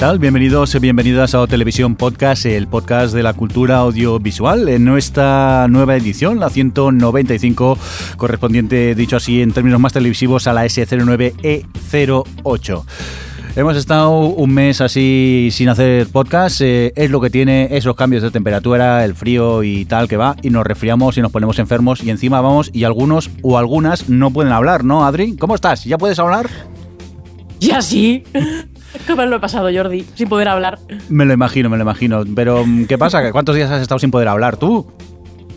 Tal? Bienvenidos y bienvenidas a Televisión Podcast, el podcast de la cultura audiovisual, en nuestra nueva edición, la 195, correspondiente, dicho así, en términos más televisivos, a la S09E08. Hemos estado un mes así sin hacer podcast, eh, es lo que tiene esos cambios de temperatura, el frío y tal que va, y nos resfriamos y nos ponemos enfermos y encima vamos y algunos o algunas no pueden hablar, ¿no, Adri? ¿Cómo estás? ¿Ya puedes hablar? Ya sí. ¿Cómo lo he pasado, Jordi? Sin poder hablar. Me lo imagino, me lo imagino. Pero, ¿qué pasa? ¿Cuántos días has estado sin poder hablar tú?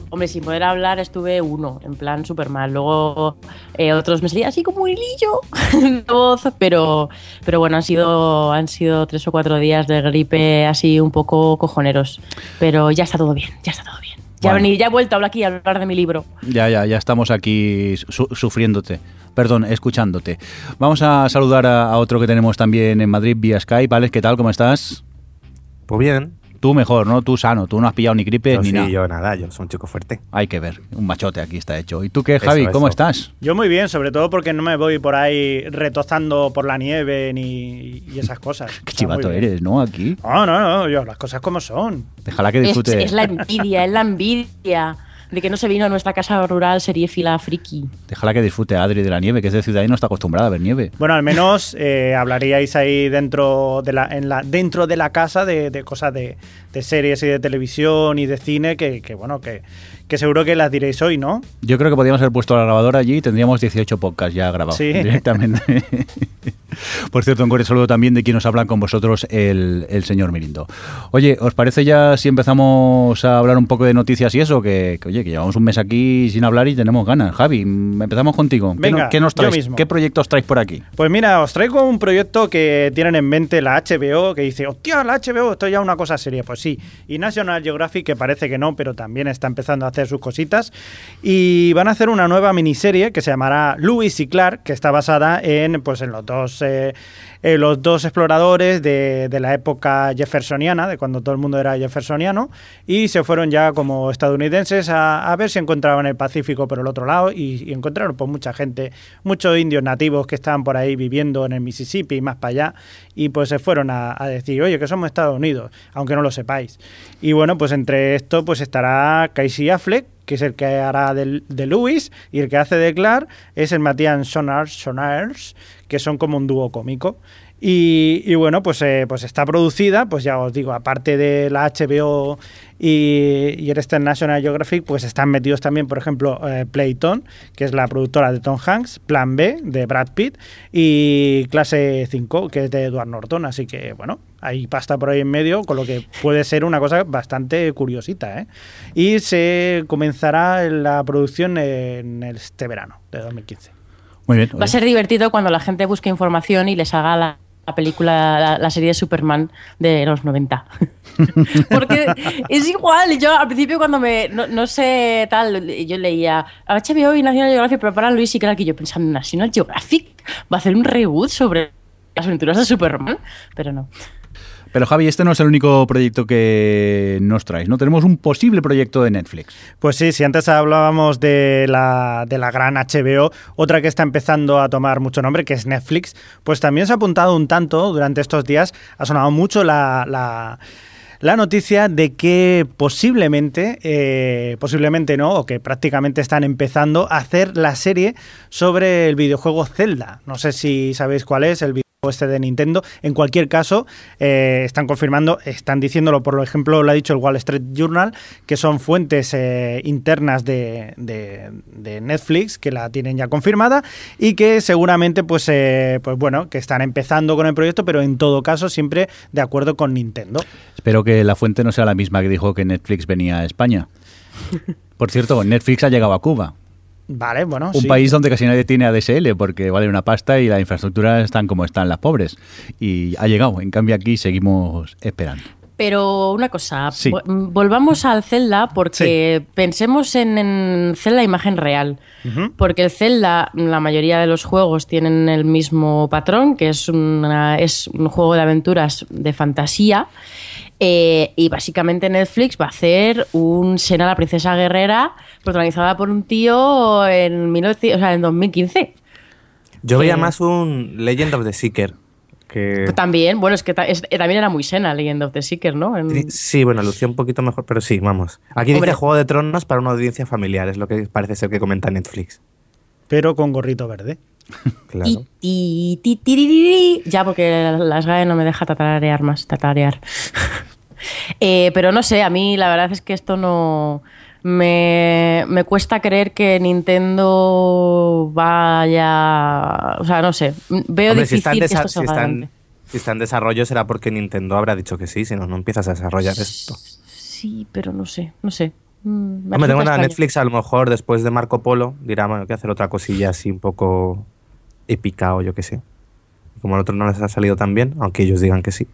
Hombre, sin poder hablar estuve uno, en plan súper mal. Luego eh, otros me salía así como hilillo de voz, pero, pero bueno, han sido, han sido tres o cuatro días de gripe así un poco cojoneros. Pero ya está todo bien, ya está todo bien. Ya, Bueno. vení- ya he vuelto a hablar aquí a hablar de mi libro. Ya, ya, ya estamos aquí su- sufriéndote. Perdón, escuchándote. Vamos a saludar a, a otro que tenemos también en Madrid vía Skype. Alex, ¿qué tal? ¿Cómo estás? Pues bien. Tú mejor, ¿no? Tú sano. Tú no has pillado ni gripe Yo ni sí, nada. yo nada, yo soy un chico fuerte. Hay que ver. Un machote aquí está hecho. ¿Y tú qué, Eso, Javi? ¿Cómo eso. estás? Yo muy bien, sobre todo porque no me voy por ahí retozando por la nieve ni y esas cosas. Qué chivato eres, ¿no? Aquí. No, no, no, yo, las cosas como son. Déjala que Es, disfrute. es la envidia, es la envidia de que no se vino a nuestra casa rural seriéfila friki. Déjala que disfrute Adri de la nieve, que es de ciudad y no está acostumbrada a ver nieve. Bueno, al menos eh, hablaríais ahí dentro de la, en la, dentro de la casa de, de cosas de, de series y de televisión y de cine que, que, bueno, que, que seguro que las diréis hoy, ¿no? Yo creo que podríamos haber puesto la grabadora allí y tendríamos 18 podcasts ya grabados Sí. directamente. Por cierto, un cordial saludo también de quien nos habla con vosotros, el, el señor Mirindo. Oye, ¿os parece ya si empezamos a hablar un poco de noticias y eso? Que, que, oye, que llevamos un mes aquí sin hablar y tenemos ganas. Javi, empezamos contigo. ¿Qué, Venga, qué nos yo traes? mismo. ¿Qué proyectos traes por aquí? Pues mira, os traigo un proyecto que tienen en mente la HBO, que dice, hostia, la HBO, esto ya es una cosa seria. Pues sí, y National Geographic, que parece que no, pero también está empezando a hacer sus cositas. Y van a hacer una nueva miniserie que se llamará Lewis y Clark, que está basada en, pues, en los dos... eh, en los dos exploradores de, de la época jeffersoniana, de cuando todo el mundo era jeffersoniano, y se fueron ya como estadounidenses a, a ver si encontraban el Pacífico por el otro lado, y, y encontraron pues mucha gente, muchos indios nativos que estaban por ahí viviendo en el Mississippi y más para allá, y pues se fueron a, a decir, oye, que somos Estados Unidos, aunque no lo sepáis. Y bueno, pues entre esto pues estará Casey Affleck, que es el que hará del- de, Lewis, y el que hace de Clark es el Matías Sonars, Sonars, que son como un dúo cómico. Y, y bueno, pues, eh, pues está producida, pues ya os digo, aparte de la HBO y, y el este National Geographic, pues están metidos también, por ejemplo, eh, Playton, que es la productora de Tom Hanks, Plan B, de Brad Pitt, y Clase 5, que es de Edward Norton. Así que, bueno, hay pasta por ahí en medio, con lo que puede ser una cosa bastante curiosita. ¿eh? Y se comenzará la producción en este verano de 2015. Muy bien. Va a ser divertido cuando la gente busque información y les haga la, la película, la, la serie de Superman de los 90. Porque es igual. Yo al principio cuando me, no, no sé tal, yo leía HBO y National Geographic preparan Luis y Clark y yo pensando, National Geographic va a hacer un reboot sobre las aventuras de Superman, pero no. Pero Javi, este no es el único proyecto que nos traes, ¿no? Tenemos un posible proyecto de Netflix. Pues sí, si antes hablábamos de la, de la gran HBO, otra que está empezando a tomar mucho nombre, que es Netflix, pues también se ha apuntado un tanto durante estos días, ha sonado mucho la... la noticia de que posiblemente, eh, posiblemente no, o que prácticamente están empezando a hacer la serie sobre el videojuego Zelda. No sé si sabéis cuál es, el videojuego este de Nintendo. En cualquier caso, eh, están confirmando, están diciéndolo, por ejemplo, lo ha dicho el Wall Street Journal, que son fuentes eh, internas de, de- de Netflix que la tienen ya confirmada y que seguramente, pues, eh, pues bueno, que están empezando con el proyecto, pero en todo caso siempre de acuerdo con Nintendo. Espero que la fuente no sea la misma que dijo que Netflix venía a España. Por cierto, Netflix ha llegado a Cuba. Vale, bueno, Un sí. país donde casi nadie tiene ADSL porque vale una pasta y las infraestructuras están como están las pobres. Y ha llegado. En cambio aquí seguimos esperando. Pero una cosa, Sí. volvamos al Zelda porque pensemos en, en Zelda imagen real. Porque el Zelda, la mayoría de los juegos tienen el mismo patrón, que es, una- es un juego de aventuras de fantasía. Eh, y básicamente Netflix va a hacer un Sena la princesa guerrera protagonizada por un tío en, 1900 o sea, en 2015. Yo veía que- más un Legend of the Seeker. Que... También, bueno, es que ta- es- eh, también era muy Sena Legend of the Seeker, ¿no? En- Sí, bueno, lucía un poquito mejor, pero sí, vamos. Aquí Hombre. dice Juego de Tronos para una audiencia familiar, es lo que parece ser que comenta Netflix. Pero con gorrito verde. Claro. Y, ti, ti, tiririri. Ya, porque las GAE no me deja tatarear más, tatarear. Eh, pero no sé, a mí la verdad es que esto no... Me, me cuesta creer que Nintendo vaya... O sea, no sé. Veo Hombre, si difícil está, en que esto si, está en- adelante. si está en desarrollo será porque Nintendo habrá dicho que sí, si no, no empiezas a desarrollar esto. Sí, pero no sé, no sé. Mm, me resulta tengo una. Netflix, a lo mejor después de Marco Polo, dirá, bueno, hay que hacer otra cosilla así un poco épica o yo qué sé. Como al otro no les ha salido tan bien, aunque ellos digan que sí.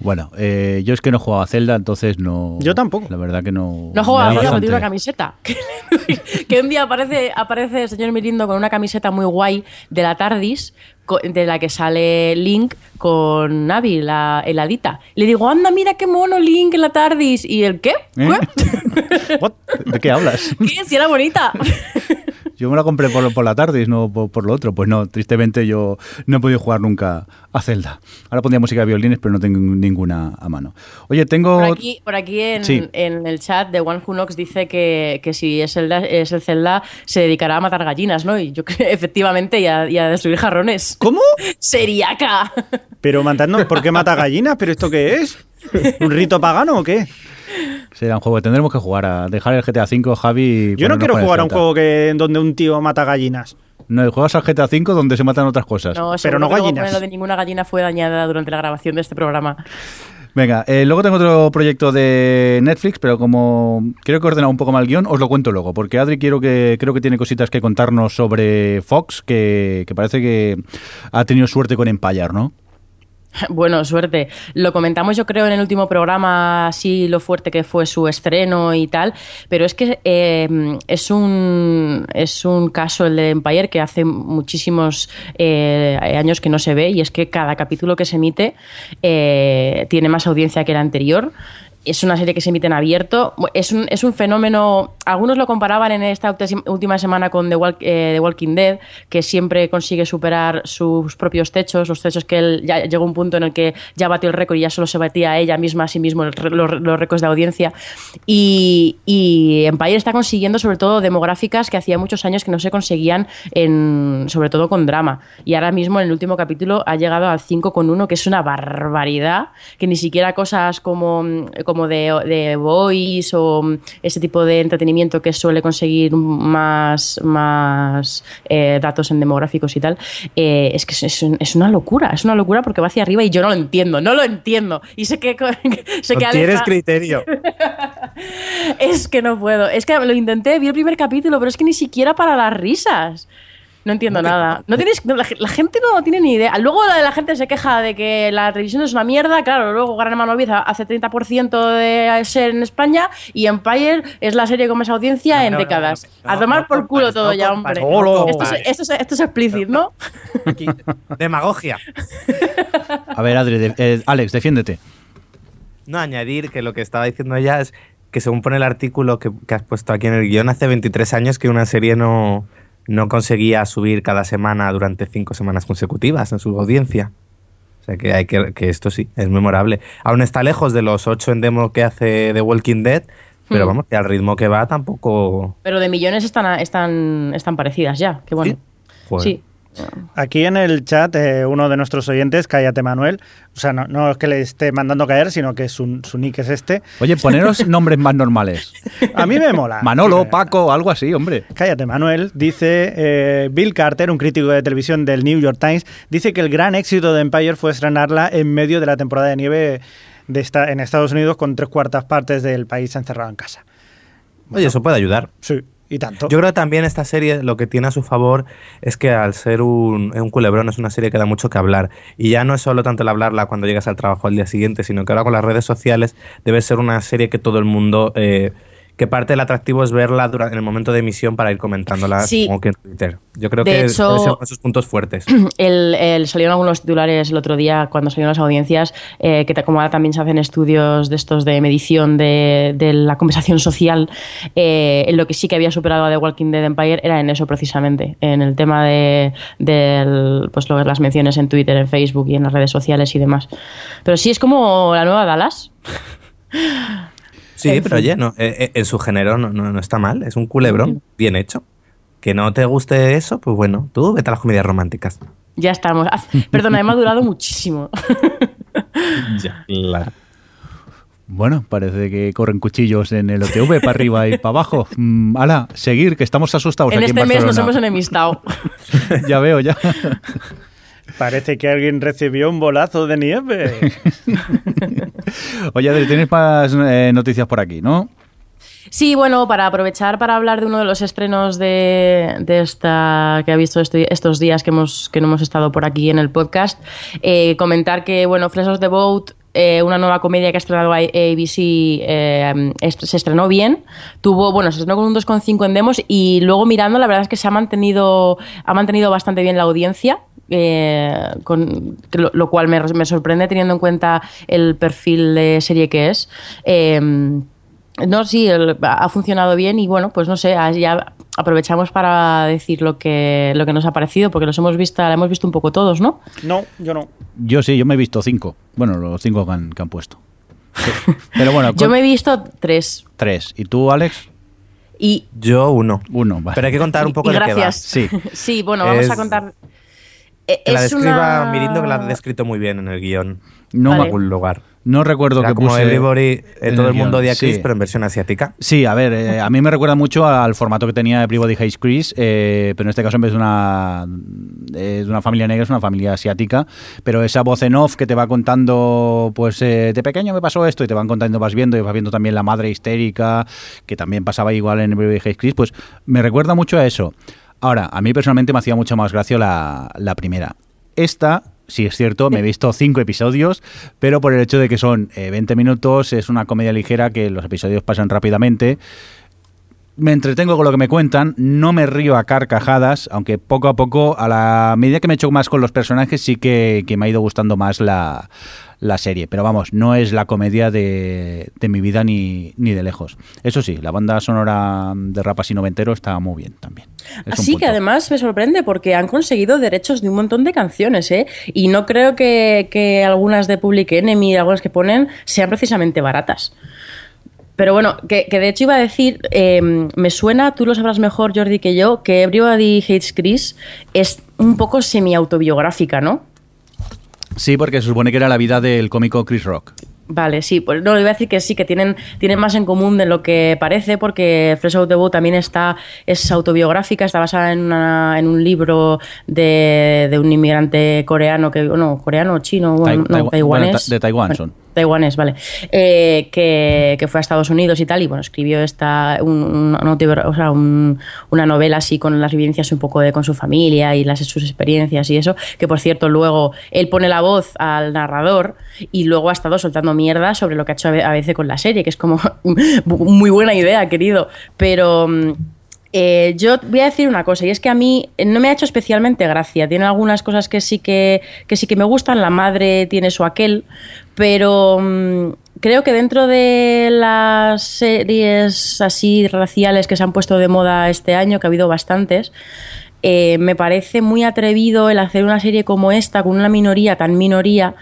Bueno, eh, yo es que no jugaba a Zelda, entonces no... Yo tampoco. La verdad que no... No da a Zelda, pero bastante- tiene una camiseta. que un día aparece, aparece el señor Mirindo con una camiseta muy guay de la TARDIS, de la que sale Link con Navi, la heladita. Le digo, anda, mira qué mono Link en la TARDIS. ¿Y el qué? ¿Eh? ¿De qué hablas? ¿Qué? Si era bonita. Yo me la compré por, por la tarde y no por, por lo otro. Pues no, tristemente yo no he podido jugar nunca a Zelda. Ahora pondría música de violines, pero no tengo ninguna a mano. Oye, tengo... Por aquí, por aquí en, Sí. en el chat de One Who Knocks dice que, que si es el, es el Zelda se dedicará a matar gallinas, ¿no? Y yo creo efectivamente y a, y a destruir jarrones. ¿Cómo? ¡Seriaca! Pero matando, ¿por qué mata gallinas? ¿Pero esto qué es? ¿Un rito pagano o qué? Será un juego que tendremos que jugar a dejar el GTA V, Javi. y Yo no quiero jugar a un juego que, donde un tío mata gallinas. No, juegas al GTA V donde se matan otras cosas. No, Pero no gallinas. lo de ninguna gallina fue dañada durante la grabación de este programa. Venga, eh, luego tengo otro proyecto de Netflix, pero como creo que he ordenado un poco mal el guion, os lo cuento luego, porque Adri quiero que, creo que tiene cositas que contarnos sobre Fox, que, que parece que ha tenido suerte con Empire, ¿no? Bueno, suerte. Lo comentamos yo creo en el último programa, así lo fuerte que fue su estreno y tal, pero es que eh, es, un, es un caso el de Empire que hace muchísimos eh, años que no se ve y es que cada capítulo que se emite eh, tiene más audiencia que el anterior. Es una serie que se emite en abierto. Es un, es un fenómeno. Algunos lo comparaban en esta última semana con eh, The Walking Dead, que siempre consigue superar sus propios techos, los techos que él ya llegó a un punto en el que ya batió el récord y ya solo se batía a ella misma a sí mismo los, los récords de audiencia. Y, y Empire está consiguiendo, sobre todo, demográficas que hacía muchos años que no se conseguían, en, sobre todo con drama. Y ahora mismo, en el último capítulo, ha llegado al 5,1, que es una barbaridad, que ni siquiera cosas como de, de Voice o ese tipo de entretenimiento que suele conseguir más, más eh, datos en demográficos y tal, eh, es que es, es un- es una locura, es una locura porque va hacia arriba y yo no lo entiendo, no lo entiendo. Y sé que, sé que no tienes criterio. es que no puedo. Es que lo intenté, vi el primer capítulo, pero es que ni siquiera para las risas. No entiendo nada. No tienes, no, la, ge- la gente no tiene ni idea. Luego la, la gente se queja de que la televisión es una mierda. Claro, luego Gran Hermano hace 30% de ser en España y Empire es la serie con más audiencia No, en no, no, décadas. no, A tomar no por culo todo no ya, hombre. Esto, es, esto, es, esto es explícito, ¿no? Aquí, demagogia. A ver, Adri, de- eh, Alex, defiéndete. No, añadir que lo que estaba diciendo ella es que según pone el artículo que, que has puesto aquí en el guion, hace 23 años que una serie no, no conseguía subir cada semana durante cinco semanas consecutivas en su audiencia. O sea que, hay que, que esto sí, es memorable. Aún está lejos de los ocho en demo que hace The Walking Dead, pero Hmm. vamos, que al ritmo que va tampoco... Pero de millones están, están, están parecidas ya. Qué bueno. ¿Sí? Joder. Sí. Aquí en el chat, eh, uno de nuestros oyentes, Cállate Manuel, o sea, no, no es que le esté mandando caer, sino que su, su nick es este. Oye, poneros nombres más normales. A mí me mola. Manolo, Paco, algo así, hombre. Cállate, Manuel. Dice eh, Bill Carter, un crítico de televisión del New York Times, dice que el gran éxito de Empire fue estrenarla en medio de la temporada de nieve de esta, en Estados Unidos con tres cuartas partes del país encerrado en casa. Oye, eso puede ayudar. Sí. Y tanto. Yo creo que también esta serie lo que tiene a su favor es que al ser un, un culebrón es una serie que da mucho que hablar. Y ya no es solo tanto el hablarla cuando llegas al trabajo al día siguiente, sino que ahora con las redes sociales debe ser una serie que todo el mundo... eh, que parte del atractivo es verla dura- en el momento de emisión para ir comentándola Sí. como que en Twitter. Yo creo De que hecho- de sus puntos fuertes. El, el- salieron algunos titulares el otro día cuando salieron las audiencias, eh, que como ahora también se hacen estudios de estos de medición de, de la conversación social, eh, en lo que sí que había superado a The Walking Dead Empire era en eso precisamente, en el tema de pues lo de las menciones en Twitter, en Facebook y en las redes sociales y demás. Pero sí es como la nueva Dallas. Sí, En pero fin. oye, no, eh, eh, en su género no, no- no está mal, es un culebrón bien hecho. Que no te guste eso, pues bueno, tú vete a las comedias románticas. Ya estamos. Haz- Perdona, he madurado muchísimo. Ya, claro. Bueno, parece que corren cuchillos en el OTV para arriba y para abajo. Mm, ala, seguir, que estamos asustados en aquí este en mes nos hemos enemistado. ya veo, ya. Parece que alguien recibió un bolazo de nieve. Oye, Adri, tienes más eh, noticias por aquí, ¿no? Sí, bueno, para aprovechar para hablar de uno de los estrenos de, de esta que ha visto este- estos días que hemos que no hemos estado por aquí en el podcast, eh, comentar que bueno, Flesh of the Boat, eh, una nueva comedia que ha estrenado ABC, eh, se estrenó bien, tuvo bueno, se estrenó con un 2,5 en demos y luego mirando la verdad es que se ha mantenido ha mantenido bastante bien la audiencia. eh, con, lo, lo cual me, me sorprende teniendo en cuenta el perfil de serie que es. No, sí, el- ha funcionado bien y bueno, pues no sé, ah, ya aprovechamos para decir lo que, lo que nos ha parecido, porque los hemos visto, la hemos visto un poco todos, ¿no? No, yo no. Yo sí, yo me he visto cinco. Bueno, los cinco que han, que han puesto. Pero bueno, Yo me he visto tres tres. ¿Y tú, Alex? y, Yo uno. Uno. vale. Pero hay que contar un poco y de qué va. gracias. Sí. Sí, bueno, vamos Es- a contar. Que la es describa una- Mirindo, que la ha descrito muy bien en el guion. No, Vale. me En algún lugar. No recuerdo Era que como puse Everybody, eh, todo el mundo odia a Chris, Sí. pero en versión asiática. Sí, a ver, eh, a mí me recuerda mucho al formato que tenía Everybody Hates Chris, eh, pero en este caso en vez de una, de una familia negra es una familia asiática, pero esa voz en off que te va contando, pues de pequeño me pasó esto y te van contando, vas viendo y vas viendo también la madre histérica, que también pasaba igual en Everybody Hates Chris, pues me recuerda mucho a eso. Ahora, a mí personalmente me hacía mucho más gracia la, la primera. Esta, sí es cierto, me he visto cinco episodios, pero por el hecho de que son eh, 20 minutos, es una comedia ligera que los episodios pasan rápidamente. Me entretengo con lo que me cuentan, no me río a carcajadas, aunque poco a poco, a la medida que me echo más con los personajes, sí que, que me ha ido gustando más la, la serie. Pero vamos, no es la comedia de, de mi vida ni, ni de lejos. Eso sí, la banda sonora de rap así noventero está muy bien también. Es Así que además me sorprende porque han conseguido derechos de un montón de canciones, ¿eh? Y no creo que, que algunas de Public Enemy, algunas que ponen, sean precisamente baratas. Pero bueno, que, que de hecho iba a decir, eh, me suena, tú lo sabrás mejor, Jordi, que yo, que Everybody Hates Chris es un poco semi-autobiográfica, ¿no? Sí, porque se supone que era la vida del cómico Chris Rock. Vale, sí, pues no, iba a decir que sí, que tienen, tienen más en común de lo que parece, porque Fresh Out the Boat también está, es autobiográfica, está basada en, una- en un libro de, de un inmigrante coreano, que, no, coreano o chino, Tai- no, taiwanés. bueno, de Taiwán Bueno, son. Taiwanés, vale. Eh, que, que fue a Estados Unidos y tal, y bueno, escribió esta, un- un- una, novela así con las vivencias un poco de con su familia y las, sus experiencias y eso, que por cierto luego él pone la voz al narrador y luego ha estado soltando mierda sobre lo que ha hecho a ve- a veces con la serie, que es como muy buena idea, querido, pero... mm, eh, yo voy a decir una cosa, y es que a mí no me ha hecho especialmente gracia. Tiene algunas cosas que sí que, que sí que me gustan. La madre tiene su aquel, pero mm, creo que dentro de las series así raciales que se han puesto de moda este año, que ha habido bastantes, eh, me parece muy atrevido el hacer una serie como esta, con una minoría tan minoría,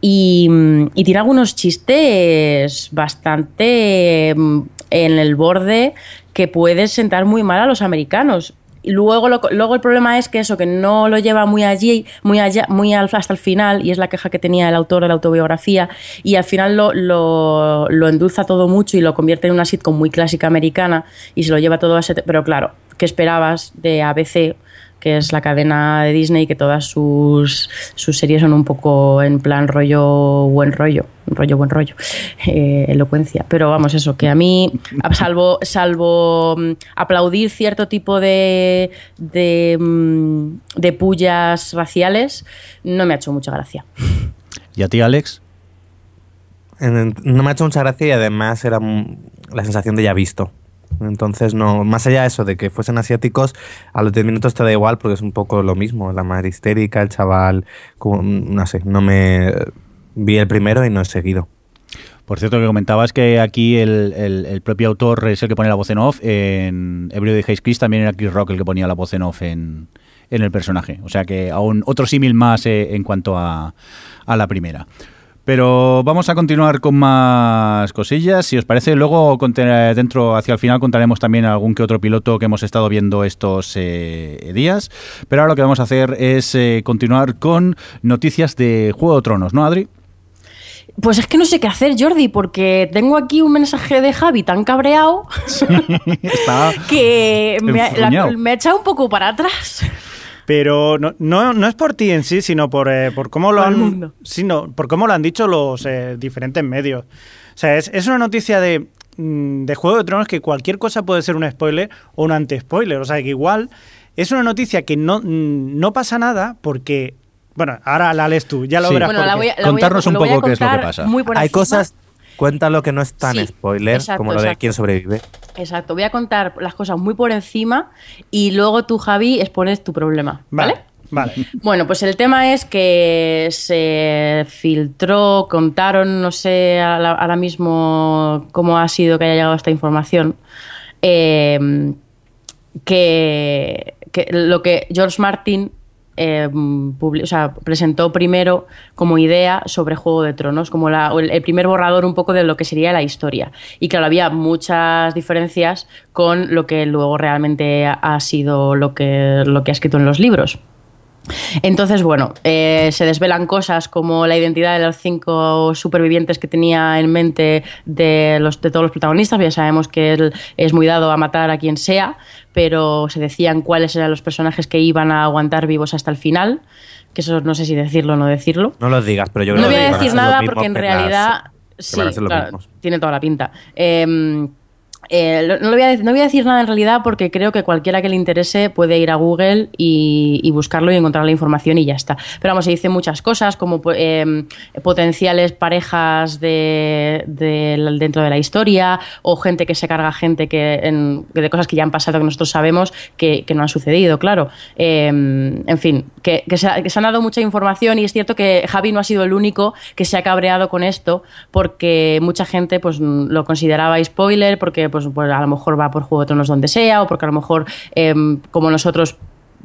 y, mm, tiene algunos chistes bastante mm, en el borde que puede sentar muy mal a los americanos. Y luego, lo- luego el problema es que eso, que no lo lleva muy allí, muy allá, muy al- hasta el final, y es la queja que tenía el autor de la autobiografía, y al final lo, lo, lo endulza todo mucho y lo convierte en una sitcom muy clásica americana y se lo lleva todo a ese... Pero claro, ¿qué esperabas de ABC? Que es la cadena de Disney, que todas sus, sus series son un poco en plan rollo buen rollo, rollo buen rollo, eh, elocuencia. Pero vamos, eso, que a mí, salvo, salvo mm, aplaudir cierto tipo de, de, mm, de pullas raciales, no me ha hecho mucha gracia. ¿Y a ti, Alex? No me ha hecho mucha gracia y además era mm, la sensación de ya visto. Entonces, no, más allá de eso, de que fuesen asiáticos, a los 10 minutos te da igual porque es un poco lo mismo. La madre histérica, el chaval, como, no sé, no me. Vi el primero y no he seguido. Por cierto, que comentabas que aquí el, el- propio autor es el que pone la voz en off. En Ebrio de Haze Chris también era Chris Rock el que ponía la voz en off en, en el personaje. O sea que aún otro símil más eh, en cuanto a, a la primera. Pero vamos a continuar con más cosillas. Si os parece, luego dentro, hacia el final, contaremos también algún que otro piloto que hemos estado viendo estos eh, días. Pero ahora lo que vamos a hacer es eh, continuar con noticias de Juego de Tronos, ¿no, Adri? Pues es que no sé qué hacer, Jordi, porque tengo aquí un mensaje de Javi tan cabreado que me ha, la- enfurruñado. me ha echado un poco para atrás. Pero no, no, no es por ti en sí, sino por, eh, por cómo lo Por han sino por cómo lo han dicho los eh, diferentes medios. O sea, es, es una noticia de, mm, de Juego de Tronos que cualquier cosa puede ser un spoiler o un anti-spoiler. O sea, que igual es una noticia que no, mm, no pasa nada porque... Bueno, ahora la lees tú, ya lo Sí. verás. Bueno, la voy a, la voy a- Contarnos un poco qué es lo que pasa. muy por Hay encima. Cosas. Cuéntalo que no es tan Sí, spoiler exacto, como lo de quién sobrevive. Exacto, voy a contar las cosas muy por encima y luego tú, Javi, expones tu problema, ¿vale? Vale. Bueno, pues el tema es que se filtró, contaron, no sé ahora ahora mismo cómo ha sido que haya llegado esta información, eh, que, que lo que George Martin sea, presentó primero como idea sobre Juego de Tronos, como la- el, primer borrador un poco de lo que sería la historia. Y claro, había muchas diferencias con lo que luego realmente ha- ha sido lo que, lo que ha escrito en los libros. Entonces, bueno, eh, se desvelan cosas como la identidad de los cinco supervivientes que tenía en mente de, los, de todos los protagonistas. Ya sabemos que él es muy dado a matar a quien sea, pero se decían cuáles eran los personajes que iban a aguantar vivos hasta el final. Que eso no sé si decirlo o no decirlo. No lo digas, pero yo No creo voy que a decir nada porque en realidad sí, claro, tiene toda la pinta. Eh, eh, no, voy a, no voy a decir nada en realidad porque creo que cualquiera que le interese puede ir a Google y, buscarlo y encontrar la información y ya está. Pero vamos, se dice muchas cosas como eh, potenciales parejas de, de- dentro de la historia o gente que se carga gente que de cosas que ya han pasado que nosotros sabemos que, no han sucedido, claro. Eh, en fin, que, se, que se han dado mucha información y es cierto que Javi no ha sido el único que se ha cabreado con esto porque mucha gente pues lo consideraba spoiler porque pues, pues, a lo mejor va por Juego de Tronos donde sea o porque a lo mejor em, como nosotros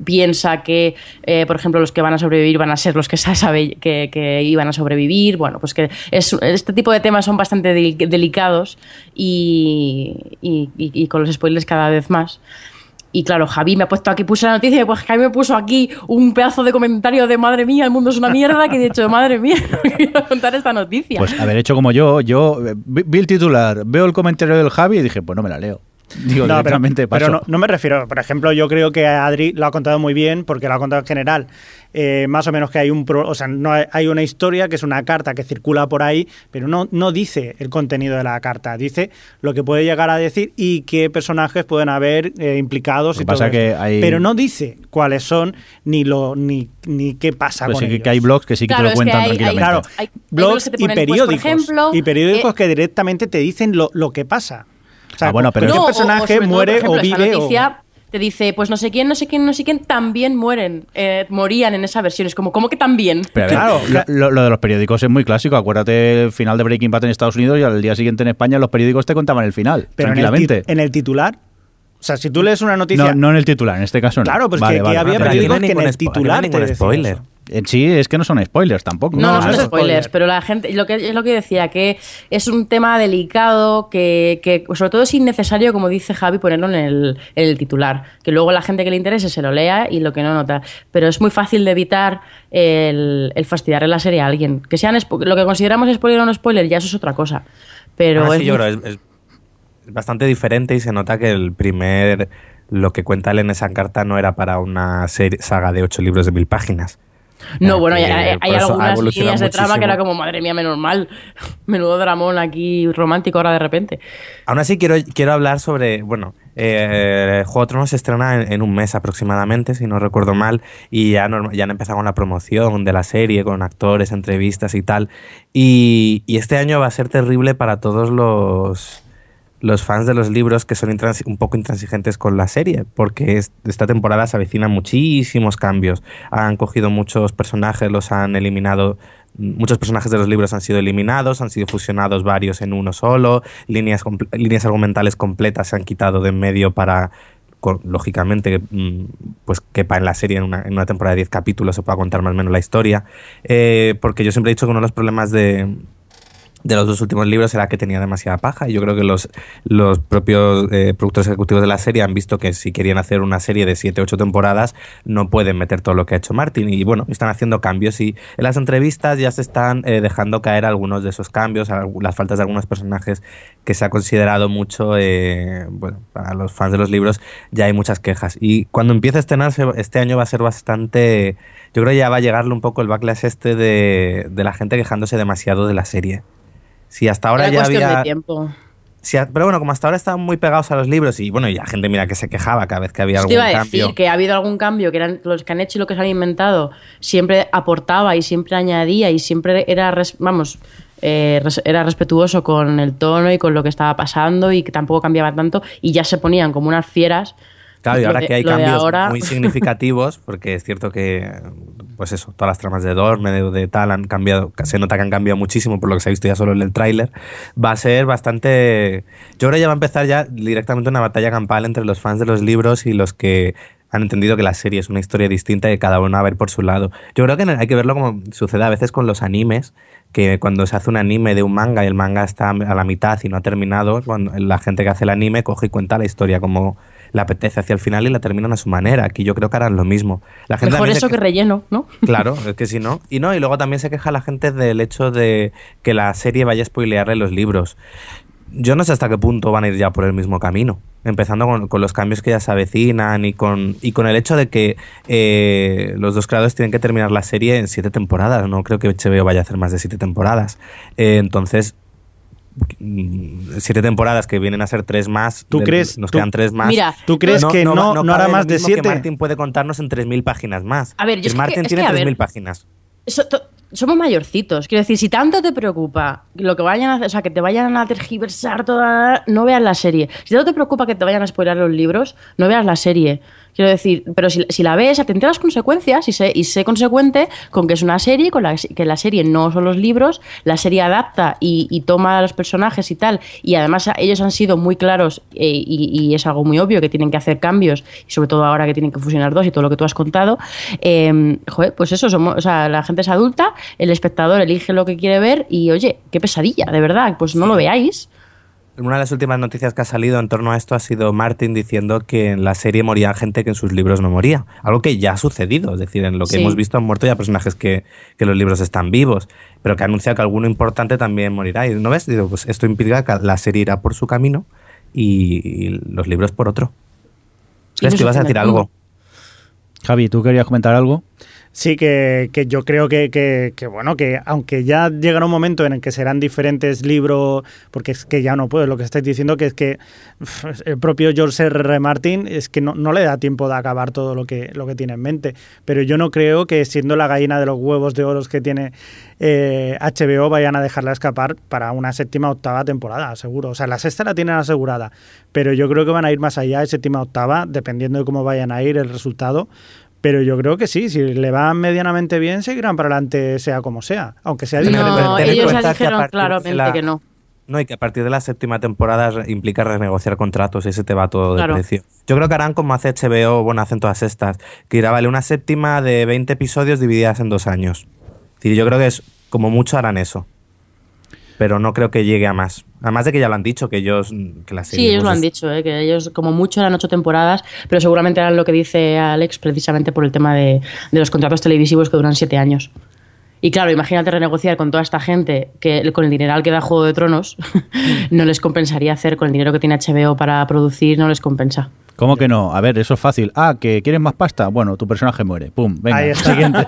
piensa que, eh, por ejemplo, los que van a sobrevivir van a ser los que sabe que, que iban a sobrevivir. Bueno, pues que es, este tipo de temas son bastante del- delicados y- y- y con los spoilers cada vez más. Y claro, Javi me ha puesto aquí, puso la noticia pues Javi me puso aquí un pedazo de comentario de madre mía, el mundo es una mierda, que he dicho, madre mía, no quiero contar esta noticia. Pues haber hecho como yo, yo eh, vi el titular, veo el comentario del Javi y dije, pues no me la leo. Digo, No, pero, directamente pero paso. no, no me refiero, por ejemplo, yo creo que Adri lo ha contado muy bien porque lo ha contado en general. Eh, más o menos que hay un, pro- o sea, no hay, hay una historia que es una carta que circula por ahí, pero no, no dice el contenido de la carta, dice lo que puede llegar a decir y qué personajes pueden haber eh, implicados que y todo pasa que esto. hay- Pero no dice cuáles son ni lo ni, ni qué pasa Pues con sí que- ellos. que hay blogs que sí que Claro, te lo que cuentan hay- hay- tranquilamente. Claro, Hay- hay blogs que y pues, por periódicos. ejemplo, y periódicos eh, que directamente te dicen lo, lo que pasa. O sea, Ah, bueno, pero- No, qué o- o personaje sobre todo, muere por ejemplo, o vive o- noticia te dice, pues no sé quién, no sé quién, no sé quién, también mueren, eh, morían en esa versión. Es como, ¿cómo que también? Pero Claro, lo, lo- de los periódicos es muy clásico. Acuérdate el final de Breaking Bad en Estados Unidos y al día siguiente en España los periódicos te contaban el final, Pero en el, tranquilamente. en el titular. O sea, si tú lees una noticia. no, no en el titular, en este caso no. Claro, pues Vale, que, que vale. había aquí no periódicos que en el no titular te ningún decían spoiler. eso. Eh, Sí, es que no son spoilers tampoco. No, no, no son spoilers, spoiler. pero la gente, lo que es lo que decía, que es un tema delicado, que, que sobre todo es innecesario, como dice Javi, ponerlo en el, en el titular. Que luego la gente que le interese se lo lea y lo que no nota. Pero es muy fácil de evitar el, el fastidiarle la serie a alguien. Que sean lo que consideramos spoiler o no spoiler, ya eso es otra cosa. Pero es así, yo creo que es, es bastante diferente y se nota que el primer lo que cuenta él en esa carta no era para una serie, saga de ocho libros de mil páginas. No, bueno, hay, que algunas líneas de trama que era como, madre mía, menos mal. Menudo dramón aquí romántico ahora de repente. Aún así, quiero, quiero hablar sobre. Bueno, eh, Juego de Tronos se estrena en, en un mes aproximadamente, si no recuerdo mal, y ya, norma- ya han empezado con la promoción de la serie, con actores, entrevistas y tal. Y, y este año va a ser terrible para todos los los fans de los libros que son un poco intransigentes con la serie, porque es- esta temporada se avecinan muchísimos cambios. Han cogido muchos personajes, los han eliminado, muchos personajes de los libros han sido eliminados, han sido fusionados varios en uno solo, líneas, líneas argumentales completas se han quitado de en medio para con- lógicamente mm, pues quepa en la serie en una, en una temporada de 10 capítulos se pueda contar más o menos la historia Eh, porque yo siempre he dicho que uno de los problemas de, de los dos últimos libros era que tenía demasiada paja. Y yo creo que los, los propios eh, productores ejecutivos de la serie han visto que si querían hacer una serie de 7 8 temporadas, no pueden meter todo lo que ha hecho Martin. Y bueno, están haciendo cambios. Y en las entrevistas ya se están eh, dejando caer algunos de esos cambios, las faltas de algunos personajes que se ha considerado mucho, eh, bueno, para los fans de los libros, ya hay muchas quejas. Y cuando empiece a estrenarse este año va a ser bastante. Yo creo que ya va a llegarle un poco el backlash este de, de la gente quejándose demasiado de la serie. Si hasta ahora Era ya cuestión había. de tiempo. si a- pero bueno, como hasta ahora estaban muy pegados a los libros y bueno, y la gente mira que se quejaba cada vez que había Yo algún te iba a cambio. decir que ha habido algún cambio, que eran los que han hecho y lo que se han inventado, siempre aportaba y siempre añadía y siempre era, res- vamos, eh, res- era respetuoso con el tono y con lo que estaba pasando y que tampoco cambiaba tanto y ya se ponían como unas fieras. Claro, y ahora de- que hay cambios ahora- muy significativos, porque es cierto que, pues eso, todas las tramas de Dorme, de, de tal, han cambiado, se nota que han cambiado muchísimo por lo que se ha visto ya solo en el tráiler, va a ser bastante... Yo creo que ya va a empezar ya directamente una batalla campal entre los fans de los libros y los que han entendido que la serie es una historia distinta y que cada uno va a ver por su lado. Yo creo que hay que verlo como sucede a veces con los animes, que cuando se hace un anime de un manga y el manga está a la mitad y no ha terminado, cuando la gente que hace el anime coge y cuenta la historia como le apetece hacia el final y la terminan a su manera. Aquí yo creo que harán lo mismo. La gente Mejor eso que que- relleno, ¿no? Claro, es que si no. Y no, y luego también se queja la gente del hecho de que la serie vaya a spoilearle los libros. Yo no sé hasta qué punto van a ir ya por el mismo camino. Empezando con, con los cambios que ya se avecinan y con, y con el hecho de que eh, los dos creadores tienen que terminar la serie en siete temporadas. No creo que HBO vaya a hacer más de siete temporadas. Eh, entonces, siete temporadas que vienen a ser tres más. ¿Tú del- crees- Nos tú- quedan tres más. Mira, ¿Tú crees que no, no, hará más de mismo que siete? Martin puede contarnos en 3.000 páginas más. A ver, yo es Martin tiene que, a 3.000 ver, páginas. To- somos mayorcitos. Quiero decir, si tanto te preocupa lo que vayan a hacer, o sea, que te vayan a tergiversar toda. No veas la serie. Si tanto te preocupa que te vayan a spoiler los libros, no veas la serie. Quiero decir, pero si, si la ves, atente a las consecuencias y sé, y sé consecuente con que es una serie, con la, que la serie no son los libros, la serie adapta y, y toma a los personajes y tal, y además ellos han sido muy claros eh, y, y es algo muy obvio que tienen que hacer cambios, y sobre todo ahora que tienen que fusionar dos y todo lo que tú has contado, eh, joder, pues eso, somos, o sea, la gente es adulta, el espectador elige lo que quiere ver y oye, qué pesadilla, de verdad, pues no lo veáis. Una de las últimas noticias que ha salido en torno a esto ha sido Martin diciendo que en la serie moría gente que en sus libros no moría. Algo que ya ha sucedido. Es decir, en lo que Sí. hemos visto han muerto ya personajes que, que los libros están vivos. Pero que ha anunciado que alguno importante también morirá. Y no ves, digo, pues esto implica que la serie irá por su camino y, los libros por otro. Y ¿Crees no que ibas a decir algo? Javi, ¿tú querías comentar algo? Sí, que, que yo creo que, que, que, bueno, que aunque ya llegará un momento en el que serán diferentes libros, porque es que ya no puedo, lo que estáis diciendo, que es que el propio George R. Martin es que no, no le da tiempo de acabar todo lo que, lo que tiene en mente. Pero yo no creo que siendo la gallina de los huevos de oro que tiene eh, HBO vayan a dejarla escapar para una séptima octava temporada, seguro. O sea, la sexta la tienen asegurada, pero yo creo que van a ir más allá séptima octava, dependiendo de cómo vayan a ir el resultado. Pero yo creo que sí, si le va medianamente bien, seguirán para adelante, sea como sea. Aunque sea diferente. No, ellos ya cuenta que a dijeron partir de claramente la- que no. No, y que a partir de la séptima temporada implica renegociar contratos y ese te va todo de Claro. precio. Yo creo que harán como hace HBO, bueno, hacen todas estas, que irá, vale, una séptima de 20 episodios divididas en dos años. Yo creo que es como mucho harán eso. Pero no creo que llegue a más. Además de que ya lo han dicho, que ellos, que la serie Sí, ellos lo han dicho, ¿eh? que ellos como mucho eran ocho temporadas, pero seguramente eran lo que dice Alex precisamente por el tema de, de los contratos televisivos que duran siete años. Y claro, imagínate renegociar con toda esta gente que con el dineral que da Juego de Tronos no les compensaría hacer con el dinero que tiene HBO para producir, no les compensa. ¿Cómo que no? A ver, eso es fácil. Ah, que quieres más pasta. Bueno, tu personaje muere. Pum, venga, Ahí está. siguiente.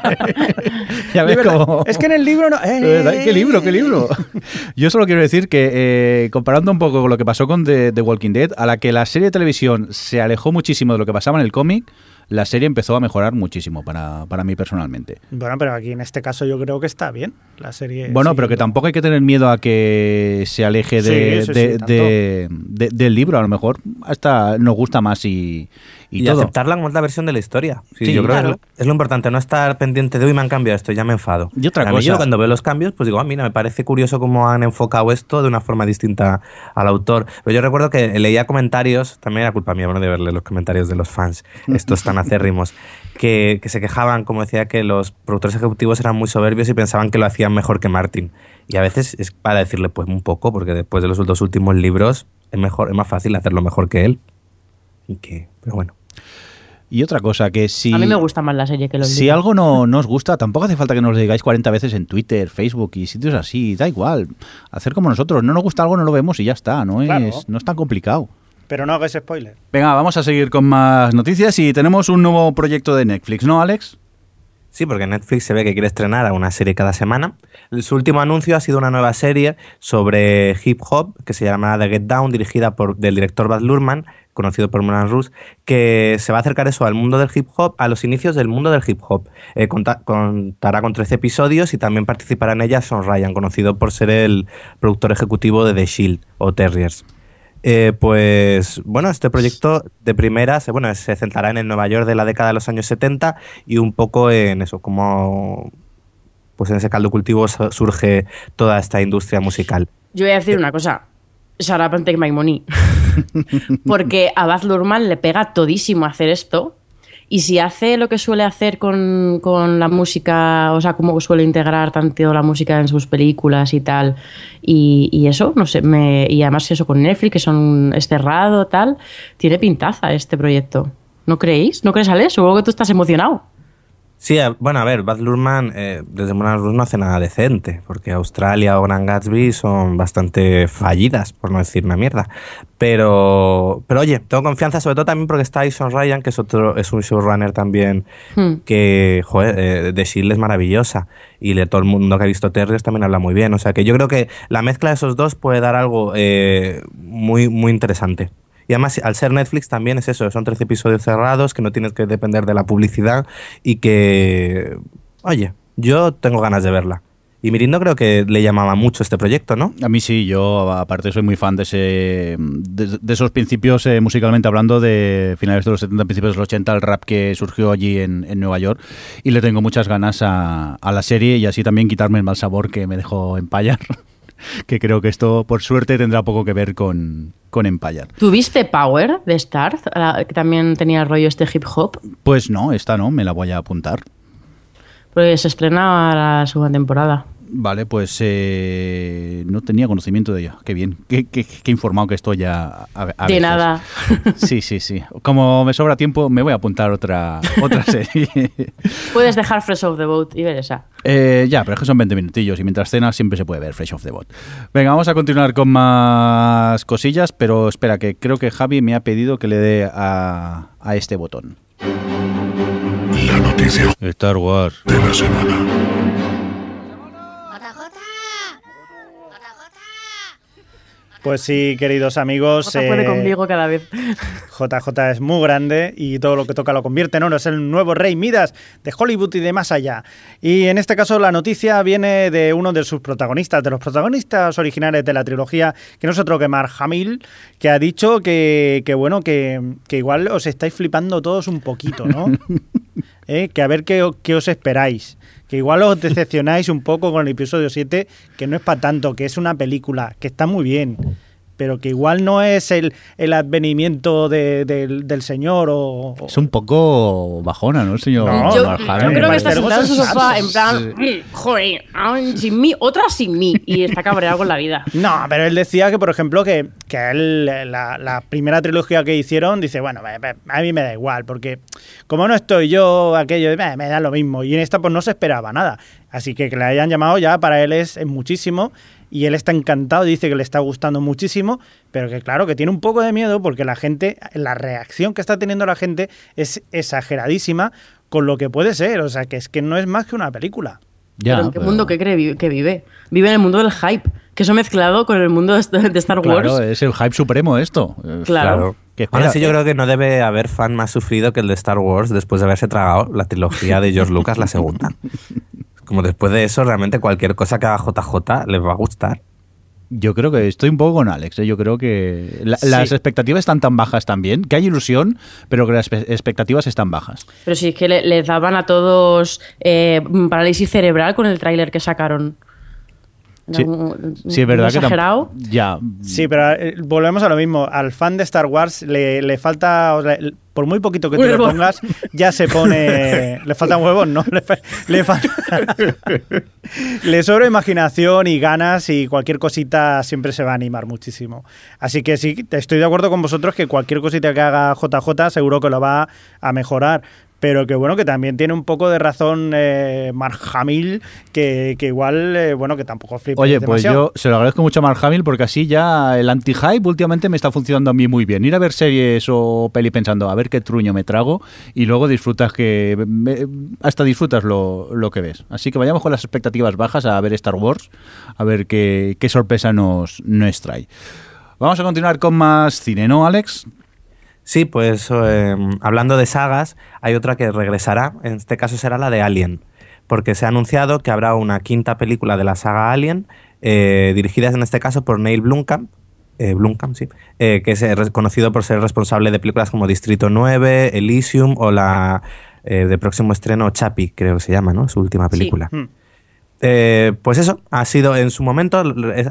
ya ves cómo- Es que en el libro no. ¡Eh! ¿Qué libro? ¿Qué libro? Yo solo quiero decir que, eh, comparando un poco con lo que pasó con The, The Walking Dead, a la que la serie de televisión se alejó muchísimo de lo que pasaba en el cómic, la serie empezó a mejorar muchísimo para, para mí personalmente. Bueno, pero aquí en este caso yo creo que está bien la serie. Bueno, sí. pero que tampoco hay que tener miedo a que se aleje de, Sí, sí, de- sí, tanto. de- de- del libro. A lo mejor hasta nos gusta más y, y Y, todo. aceptarla como es la versión de la historia. Sí, Sí, yo creo claro. que es lo, es lo importante, no estar pendiente de hoy me han cambiado esto, ya me enfado. Y otra A mí cosa- yo cuando veo los cambios, pues digo, ah, mira, me parece curioso cómo han enfocado esto de una forma distinta al autor. Pero yo recuerdo que leía comentarios, también era culpa mía, bueno, de verle los comentarios de los fans, estos tan acérrimos, que, que se quejaban, como decía, que los productores ejecutivos eran muy soberbios y pensaban que lo hacían mejor que Martin. Y a veces es para decirle, pues un poco, porque después de los dos últimos libros es, mejor, es más fácil hacerlo mejor que él. Y que, pero bueno. Y otra cosa, que si... A mí me gusta más la serie que los Si libros. algo no, no os gusta, tampoco hace falta que nos lo digáis 40 veces en Twitter, Facebook y sitios así. Da igual. Hacer como nosotros. No nos gusta algo, no lo vemos y ya está. No es, Claro. no es tan complicado. Pero no hagáis spoiler. Venga, vamos a seguir con más noticias y tenemos un nuevo proyecto de Netflix, ¿no, Alex? Sí, porque Netflix se ve que quiere estrenar a una serie cada semana. Su último anuncio ha sido una nueva serie sobre hip hop que se llama The Get Down, dirigida por del director Baz Luhrmann, conocido por Moulin Rouge, que se va a acercar eso al mundo del hip hop, a los inicios del mundo del hip hop. Eh, conta- contará con 13 episodios y también participará en ella Sean Ryan, conocido por ser el productor ejecutivo de The Shield o Terriers. Eh, pues bueno, este proyecto de primeras, bueno, se centrará en el Nueva York de la década de los años 70 y un poco en eso, como pues en ese caldo cultivo su- surge toda esta industria musical. Yo voy a decir una cosa. Shut up and take my money. Porque a Baz Luhrmann le pega todísimo hacer esto. Y si hace lo que suele hacer con, con la música, o sea, como suele integrar tanto la música en sus películas y tal, y, y eso, no sé, me, y además eso con Netflix, que son es cerrado, tal, tiene pintaza este proyecto. ¿No creéis? ¿No crees, Alex? Supongo que tú estás emocionado. Sí, a- bueno, a ver, Baz Luhrmann eh, desde Moulin Rouge no hace nada decente, porque Australia o Gran Gatsby son bastante fallidas, por no decir una mierda. Pero, pero oye, tengo confianza, sobre todo también porque está Ison Ryan, que es otro, es un showrunner también Hmm. que, joder, eh, de Shield es maravillosa. Y de todo el mundo que ha visto Terriers también habla muy bien. O sea que yo creo que la mezcla de esos dos puede dar algo eh, muy, muy interesante. Y además, al ser Netflix también es eso, son 13 episodios cerrados, que no tienes que depender de la publicidad y que, oye, yo tengo ganas de verla. Y Mirindo creo que le llamaba mucho este proyecto, ¿no? A mí sí, yo aparte soy muy fan de ese de, esos principios eh, musicalmente hablando de finales de los 70, principios de los 80, el rap que surgió allí en, Nueva York y le tengo muchas ganas a, a la serie y así también quitarme el mal sabor que me dejó Empire, que creo que esto por suerte tendrá poco que ver con, con Empire. ¿Tuviste Power de Stars? La- Que también tenía el rollo este hip hop. Pues no, esta no, me la voy a apuntar. Porque se estrena la segunda temporada. Vale, pues eh, no tenía conocimiento de ella. Qué bien, qué, qué- qué informado que estoy ya. A, a de veces. nada. Sí, sí, sí. Como me sobra tiempo, me voy a apuntar otra, otra serie. Puedes dejar Fresh of the Boat y ver esa. Eh, ya, pero es que son 20 minutillos y mientras cenas siempre se puede ver Fresh off the Boat. Venga, vamos a continuar con más cosillas, pero espera, que creo que Javi me ha pedido que le dé a, a este botón. La noticia Star Wars. de la semana. Pues sí, queridos amigos. Jota puede eh, conmigo cada vez. JJ es muy grande y todo lo que toca lo convierte en oro. Es el nuevo rey Midas de Hollywood y de más allá. Y en este caso la noticia viene de uno de sus protagonistas, de los protagonistas originales de la trilogía, que no es otro que Mark Hamill, que ha dicho que, que bueno, que, que igual os estáis flipando todos un poquito, ¿no? ¿Eh? Que a ver qué, qué os esperáis. Que igual os decepcionáis un poco con el episodio 7, que no es para tanto, que es una película, que está muy bien, pero que igual no es el, el advenimiento de- del, del señor o... o- Es un poco bajona, ¿no, señor? No, yo, yo creo que está sentado en su sofá en plan, "Mm, joder, sin mí, otra sin mí. Y está cabreado con la vida. No, pero él decía que, por ejemplo, que, que él la, la primera trilogía que hicieron, dice, bueno, a mí me da igual, porque como no estoy yo, aquello, "Eh, me da lo mismo. Y en esta pues no se esperaba nada. Así que que le hayan llamado ya para él es, es muchísimo. Y él está encantado, dice que le está gustando muchísimo, pero que claro, que tiene un poco de miedo porque la gente, la reacción que está teniendo la gente es exageradísima con lo que puede ser. O sea, que es que no es más que una película. Ya, pero ¿en qué pero- mundo que cree que vive? Vive en el mundo del hype, que eso mezclado con el mundo de Star Wars. Claro, es el hype supremo esto. Claro. Que espera, así, yo eh, creo que no debe haber fan más sufrido que el de Star Wars después de haberse tragado la trilogía de George Lucas, la segunda. Como después de eso, realmente cualquier cosa que haga JJ les va a gustar. Yo creo que estoy un poco con Alex. ¿eh? Yo creo que la- Sí. las expectativas están tan bajas también, que hay ilusión, pero que las expectativas están bajas. Pero sí, es que le, les daban a todos eh, parálisis cerebral con el tráiler que sacaron. Sí, sí, es verdad que ya. Sí, pero eh, volvemos a lo mismo. Al fan de Star Wars le, le falta, o sea, por muy poquito que tú le pongas, ya se pone. le faltan huevos, ¿no? Le falta. le sobra imaginación y ganas y cualquier cosita siempre se va a animar muchísimo. Así que sí, estoy de acuerdo con vosotros que cualquier cosita que haga JJ seguro que lo va a mejorar. Pero que bueno, que también tiene un poco de razón eh, Mark Hamill, que, que igual, eh, bueno, que tampoco flipa. Oye, pues yo se lo agradezco mucho a Mark Hamill porque así ya el anti-hype últimamente me está funcionando a mí muy bien. Ir a ver series o peli pensando a ver qué truño me trago y luego disfrutas que... me- hasta disfrutas lo, lo que ves. Así que vayamos con las expectativas bajas a ver Star Wars, a ver qué, qué sorpresa nos, nos trae. Vamos a continuar con más cine, ¿no, Alex? Sí, pues eh, hablando de sagas, hay otra que regresará. En este caso será la de Alien. Porque se ha anunciado que habrá una quinta película de la saga Alien, eh, dirigida en este caso por Neil Blomkamp. eh, Blomkamp, sí, eh, que es eh, reconocido por ser responsable de películas como Distrito 9, Elysium o la eh, de próximo estreno Chappie, creo que se llama, ¿no? Su última película. Hmm. Eh, pues eso, ha sido en su momento,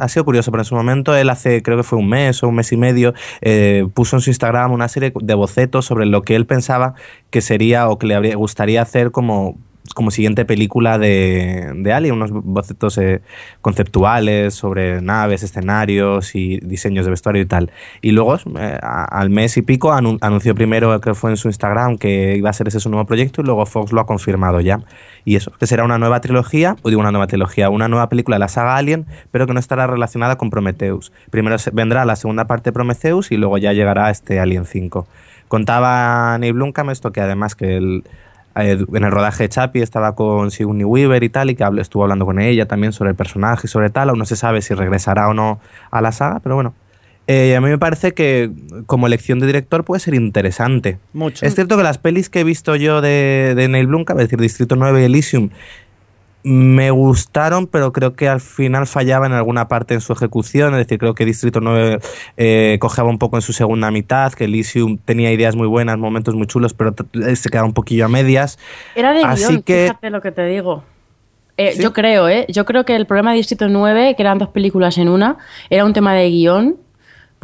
ha sido curioso, pero en su momento él hace, creo que fue un mes o un mes y medio, eh, puso en su Instagram una serie de bocetos sobre lo que él pensaba que sería o que le habría- gustaría hacer como, como siguiente película de, de Alien, unos bocetos eh, conceptuales sobre naves, escenarios y diseños de vestuario y tal. Y luego, eh, al mes y pico, anu- anunció primero, que fue en su Instagram, que iba a ser ese su nuevo proyecto y luego Fox lo ha confirmado ya. Y eso, que será una nueva trilogía, o digo una nueva trilogía, una nueva película de la saga Alien, pero que no estará relacionada con Prometheus. Primero vendrá la segunda parte de Prometheus y luego ya llegará este Alien 5. Contaba Neil Blomkamp esto, que además que el, en el rodaje de Chappie estaba con Sigourney Weaver y tal, y que estuvo hablando con ella también sobre el personaje y sobre tal. Aún no se sabe si regresará o no a la saga, pero bueno. Eh, a mí me parece que como elección de director puede ser interesante. Mucho. Es cierto que las pelis que he visto yo de, de Neil Blomkamp, es decir, Distrito 9 y Elysium, me gustaron, pero creo que al final fallaba en alguna parte en su ejecución. Es decir, creo que Distrito 9 eh, cojeaba un poco en su segunda mitad, que Elysium tenía ideas muy buenas, momentos muy chulos, pero eh, se quedaba un poquillo a medias. Era de Así guion, que- fíjate lo que te digo. Eh, ¿Sí? Yo creo, ¿eh? Yo creo que el problema de Distrito 9, que eran dos películas en una, era un tema de guion,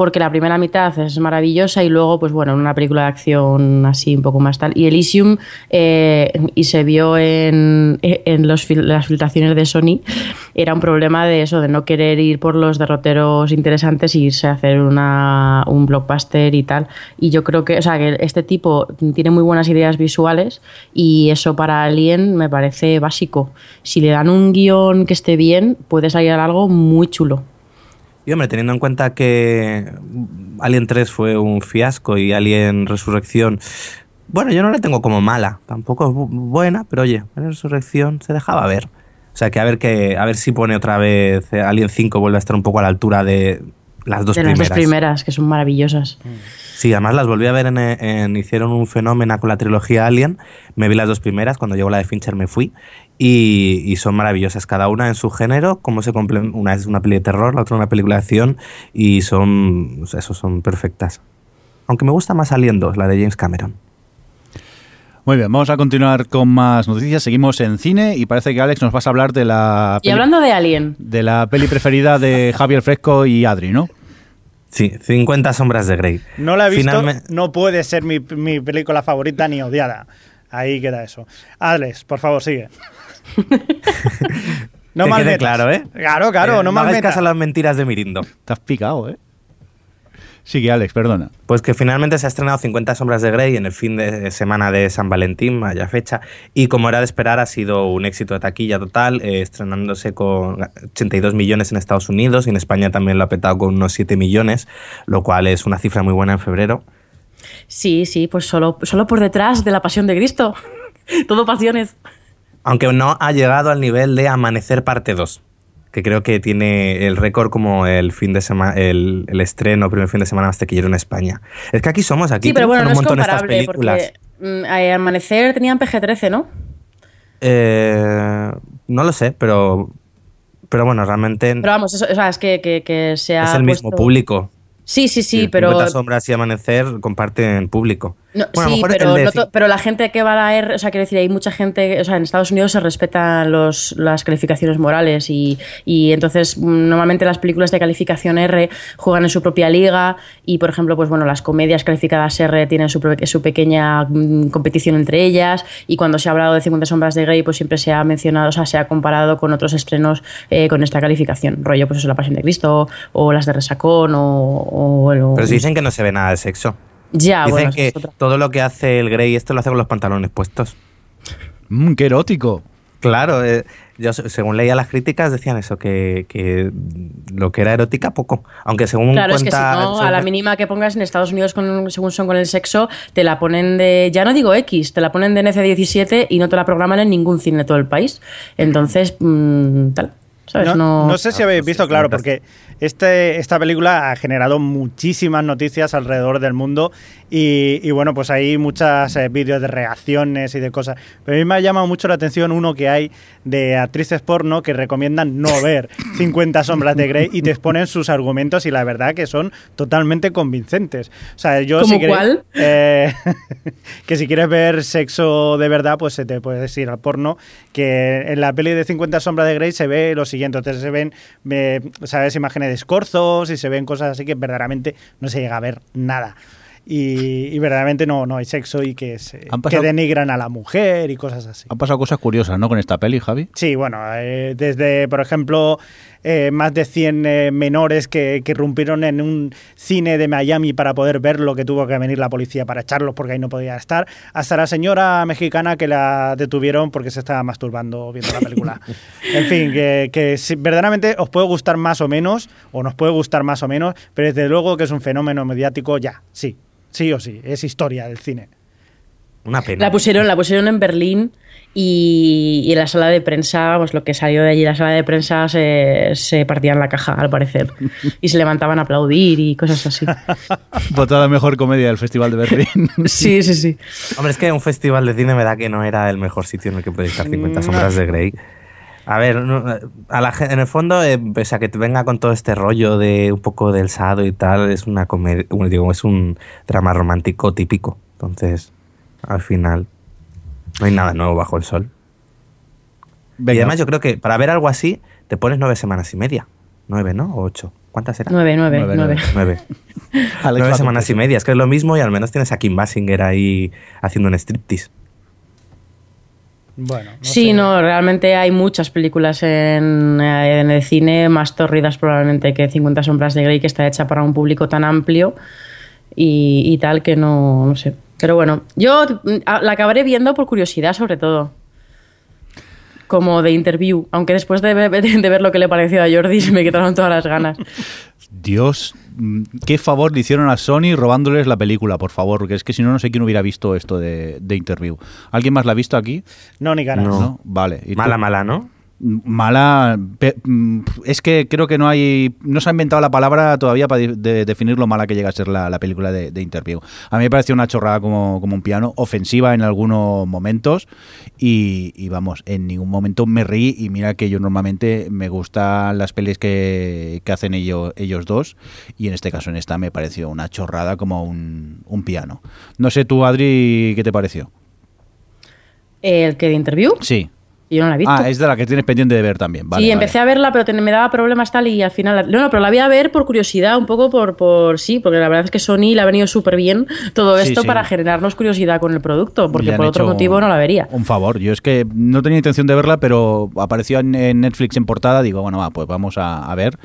porque la primera mitad es maravillosa y luego, pues bueno, una película de acción así un poco más tal. Y Elysium, eh, y se vio en, las filtraciones de Sony, era un problema de eso, de no querer ir por los derroteros interesantes y irse a hacer un blockbuster y tal. Y yo creo que, o sea, que este tipo tiene muy buenas ideas visuales y eso para Alien me parece básico. Si le dan un guion que esté bien, puede salir algo muy chulo. Y hombre, teniendo en cuenta que Alien 3 fue un fiasco y Alien Resurrección, bueno, yo no la tengo como mala, tampoco es bu- buena, pero oye, Alien Resurrección se dejaba ver. O sea que a ver que a ver si pone otra vez eh, Alien 5 vuelve a estar un poco a la altura de las dos de primeras. las dos primeras, que son maravillosas. Sí, además las volví a ver en, en- hicieron un fenómeno con la trilogía Alien. Me vi las dos primeras, cuando llegó la de Fincher me fui y, y son maravillosas cada una en su género, como se comple- una es una peli de terror, la otra una película de acción y son eso son perfectas. Aunque me gusta más Alien 2, la de James Cameron. Muy bien, vamos a continuar con más noticias. Seguimos en cine y parece que Alex nos vas a hablar de la Y peli, hablando de Alien, de la peli preferida de Javier Fresco y Adri, ¿no? Sí, 50 sombras de Grey. No la he visto, Finalme- no puede ser mi, mi película favorita ni odiada. Ahí queda eso. Alex, por favor, sigue. no Que mal quede metas. claro, ¿eh? Claro, claro, Eh, no mal metas. a las mentiras de Mirindo. Te has picado, ¿eh? Sigue, Alex, perdona. Pues que finalmente se ha estrenado 50 sombras de Grey en el fin de semana de San Valentín, vaya fecha, y como era de esperar ha sido un éxito de taquilla total, eh, estrenándose con 82 millones en Estados Unidos y en España también lo ha petado con unos 7 millones, lo cual es una cifra muy buena en febrero. Sí, sí, pues solo, solo por detrás de la pasión de Cristo. Todo pasiones. Aunque no ha llegado al nivel de Amanecer parte 2 que creo que tiene el récord como el fin de semana, el, el, estreno, primer fin de semana más taquillero en España. Es que aquí somos, aquí sí, pero bueno, un montón es estas comparable películas. porque mm, Amanecer tenían PG-13, ¿no? Eh, no lo sé, pero, pero bueno, realmente Pero vamos, eso, o sea, es que, que, que se ha es el mismo público. Sí, sí, sí, pero... 50 sombras y Amanecer comparten público. No, Bueno, sí, pero, no to- pero la gente que va a la R, o sea, quiero decir, hay mucha gente, o sea, en Estados Unidos se respetan los, las calificaciones morales y, y entonces mm, normalmente las películas de calificación R juegan en su propia liga y, por ejemplo, pues bueno, las comedias calificadas R tienen su, su pequeña mm, competición entre ellas y cuando se ha hablado de 50 sombras de Grey, pues siempre se ha mencionado, o sea, se ha comparado con otros estrenos eh, con esta calificación, rollo, pues eso, La Pasión de Cristo o las de Resacón o... o- o- Pero si dicen que no se ve nada de sexo. Ya, dicen bueno, que todo lo que hace el Grey, esto lo hace con los pantalones puestos. Mm, ¡Qué erótico! Claro, eh, yo se- según leía las críticas decían eso, que, que lo que era erótica poco. Aunque según Claro, es que si no, a la mínima que pongas en Estados Unidos con, según son con el sexo, te la ponen de, ya no digo X, te la ponen de NC17 y no te la programan en ningún cine de todo el país. Entonces, mm, tal, ¿sabes? No, No, no sé si Ah, habéis pues visto, claro, porque este, esta película ha generado muchísimas noticias alrededor del mundo y, y bueno, pues hay muchas eh, vídeos de reacciones y de cosas. Pero a mí me ha llamado mucho la atención uno que hay de actrices porno que recomiendan no ver 50 sombras de Grey y te exponen sus argumentos y la verdad que son totalmente convincentes. O sea, yo ¿Cómo si queréis- cuál? eh, que si quieres ver sexo de verdad, pues se te puedes ir al porno. Que en la peli de 50 sombras de Grey se ve lo siguiente. Entonces se ven, eh, ¿sabes? Imágenes de escorzos y se ven cosas así que verdaderamente no se llega a ver nada. Y, y verdaderamente no, no hay sexo y que, se, Han pasado- que denigran a la mujer y cosas así. Han pasado cosas curiosas, ¿no? Con esta peli, Javi. Sí, bueno, eh, desde, por ejemplo, eh, más de 100 eh, menores que, que irrumpieron en un cine de Miami para poder verlo, que tuvo que venir la policía para echarlos porque ahí no podía estar, hasta la señora mexicana que la detuvieron porque se estaba masturbando viendo la película. en fin, que, verdaderamente os puede gustar más o menos, o nos puede gustar más o menos, pero desde luego que es un fenómeno mediático, ya, sí, sí o sí, es historia del cine. Una pena. La pusieron, la pusieron en Berlín y, y en la sala de prensa, pues lo que salió de allí, la sala de prensa se, se partían la caja, al parecer. Y se levantaban a aplaudir y cosas así. Votada mejor comedia del Festival de Berlín. Sí, sí, sí. Hombre, es que un festival de cine me da que no era el mejor sitio en el que podéis estar 50 sombras de Grey. A ver, a la, en el fondo, eh, pese a que te venga con todo este rollo de un poco del sado y tal, es una comedia, bueno, digo, es un drama romántico típico. Entonces, al final, no hay nada nuevo bajo el sol. Y además yo creo que para ver algo así, te pones nueve semanas y media. Nueve, ¿no? O ocho. ¿Cuántas eran? Nueve, nueve, Nueve, nueve. nueve. Nueve. Alex nueve va semanas y media. Es que es lo mismo y al menos tienes a Kim Basinger ahí haciendo un striptease. Bueno, no Sí, sé. no, realmente hay muchas películas en, eh, en el cine más torridas probablemente que 50 sombras de Grey, que está hecha para un público tan amplio y, y tal que no, no sé. Pero bueno, yo mm, la acabaré viendo por curiosidad sobre todo. Como de interview, aunque después de, ve- de ver lo que le pareció a Jordi se me quitaron todas las ganas. Dios, mm, qué favor le hicieron a Sony robándoles la película, por favor, porque es que si no, no sé quién hubiera visto esto de, de interview. ¿Alguien más la ha visto aquí? No, ni ganas. No. Vale. ¿Y tú? Mala, mala, ¿no? Mala. mm, Es que creo que no hay. No se ha inventado la palabra todavía para de- de- definir lo mala que llega a ser la, la película de, de Interview. A mí me pareció una chorrada como, como un piano, ofensiva en algunos momentos. Y, y vamos, en ningún momento me reí. Y mira que yo normalmente me gustan las pelis que, que hacen ellos, ellos dos. Y en este caso, en esta, me pareció una chorrada como un, un piano. No sé tú, Adri, ¿qué te pareció? ¿El que de interview? Sí. Yo no la he visto. Ah, es de la que tienes pendiente de ver también. Vale, sí, vale. empecé a verla, pero me daba problemas tal y al final... No, no, pero la voy a ver por curiosidad, un poco por... por sí, porque la verdad es que Sony le ha venido súper bien todo Sí, esto sí. para generarnos curiosidad con el producto, porque por otro motivo no la vería. Un favor. Yo es que no tenía intención de verla, pero apareció en, en Netflix en portada. Digo, bueno, va, pues vamos a, a ver.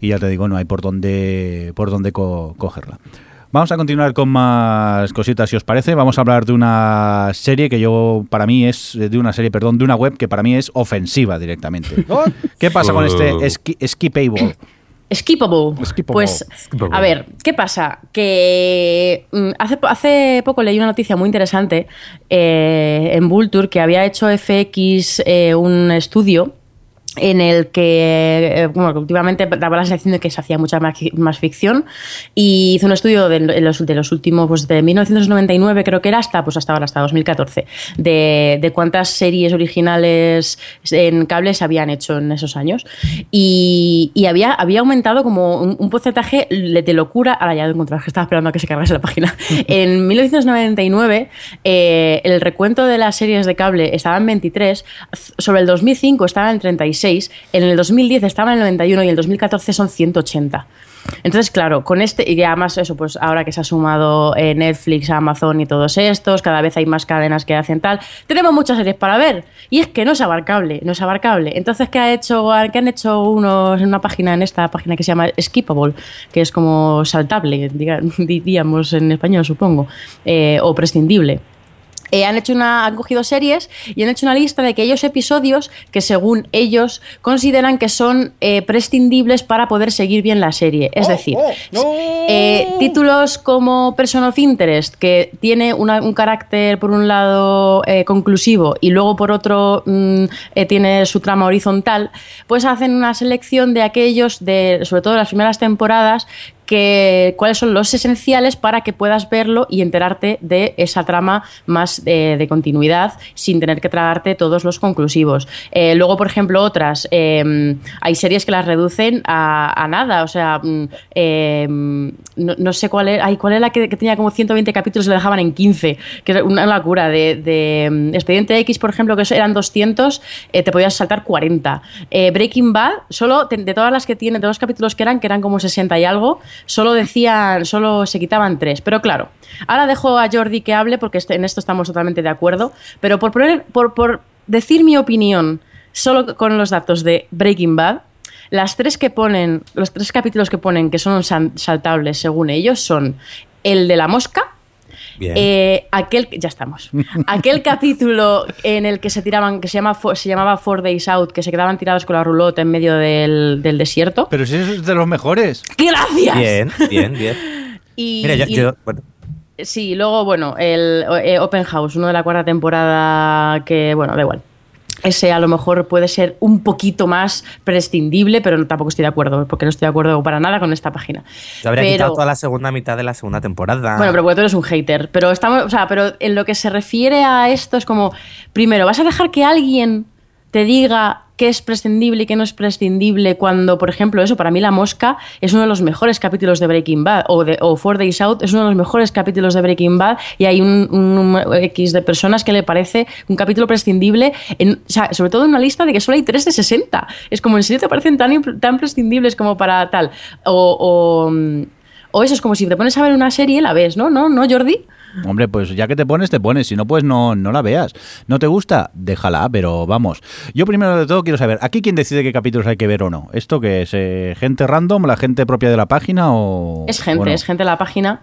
y ya te digo, no hay por dónde, por dónde co- cogerla. Vamos a continuar con más cositas, si os parece. Vamos a hablar de una serie que yo, para mí, es. De una serie, perdón, de una web que para mí es ofensiva directamente. ¿Qué pasa con este esqui- Skipable? Skippable. Skippable. Pues, Skippable. a ver, ¿qué pasa? Que mm, hace, hace poco leí una noticia muy interesante eh, en Vulture que había hecho FX eh, un estudio en el que, eh, bueno, últimamente daba la sensación de que se hacía mucha más, ficción y hizo un estudio de, los, de los últimos, pues de 1999 creo que era hasta, pues hasta ahora, hasta 2014, de, de cuántas series originales en cable se habían hecho en esos años. Y, y había, había aumentado como un, un porcentaje de locura, ahora ya lo he encontrado, que estaba esperando a que se cargase la página, en 1999 eh, el recuento de las series de cable estaba en 23, sobre el 2005 estaba en 36, en el 2010 estaba en 91 y en el 2014 son 180. Entonces, claro, con este, y además eso, pues ahora que se ha sumado eh, Netflix, Amazon y todos estos, cada vez hay más cadenas que hacen tal, tenemos muchas series para ver. Y es que no es abarcable, no es abarcable. Entonces, ¿qué, ha hecho, qué han hecho unos en una página, en esta página que se llama Skippable, que es como saltable, diga- diríamos en español, supongo, eh, o prescindible? Eh, han hecho una, han cogido series y han hecho una lista de aquellos episodios que según ellos consideran que son eh, prescindibles para poder seguir bien la serie. Es decir, eh, títulos como Person of Interest, que tiene una- un carácter por un lado eh, conclusivo y luego por otro mm, tiene su trama horizontal, pues hacen una selección de aquellos, de, sobre todo las primeras temporadas, cuáles son los esenciales para que puedas verlo y enterarte de esa trama más eh, de continuidad sin tener que tragarte todos los conclusivos. Eh, luego, por ejemplo, otras, eh, hay series que las reducen a, nada, o sea, mm, eh, no, sé cuál era, ay, cuál era la que, tenía como 120 capítulos y lo dejaban en 15, que era una locura. De, mm, Expediente X, por ejemplo, que eran 200, eh, te podías saltar 40. Eh, Breaking Bad, solo de todas las que tiene, de los capítulos que eran, que eran como 60 y algo, solo decían, solo se quitaban tres. Pero claro, ahora dejo a Jordi que hable porque este- en esto estamos totalmente de acuerdo. Pero por, poner, por, decir mi opinión solo con los datos de Breaking Bad, las tres que ponen, los tres capítulos que ponen que son saltables según ellos son el de la mosca. Eh, aquel, ya estamos. Aquel capítulo en el que se tiraban, que se, llama, se llamaba Four Days Out, que se quedaban tirados con la rulota en medio del, del desierto. Pero si eso es de los mejores. ¡Gracias! Bien, bien, bien. Y, Mira, yo, y- yo- bueno, Sí, luego, bueno, el eh, Open House, uno de la cuarta temporada que, bueno, da igual. Ese a lo mejor puede ser un poquito más prescindible, pero no- tampoco estoy de acuerdo, porque no estoy de acuerdo para nada con esta página. yo habría Pero- quitado toda la segunda mitad de la segunda temporada. Bueno, pero porque tú eres un hater. Pero estamos, o sea, pero en lo que se refiere a esto es como, primero, ¿vas a dejar que alguien te diga qué es prescindible y qué no es prescindible cuando, por ejemplo, eso, para mí La Mosca es uno de los mejores capítulos de Breaking Bad, o, de, o Four Days Out es uno de los mejores capítulos de Breaking Bad, y hay un, un X de personas que le parece un capítulo prescindible, sobre todo en una lista de que solo hay 3 de 60. Es como, ¿en serio te parecen tan, tan prescindibles como para tal? O... o o eso es como si te pones a ver una serie la ves, ¿no? ¿No, no Jordi? Hombre, pues ya que te pones, te pones. Si no, pues no, no la veas. ¿No te gusta? Déjala, pero vamos. Yo primero de todo quiero saber, ¿aquí quién decide qué capítulos hay que ver o no? ¿Esto qué es? eh, ¿Gente random? ¿La gente propia de la página o...? Es gente, es gente de la página.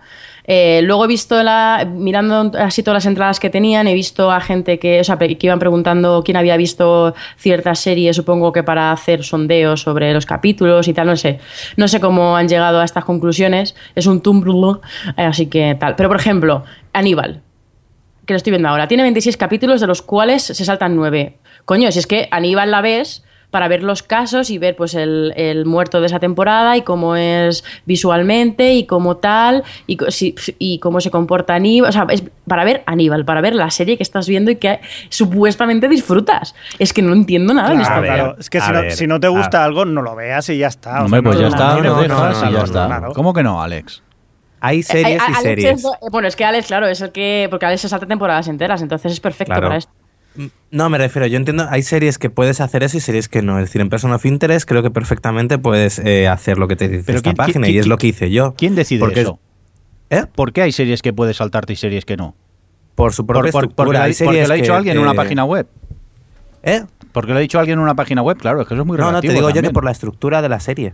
Eh, luego he visto, la, mirando así todas las entradas que tenían, he visto a gente que, o sea, que iban preguntando quién había visto ciertas series, supongo que para hacer sondeos sobre los capítulos y tal, no sé. No sé cómo han llegado a estas conclusiones. Es un Tumblr, eh, así que tal. Pero, por ejemplo, Aníbal, que lo estoy viendo ahora, tiene 26 capítulos, de los cuales se saltan 9. Coño, si es que Aníbal la ves para ver los casos y ver pues el, el muerto de esa temporada y cómo es visualmente y cómo tal y, co- si- y cómo se comporta Aníbal, o sea, es para ver Aníbal, para ver la serie que estás viendo y que supuestamente disfrutas. Es que no entiendo nada en Claro, esta A ver, claro. Es que si no, ver, si no te gusta algo, no lo veas y ya está. O Hombre, sea, pues no- ya está, no, lo no, dejas no, y no, ya no, está. claro. ¿Cómo que no, Alex? hay series Eh, y Alex series. es- bueno, es que Alex, claro, es el que. Porque Alex se salta temporadas enteras, entonces es perfecto Claro. para esto. No, me refiero, yo entiendo, hay series que puedes hacer eso y series que no. Es decir, en Person of Interest creo que perfectamente puedes eh, hacer lo que te dice Pero esta ¿quién- página quién- y es lo que hice yo. ¿Quién decide Porque- eso? ¿Eh? ¿Por qué hay series que puedes saltarte y series que no? Por su propia por- porque, Hay porque series lo ha dicho que- alguien en una página web. ¿Eh? Porque lo ha dicho alguien en una página web, claro, es que eso es muy No, relativo no, te digo yo que por la estructura de la serie.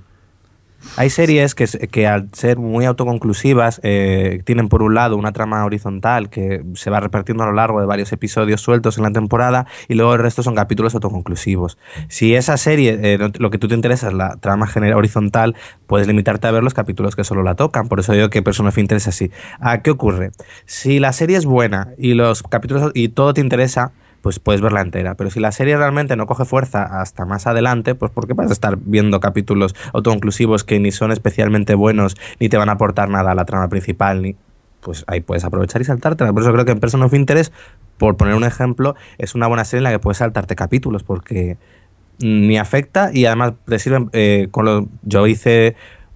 Hay series que, que al ser muy autoconclusivas eh, tienen por un lado una trama horizontal que se va repartiendo a lo largo de varios episodios sueltos en la temporada y luego el resto son capítulos autoconclusivos. Si esa serie, eh, lo que tú te interesa es la trama horizontal, puedes limitarte a ver los capítulos que solo la tocan. Por eso digo que Person of es así. ¿A qué ocurre? Si la serie es buena y los capítulos y todo te interesa, pues puedes verla entera. Pero si la serie realmente no coge fuerza hasta más adelante, pues ¿por qué vas a estar viendo capítulos autoconclusivos que ni son especialmente buenos, ni te van a aportar nada a la trama principal, ni pues ahí puedes aprovechar y saltártela. Por eso creo que en Person of Interest, por poner un ejemplo, es una buena serie en la que puedes saltarte capítulos, porque ni afecta y además te sirven. Eh, con lo, yo hice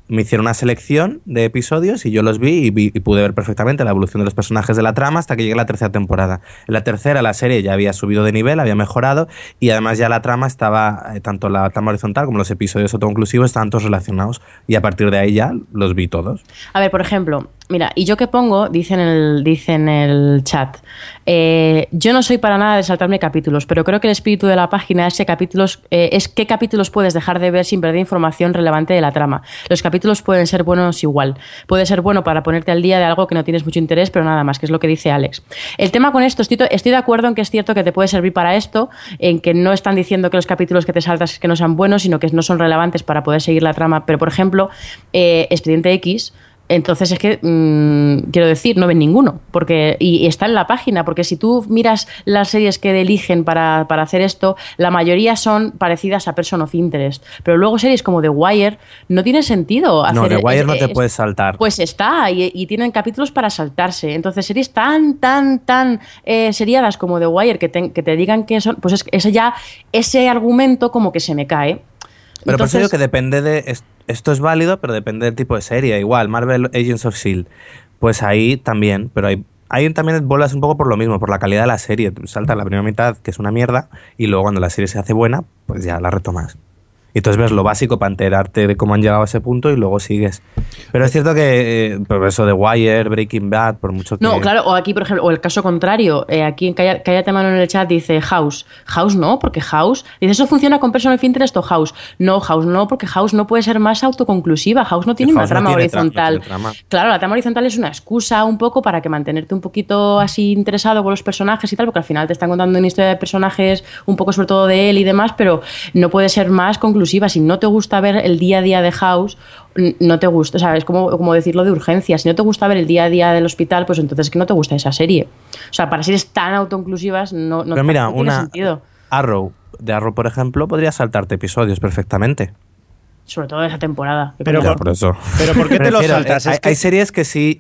me hicieron una selección de episodios y yo los vi y, vi y, pude ver perfectamente la evolución de los personajes de la trama hasta que llegué a la tercera temporada. En la tercera la serie ya había subido de nivel, había mejorado y además ya la trama estaba, eh, tanto la trama horizontal como los episodios autoconclusivos estaban todos relacionados y a partir de ahí ya los vi todos. A ver, por ejemplo, Mira, y yo que pongo, dice en el, dice el chat, eh, yo no soy para nada de saltarme capítulos, pero creo que el espíritu de la página es, que capítulos, eh, es qué capítulos puedes dejar de ver sin perder información relevante de la trama. Los capítulos pueden ser buenos igual. Puede ser bueno para ponerte al día de algo que no tienes mucho interés, pero nada más, que es lo que dice Alex. El tema con esto, estoy, estoy de acuerdo en que es cierto que te puede servir para esto, en que no están diciendo que los capítulos que te saltas que no sean buenos, sino que no son relevantes para poder seguir la trama. Pero, por ejemplo, eh, Expediente X entonces es que, mmm, quiero decir, no ven ninguno. Porque, y, y, está en la página, porque si tú miras las series que eligen para, para, hacer esto, la mayoría son parecidas a Person of Interest. Pero luego series como The Wire no tiene sentido hacer... No, The Wire es, no te es, puedes saltar. Pues está, y, y, tienen capítulos para saltarse. Entonces series tan, tan, tan eh, seriadas como The Wire que te, que te digan que son... Pues es, ese ya, ese argumento como que se me cae. Pero Entonces, por eso digo que depende de... Esto es válido, pero depende del tipo de serie. Igual, Marvel Agents of S.H.I.E.L.D. Pues ahí también, pero hay, ahí también vuelvas un poco por lo mismo, por la calidad de la serie. Salta la primera mitad, que es una mierda, y luego cuando la serie se hace buena, pues ya la retomas. Y entonces ves lo básico para enterarte de cómo han llegado a ese punto y luego sigues. Pero es cierto que, eh, por eso de Wire, Breaking Bad, por mucho que... No, claro, o aquí, por ejemplo, o el caso contrario, eh, aquí en Cállate Mano en el chat dice House. House no, porque House... Dice, ¿eso funciona con Person of Interest o House? No, House no, porque House no puede ser más autoconclusiva. House no tiene House una trama no tiene horizontal. tra- no trama. Claro, la trama horizontal es una excusa un poco para que mantenerte un poquito así interesado con los personajes y tal, porque al final te están contando una historia de personajes, un poco sobre todo de él y demás, pero no puede ser más conclusiva. Si no te gusta ver el día a día de House, no te gusta, o sea, es como, como decirlo de urgencia. Si no te gusta ver el día a día del hospital, pues entonces es que no te gusta esa serie. O sea, para series tan autoinclusivas no, no, Pero mira, no tiene una sentido. Arrow, de Arrow, por ejemplo, podría saltarte episodios perfectamente. Sobre todo de esa temporada. Pero por- por eso. pero ¿por qué te lo saltas? hay series que sí,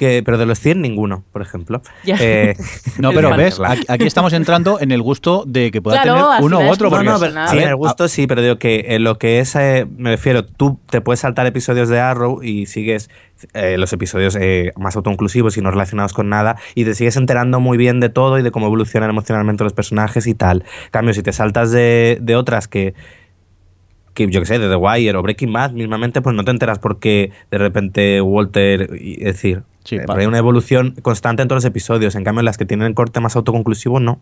que, pero de los 100 ninguno, por ejemplo. Ya. Eh, No, pero ves, aquí, aquí estamos entrando en el gusto de que pueda Claro, tener uno u otro. no, pero, sí, ver, en el gusto sí, pero digo que en lo que es, eh, me refiero, tú te puedes saltar episodios de Arrow y sigues eh, los episodios eh, más autoinclusivos y no relacionados con nada y te sigues enterando muy bien de todo y de cómo evolucionan emocionalmente los personajes y tal. En cambio, si te saltas de, de otras que que yo que sé, de The Wire o Breaking Bad mismamente, pues no te enteras porque de repente Walter, y- es decir, Sí, eh, hay una evolución constante en todos los episodios, en cambio las que tienen corte más autoconclusivo no.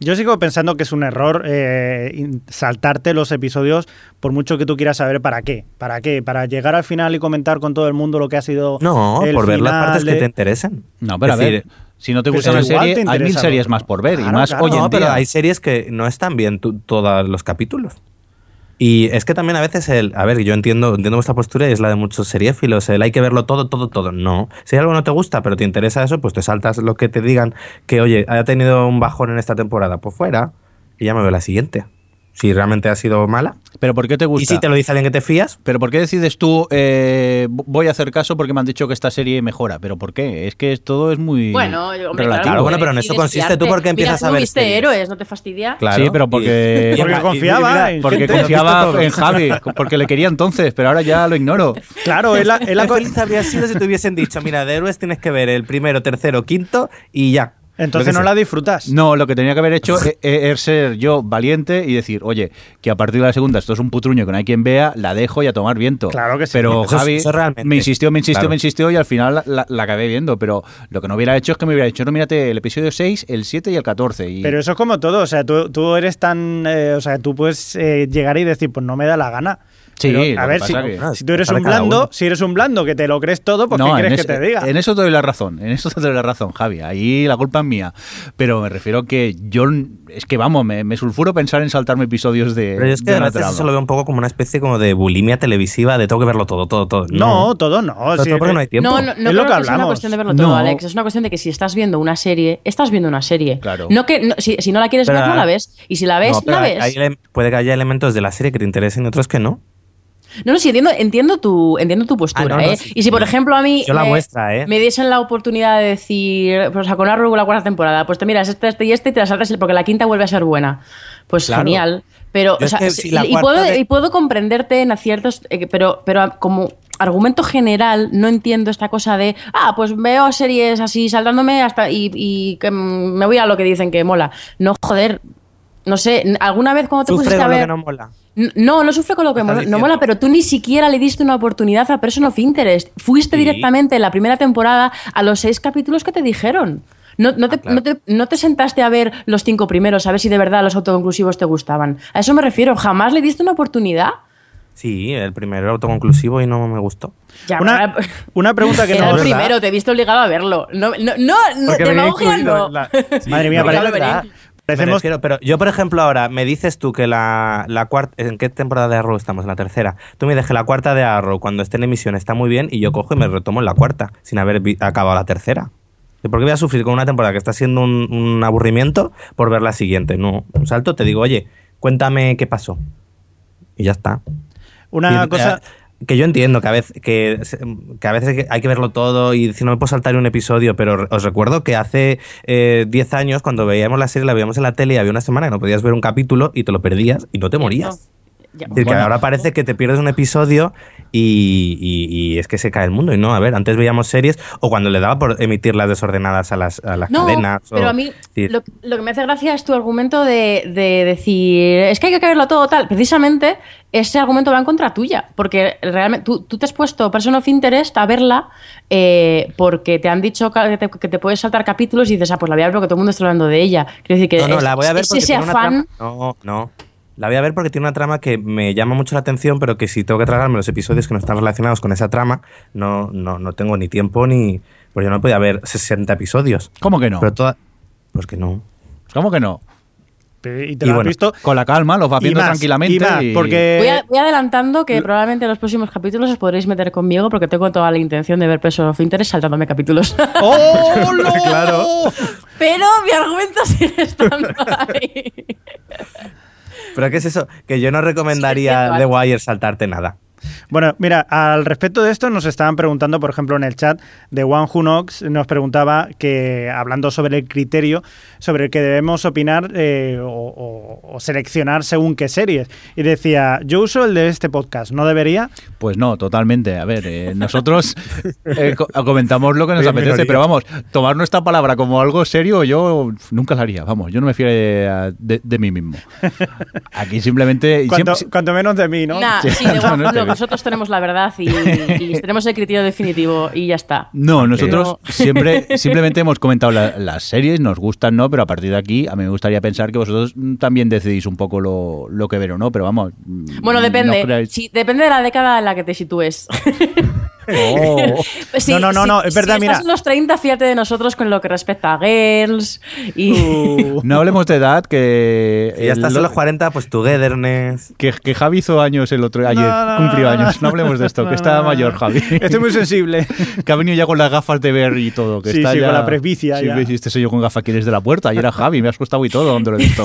Yo sigo pensando que es un error eh, saltarte los episodios por mucho que tú quieras saber para qué. ¿Para qué? ¿Para llegar al final y comentar con todo el mundo lo que ha sido No, el por ver las partes de- que te interesen. No, pero Es a ver, si no te gusta una serie, hay mil series más por ver. y Claro, más claro. hoy en no, pero día. hay series que no están bien todos los capítulos. Y es que también a veces el, a ver, yo entiendo, entiendo vuestra postura y es la de muchos seriéfilos, el hay que verlo todo, todo, todo. No. Si algo no te gusta, pero te interesa eso, pues te saltas lo que te digan que, oye, haya tenido un bajón en esta temporada, pues fuera, y ya me veo la siguiente. Si realmente ha sido mala. Pero ¿por qué te gusta? Y si te lo dice alguien que te fías, Pero ¿por qué decides tú, eh, voy a hacer caso porque me han dicho que esta serie mejora? ¿Pero por qué? Es que todo es muy Bueno, yo- hombre, relativo. claro, bueno, pero en eso consiste. ¿Tú fiarte. por qué empiezas Mira, a ver viste series? héroes, ¿no te fastidia? Sí, pero porque- Porque confiaba en Porque confiaba en Javi, porque le quería entonces, pero ahora ya lo ignoro. Claro, es la, es la habría sido si te hubiesen dicho, mira, de héroes tienes que ver el primero, tercero, quinto y ya. Entonces no la disfrutas. No, lo que tenía que haber hecho e- e- es ser yo valiente y decir, oye, que a partir de la segunda esto es un putruño que no hay quien vea, la dejo y a tomar viento. Claro que sí. Pero Eso es- Javi eso me insistió, me insistió, Claro. me insistió y al final la, la- la acabé viendo. Pero lo que no hubiera hecho es que me hubiera dicho, no, mírate el episodio 6, el 7 y el 14. Y... Pero eso es como todo, o sea, tú, tú eres tan, eh, o sea, tú puedes eh, llegar y decir, pues no me da la gana. Sí, Pero, a ver, si, que- si tú eres un blando, uno. si eres un blando que te lo crees todo, pues No, ¿qué quieres que te diga? En eso te doy la razón, en eso te doy la razón, Javi. Ahí la culpa es mía. Pero me refiero que yo, es que vamos, me, me sulfuro pensar en saltarme episodios de, Pero es que de a una trama. eso lo veo un poco como una especie como de bulimia televisiva, de tengo que verlo todo, todo, todo. no, todo no. Sí, todo porque no hay tiempo. No, no, no Es creo lo que que, sea una hablamos. cuestión de verlo todo, No. Alex. Es una cuestión de que si estás viendo una serie, estás viendo una serie. Claro. No que, no- si, si no la quieres Pero- ver, no la ves. Y si la ves, la ves. hay puede que haya elementos de la serie que te interesen y otros que no. No, no, sí, entiendo, entiendo, tu, entiendo tu postura, Ah, no, no, ¿eh? sí, y si, por ejemplo, a mí Yo la me, vuestra, ¿eh? me diesen la oportunidad de decir, pues a con la cuarta temporada, pues te miras este, este y este y te la saltas porque la quinta vuelve a ser buena. Pues Claro. genial. Pero, Yo o es sea, que si y, puedo, de- y puedo comprenderte en aciertos, eh, pero, pero como argumento general no entiendo esta cosa de, ah, pues veo series así saltándome hasta y, y que me voy a lo que dicen que mola. No, joder, no sé, ¿alguna vez cuando te Sufre pusiste a con lo ver... que no mola. No, no sufre con lo que mola, no mola, pero tú ni siquiera le diste una oportunidad a Person of Interest. Fuiste Sí. directamente en la primera temporada a los seis capítulos que te dijeron. No, no, te, Ah, claro. no, te, no te sentaste a ver los cinco primeros, a ver si de verdad los autoconclusivos te gustaban. A eso me refiero. ¿Jamás le diste una oportunidad? Sí, el primero era autoconclusivo y no me gustó. Ya, Una, pregunta que Era no. el primero, te he visto obligado a verlo. No, no, no, demagogia no. Madre mía, parece- pero yo, por ejemplo, ahora me dices tú que la, la cuarta. ¿En qué temporada de Arrow estamos? En la tercera. Tú me dices que la cuarta de Arrow, cuando esté en emisión, está muy bien y yo cojo y me retomo en la cuarta, sin haber acabado la tercera. ¿Y ¿Por qué voy a sufrir con una temporada que está siendo un, un aburrimiento por ver la siguiente? No, un salto, te digo, oye, cuéntame qué pasó. Y ya está. Una Y, cosa. eh, que yo entiendo que a veces que, que a veces hay que verlo todo y si no me puedo saltar un episodio, pero os recuerdo que hace eh, 10 años cuando veíamos la serie, la veíamos en la tele y había una semana que no podías ver un capítulo y te lo perdías y no te morías. Ya, Es decir, que ahora parece que te pierdes un episodio y, y- y es que se cae el mundo. Y no, a ver, antes veíamos series o cuando le daba por emitirlas desordenadas a las, a las No, cadenas. o- pero a mí lo, lo que me hace gracia es tu argumento de, de decir, es que hay que verlo todo tal. Precisamente ese argumento va en contra tuya, porque realmente tú, tú te has puesto Person of Interest a verla eh, porque te han dicho que te, que te puedes saltar capítulos y dices, ah, pues la voy a ver porque todo el mundo está hablando de ella. Quiero decir que No, no, es, la voy a ver es porque ese una afán... No, no. La voy a ver porque tiene una trama que me llama mucho la atención, pero que si tengo que tragarme los episodios que no están relacionados con esa trama, no, no, no tengo ni tiempo ni. Pues yo no podía ver 60 episodios. ¿Cómo que no? Pero toda. Pues que no. ¿Cómo que no? Y te y lo has bueno, visto. Con la calma, los vas y viendo más, tranquilamente. y más, y- porque. Voy, a- voy adelantando que probablemente en los próximos capítulos os podréis meter conmigo porque tengo toda la intención de ver Person of Interest saltándome capítulos. ¡Oh, no! Claro. Pero mi argumento sigue estando ahí. ¿Pero qué es eso? Que yo no recomendaría The Wire saltarte nada. Bueno, mira, al respecto de esto nos estaban preguntando, por ejemplo, en el chat de One Who Knows, nos preguntaba que, hablando sobre el criterio sobre el que debemos opinar eh, o, o- o seleccionar según qué series. Y decía, yo uso el de este podcast, ¿no debería? Pues no, totalmente. A ver, eh, nosotros eh, co- comentamos lo que nos apetece, minoría. pero vamos, tomar nuestra palabra como algo serio, yo nunca lo haría. Vamos, yo no me fío de, de- de mí mismo. Aquí simplemente. Cuanto, siempre- cuanto menos de mí, ¿no? Nah, Sí, sí, de no. Nosotros tenemos la verdad y, y tenemos el criterio definitivo y ya está. No, nosotros Pero- siempre simplemente hemos comentado la- las series, nos gustan, ¿no? Pero a partir de aquí, a mí me gustaría pensar que vosotros mm, también decidís un poco lo, lo que ver o no, pero vamos. mm, Bueno, no depende. Sí, depende de la década en la que te sitúes. Oh. Pues sí, No, no, no, sí, no, es verdad, si mira. Estás en los 30, fíjate de nosotros con lo que respecta a Girls y... Uh, No hablemos de edad, que. Si ya estás el- en los 40, pues Togetherness. Que, que Javi hizo años el otro ayer, No, no, cumplió años. No hablemos de esto, no, que está mayor, Javi. Estoy muy sensible. que ha venido ya con las gafas de ver y todo. Que Sí, está sí, ya... con la presbicia Sí, este soy yo con gafas, ¿quién es de la puerta? Y era Javi, me has costado y todo donde lo he visto.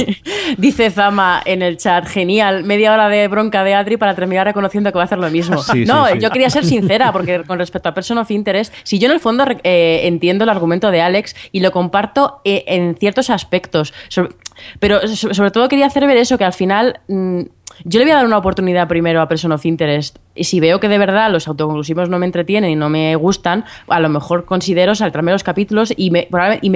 Dice Zama en el chat, genial, media hora de bronca de Adri para terminar reconociendo que va a hacer lo mismo. Sí, sí, no, sí. yo quería ser sincera, porque con respecto a Person of Interest, si yo en el fondo eh, entiendo el argumento de Alex y lo comparto eh, en ciertos aspectos, sobre- pero so- sobre todo quería hacer ver eso, que al final... mm, yo le voy a dar una oportunidad primero a Person of Interest. Y si veo que de verdad los autoconclusivos no me entretienen y no me gustan, a lo mejor considero saltarme los capítulos y me,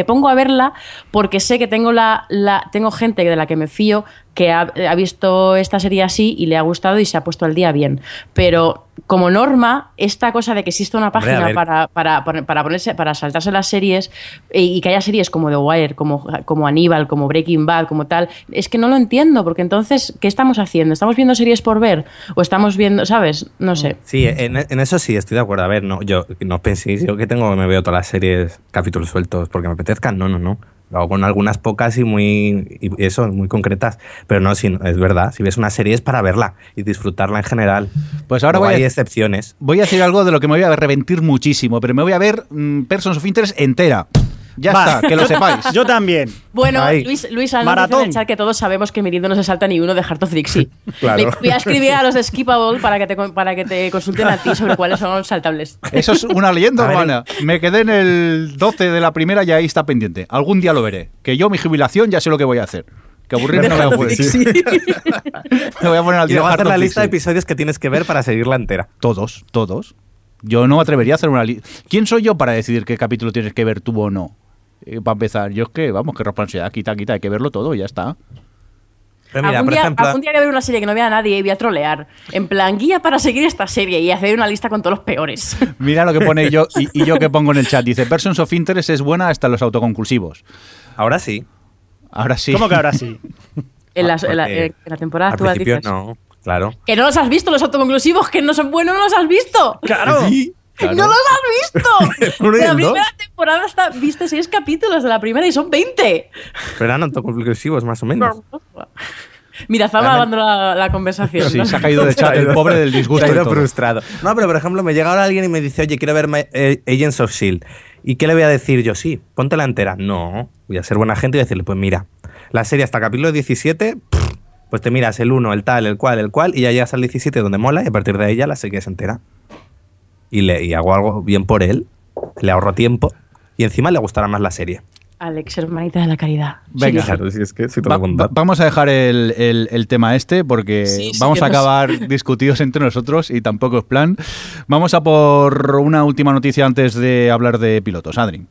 pongo a verla porque sé que tengo, la- tengo gente de la que me fío que ha, ha visto esta serie así y le ha gustado y se ha puesto al día bien. Pero como norma, esta cosa de que exista una página para, para, para ponerse, para saltarse las series eh, y que haya series como The Wire, como, como Aníbal, como Breaking Bad, como tal, es que no lo entiendo, porque entonces, ¿qué estamos haciendo? ¿Estamos viendo series por ver? ¿O estamos viendo, sabes? No sé. Sí, en, en eso sí estoy de acuerdo. A ver, no, yo no penséis yo que tengo me veo todas las series capítulos sueltos porque me apetezcan. No, no, no. Con algunas pocas y muy y eso, muy concretas. Pero no, sí, es verdad. Si ves una serie es para verla y disfrutarla en general. Pues ahora Luego voy a- hay excepciones. Voy a decir algo de lo que me voy a arrepentir muchísimo, pero me voy a ver mm, Persons of Interest entera. Ya Va. está, que lo sepáis. Yo también. Bueno. Luis, Luis Alonso Maratón. dice en el chat que todos sabemos que Mirindo no se salta ni uno de Heart of Dixie. Claro. Le- Voy a escribir a los de Skippable para que te, para que te consulten a ti sobre cuáles son los saltables. Eso es una leyenda A ver. urbana. Me quedé en el 12 de la primera y ahí está pendiente. Algún día lo veré. Que yo, mi jubilación, ya sé lo que voy a hacer. Que aburrirme no me voy a poner. Me voy a poner al Y día luego Heart hacer la lista de episodios que tienes que ver para seguirla entera. Todos, todos. Yo no me atrevería a hacer una lista. ¿Quién soy yo para decidir qué capítulo tienes que ver tú o no? Eh, para empezar, yo es que, vamos, qué responsabilidad, quita, quita, hay que verlo todo y ya está. Pero mira, algún, por día, ejemplo, algún día voy a ver una serie que no vea a nadie y voy a trolear. En plan, guía para seguir esta serie y hacer una lista con todos los peores. Mira lo que pone yo y, y yo que pongo en el chat. Dice, Persons of Interest es buena hasta los autoconclusivos. ahora sí. Ahora sí. ¿Cómo que ahora sí? en, en la, Porque en la temporada Al actual principio dices. no, claro. Que no los has visto, los autoconclusivos, que no son buenos, no los has visto. Claro. Claro. ¡No los has visto! De la primera temporada hasta, viste seis capítulos de la primera y son 20. Pero eran autoconclusivos más o menos. Mira, Realmente- abandonó la, la conversación. Sí, ¿no? se ha caído del chat el pobre del disgusto. Se ha frustrado. No, pero por ejemplo, me llega ahora alguien y me dice, oye, quiero ver My- eh, Agents of Shield. ¿Y qué le voy a decir yo? Sí, ponte la entera. No, voy a ser buena gente y voy a decirle, pues mira, la serie hasta capítulo 17, pff, pues te miras el 1, el tal, el cual, el cual, y ya llegas al 17 donde mola y a partir de ahí ya la serie es entera. Y, le, y hago algo bien por él, le ahorro tiempo y encima le gustará más la serie. Alex, hermanita de la caridad. Venga. Claro, si es que soy Va- todo bondad. va- vamos a dejar el, el- el tema este porque Sí, vamos a acabar discutidos entre nosotros y tampoco es plan. Vamos a por una última noticia antes de hablar de pilotos. Adri.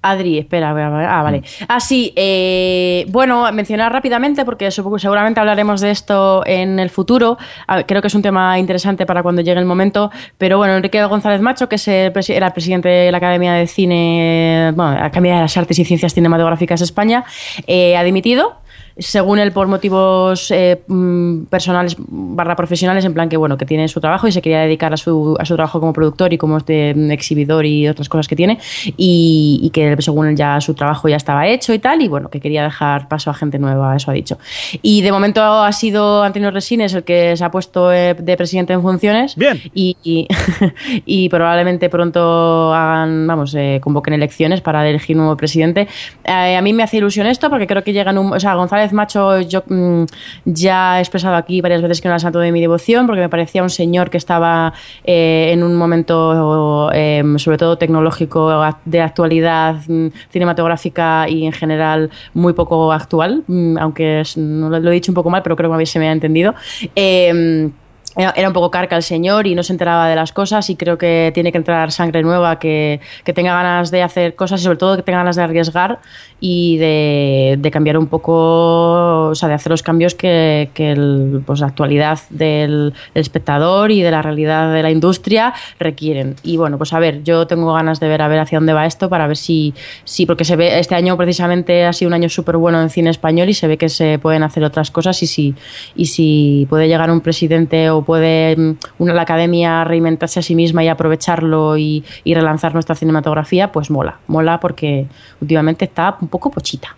Adri, espera, ah, vale. Ah, sí, eh, bueno, mencionar rápidamente, porque seguramente hablaremos de esto en el futuro. Ah, Creo que es un tema interesante para cuando llegue el momento. Pero bueno, Enrique González Macho, que es el era el presidente de la Academia de Cine, bueno, Academia de las Artes y Ciencias Cinematográficas de España, eh, ha dimitido. Según él, por motivos eh, mm, personales barra profesionales, en plan que bueno, que tiene su trabajo y se quería dedicar a su, a su trabajo como productor y como este mm, exhibidor y otras cosas que tiene, y, y que según él ya su trabajo ya estaba hecho y tal, y bueno, que quería dejar paso a gente nueva, eso ha dicho. Y de momento ha sido Antonio Resines el que se ha puesto eh, de presidente en funciones. Bien. Y, y, y probablemente pronto hagan, vamos, eh, convoquen elecciones para elegir nuevo presidente. Eh, a mí me hace ilusión esto porque creo que llegan un. O sea, González Macho, yo mm, ya he expresado aquí varias veces que no era santo de mi devoción porque me parecía un señor que estaba eh, en un momento, eh, sobre todo tecnológico, de actualidad mm, cinematográfica y en general muy poco actual, mm, aunque no lo, he dicho un poco mal, pero creo que se me ha entendido. Eh, era, era un poco carca el señor y no se enteraba de las cosas y creo que tiene que entrar sangre nueva que, que tenga ganas de hacer cosas y sobre todo que tenga ganas de arriesgar y de, de cambiar un poco, o sea, de hacer los cambios que, que el- pues, la actualidad del, del espectador y de la realidad de la industria requieren. Y bueno, pues a ver, yo tengo ganas de ver a ver hacia dónde va esto para ver si, si porque se ve, este año precisamente ha sido un año súper bueno en cine español y se ve que se pueden hacer otras cosas y si, y si puede llegar un presidente o puede mm, una, la academia reinventarse a sí misma y aprovecharlo y, y relanzar nuestra cinematografía, pues mola, mola porque últimamente está un poco pochita.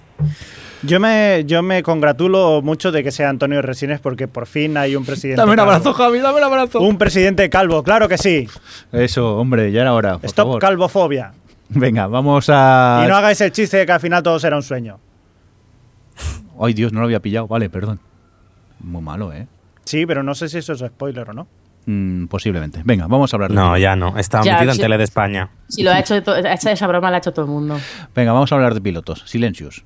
Yo me, yo me congratulo mucho de que sea Antonio Resines porque por fin hay un presidente. Dame un calvo. abrazo, Javi, dame un abrazo. Un presidente calvo, claro que sí. Eso, hombre, ya era hora. Por Stop favor. calvofobia. Venga, vamos a. Y no hagáis el chiste de que al final todo será un sueño. Ay, Dios, no lo había pillado. Vale, perdón. Muy malo, ¿eh? Sí, pero no sé si eso es spoiler o no. Mm, posiblemente. Venga, vamos a hablar de No, pilotos. ya no. Está Ya, metido en tele de España. Si lo ha hecho, to- ha hecho esa broma, la ha hecho todo el mundo. Venga, vamos a hablar de pilotos. Silencios.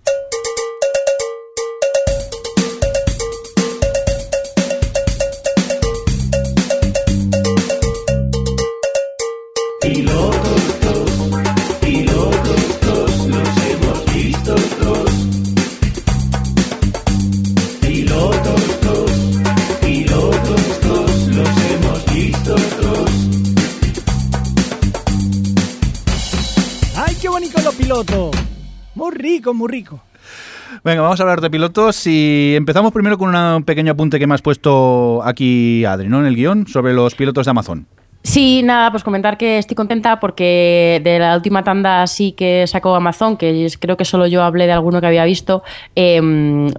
Rico, muy rico. Venga, vamos a hablar de pilotos y empezamos primero con una- un pequeño apunte que me has puesto aquí, Adri, ¿no? En el guion, sobre los pilotos de Amazon. Sí, nada, pues comentar que estoy contenta porque de la última tanda sí que sacó Amazon, que creo que solo yo hablé de alguno que había visto, eh,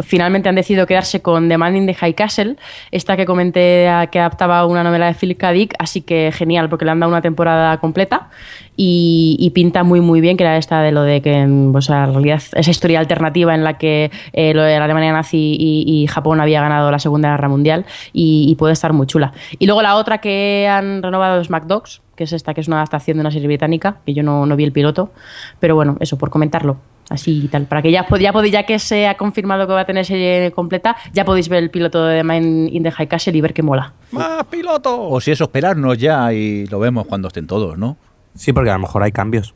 finalmente han decidido quedarse con The Man in the High Castle, esta que comenté que adaptaba una novela de Philip K. Dick, así que genial, porque le han dado una temporada completa y, y pinta muy muy bien, que era esta de lo de que, o sea, en realidad esa historia alternativa en la que eh, lo de la Alemania nazi y, y Japón había ganado la Segunda Guerra Mundial y, y puede estar muy chula. Y luego la otra que han renovado es MacDogs, que es esta, que es una adaptación de una serie británica, que yo no, no vi el piloto, pero bueno, eso, por comentarlo. Así y tal, para que ya, ya, ya que se ha confirmado que va a tener serie completa, ya podéis ver el piloto de The Man in the High Castle y ver que mola. ¡Más piloto! O si eso, esperarnos ya y lo vemos cuando estén todos, ¿no? Sí, porque a lo mejor hay cambios.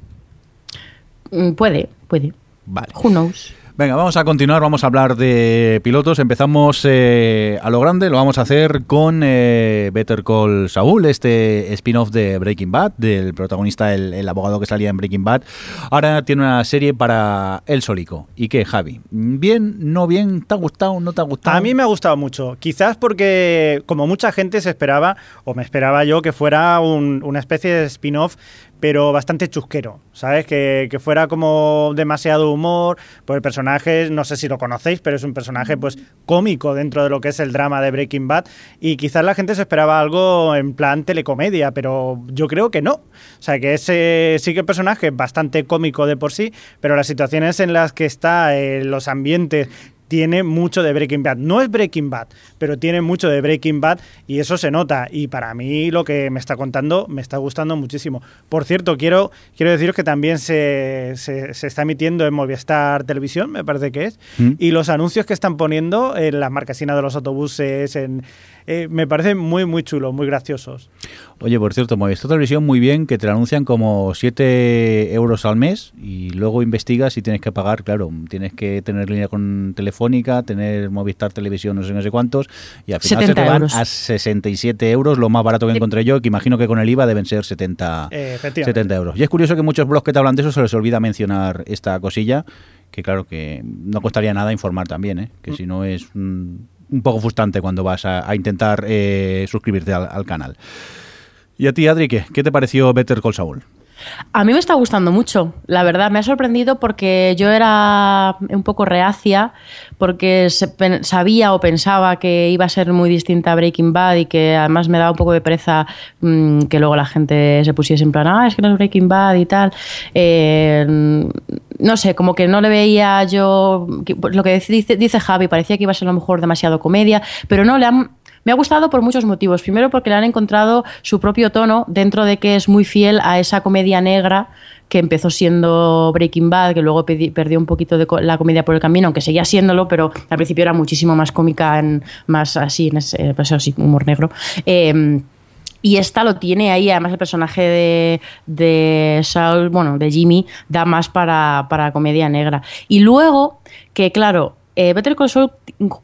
Mm, Puede, puede. Vale. Who knows? Venga, vamos a continuar, vamos a hablar de pilotos. Empezamos eh, a lo grande, lo vamos a hacer con eh, Better Call Saul, este spin-off de Breaking Bad, del protagonista, el, el abogado que salía en Breaking Bad. Ahora tiene una serie para él solico. ¿Y qué, Javi? ¿Bien, no bien? ¿Te ha gustado, no te ha gustado? A mí me ha gustado mucho. Quizás porque, como mucha gente se esperaba, o me esperaba yo, que fuera un- una especie de spin-off, pero bastante chusquero, ¿sabes? Que, que fuera como demasiado humor. Pues el personaje, no sé si lo conocéis, pero es un personaje pues cómico dentro de lo que es el drama de Breaking Bad. Y quizás la gente se esperaba algo en plan telecomedia, pero yo creo que no. O sea, que ese sí que el personaje bastante cómico de por sí, pero las situaciones en las que está, eh, los ambientes tiene mucho de Breaking Bad. No es Breaking Bad, pero tiene mucho de Breaking Bad y eso se nota. Y para mí lo que me está contando me está gustando muchísimo. Por cierto, quiero, quiero deciros que también se, se, se está emitiendo en Movistar Televisión, me parece que es. ¿Mm? Y los anuncios que están poniendo en las marcasinas de los autobuses, en, eh, me parecen muy, muy chulos, muy graciosos. Oye, por cierto, Movistar Televisión muy bien, que te la anuncian como 7 euros al mes y luego investigas y tienes que pagar, claro, tienes que tener línea con Telefónica, tener Movistar Televisión no sé, no sé cuántos y al final se 70 te van euros. a 67 euros, lo más barato que encontré yo, que imagino que con el IVA deben ser 70, Eh, efectivamente. 70 euros. Y es curioso que muchos blogs que te hablan de eso se les olvida mencionar esta cosilla, que claro que no costaría nada informar también, ¿eh? que si no es un, un poco frustrante cuando vas a, intentar eh, suscribirte al, al canal. ¿Y a ti, Adri, qué? ¿Qué te pareció Better Call Saul? A mí me está gustando mucho, la verdad. Me ha sorprendido porque yo era un poco reacia, porque sabía o pensaba que iba a ser muy distinta a Breaking Bad y que además me daba un poco de pereza mm, que luego la gente se pusiese en plan, ah, es que no es Breaking Bad y tal. Eh, no sé, como que no le veía yo. pues Lo que dice, dice Javi, parecía que iba a ser a lo mejor demasiado comedia, pero no, le han. Me ha gustado por muchos motivos. Primero porque le han encontrado su propio tono dentro de que es muy fiel a esa comedia negra que empezó siendo Breaking Bad, que luego perdió un poquito de la comedia por el camino, aunque seguía siéndolo, pero al principio era muchísimo más cómica, en, más así, en ese, pues así, humor negro. Eh, y esta lo tiene ahí, además el personaje de, de Saul, bueno, de Jimmy, da más para, para comedia negra. Y luego, que claro, eh, Better Call Saul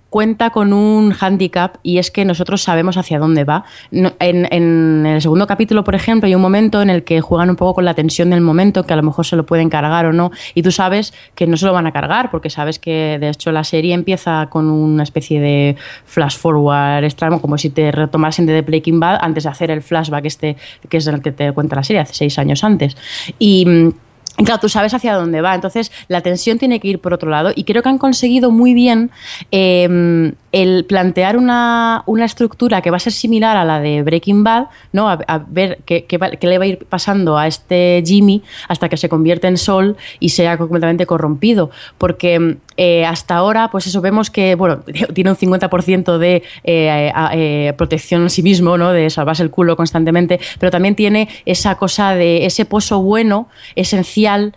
cuenta con un handicap y es que nosotros sabemos hacia dónde va. En, el segundo capítulo, por ejemplo, hay un momento en el que juegan un poco con la tensión del momento, que a lo mejor se lo pueden cargar o no, y tú sabes que no se lo van a cargar, porque sabes que de hecho la serie empieza con una especie de flash forward extremo, como si te retomasen de The Breaking Bad antes de hacer el flashback este, que es el que te cuenta la serie, hace seis años antes. Y. Claro, tú sabes hacia dónde va, entonces la tensión tiene que ir por otro lado y creo que han conseguido muy bien eh, el plantear una, una estructura que va a ser similar a la de Breaking Bad, ¿no? A, ver qué, qué va- le va a ir pasando a este Jimmy hasta que se convierte en Sol y sea completamente corrompido, porque eh, hasta ahora, pues eso, vemos que, bueno, tiene un 50% de eh, eh, protección en sí mismo, ¿no? De salvarse el culo constantemente, pero también tiene esa cosa de ese pozo bueno, esencial,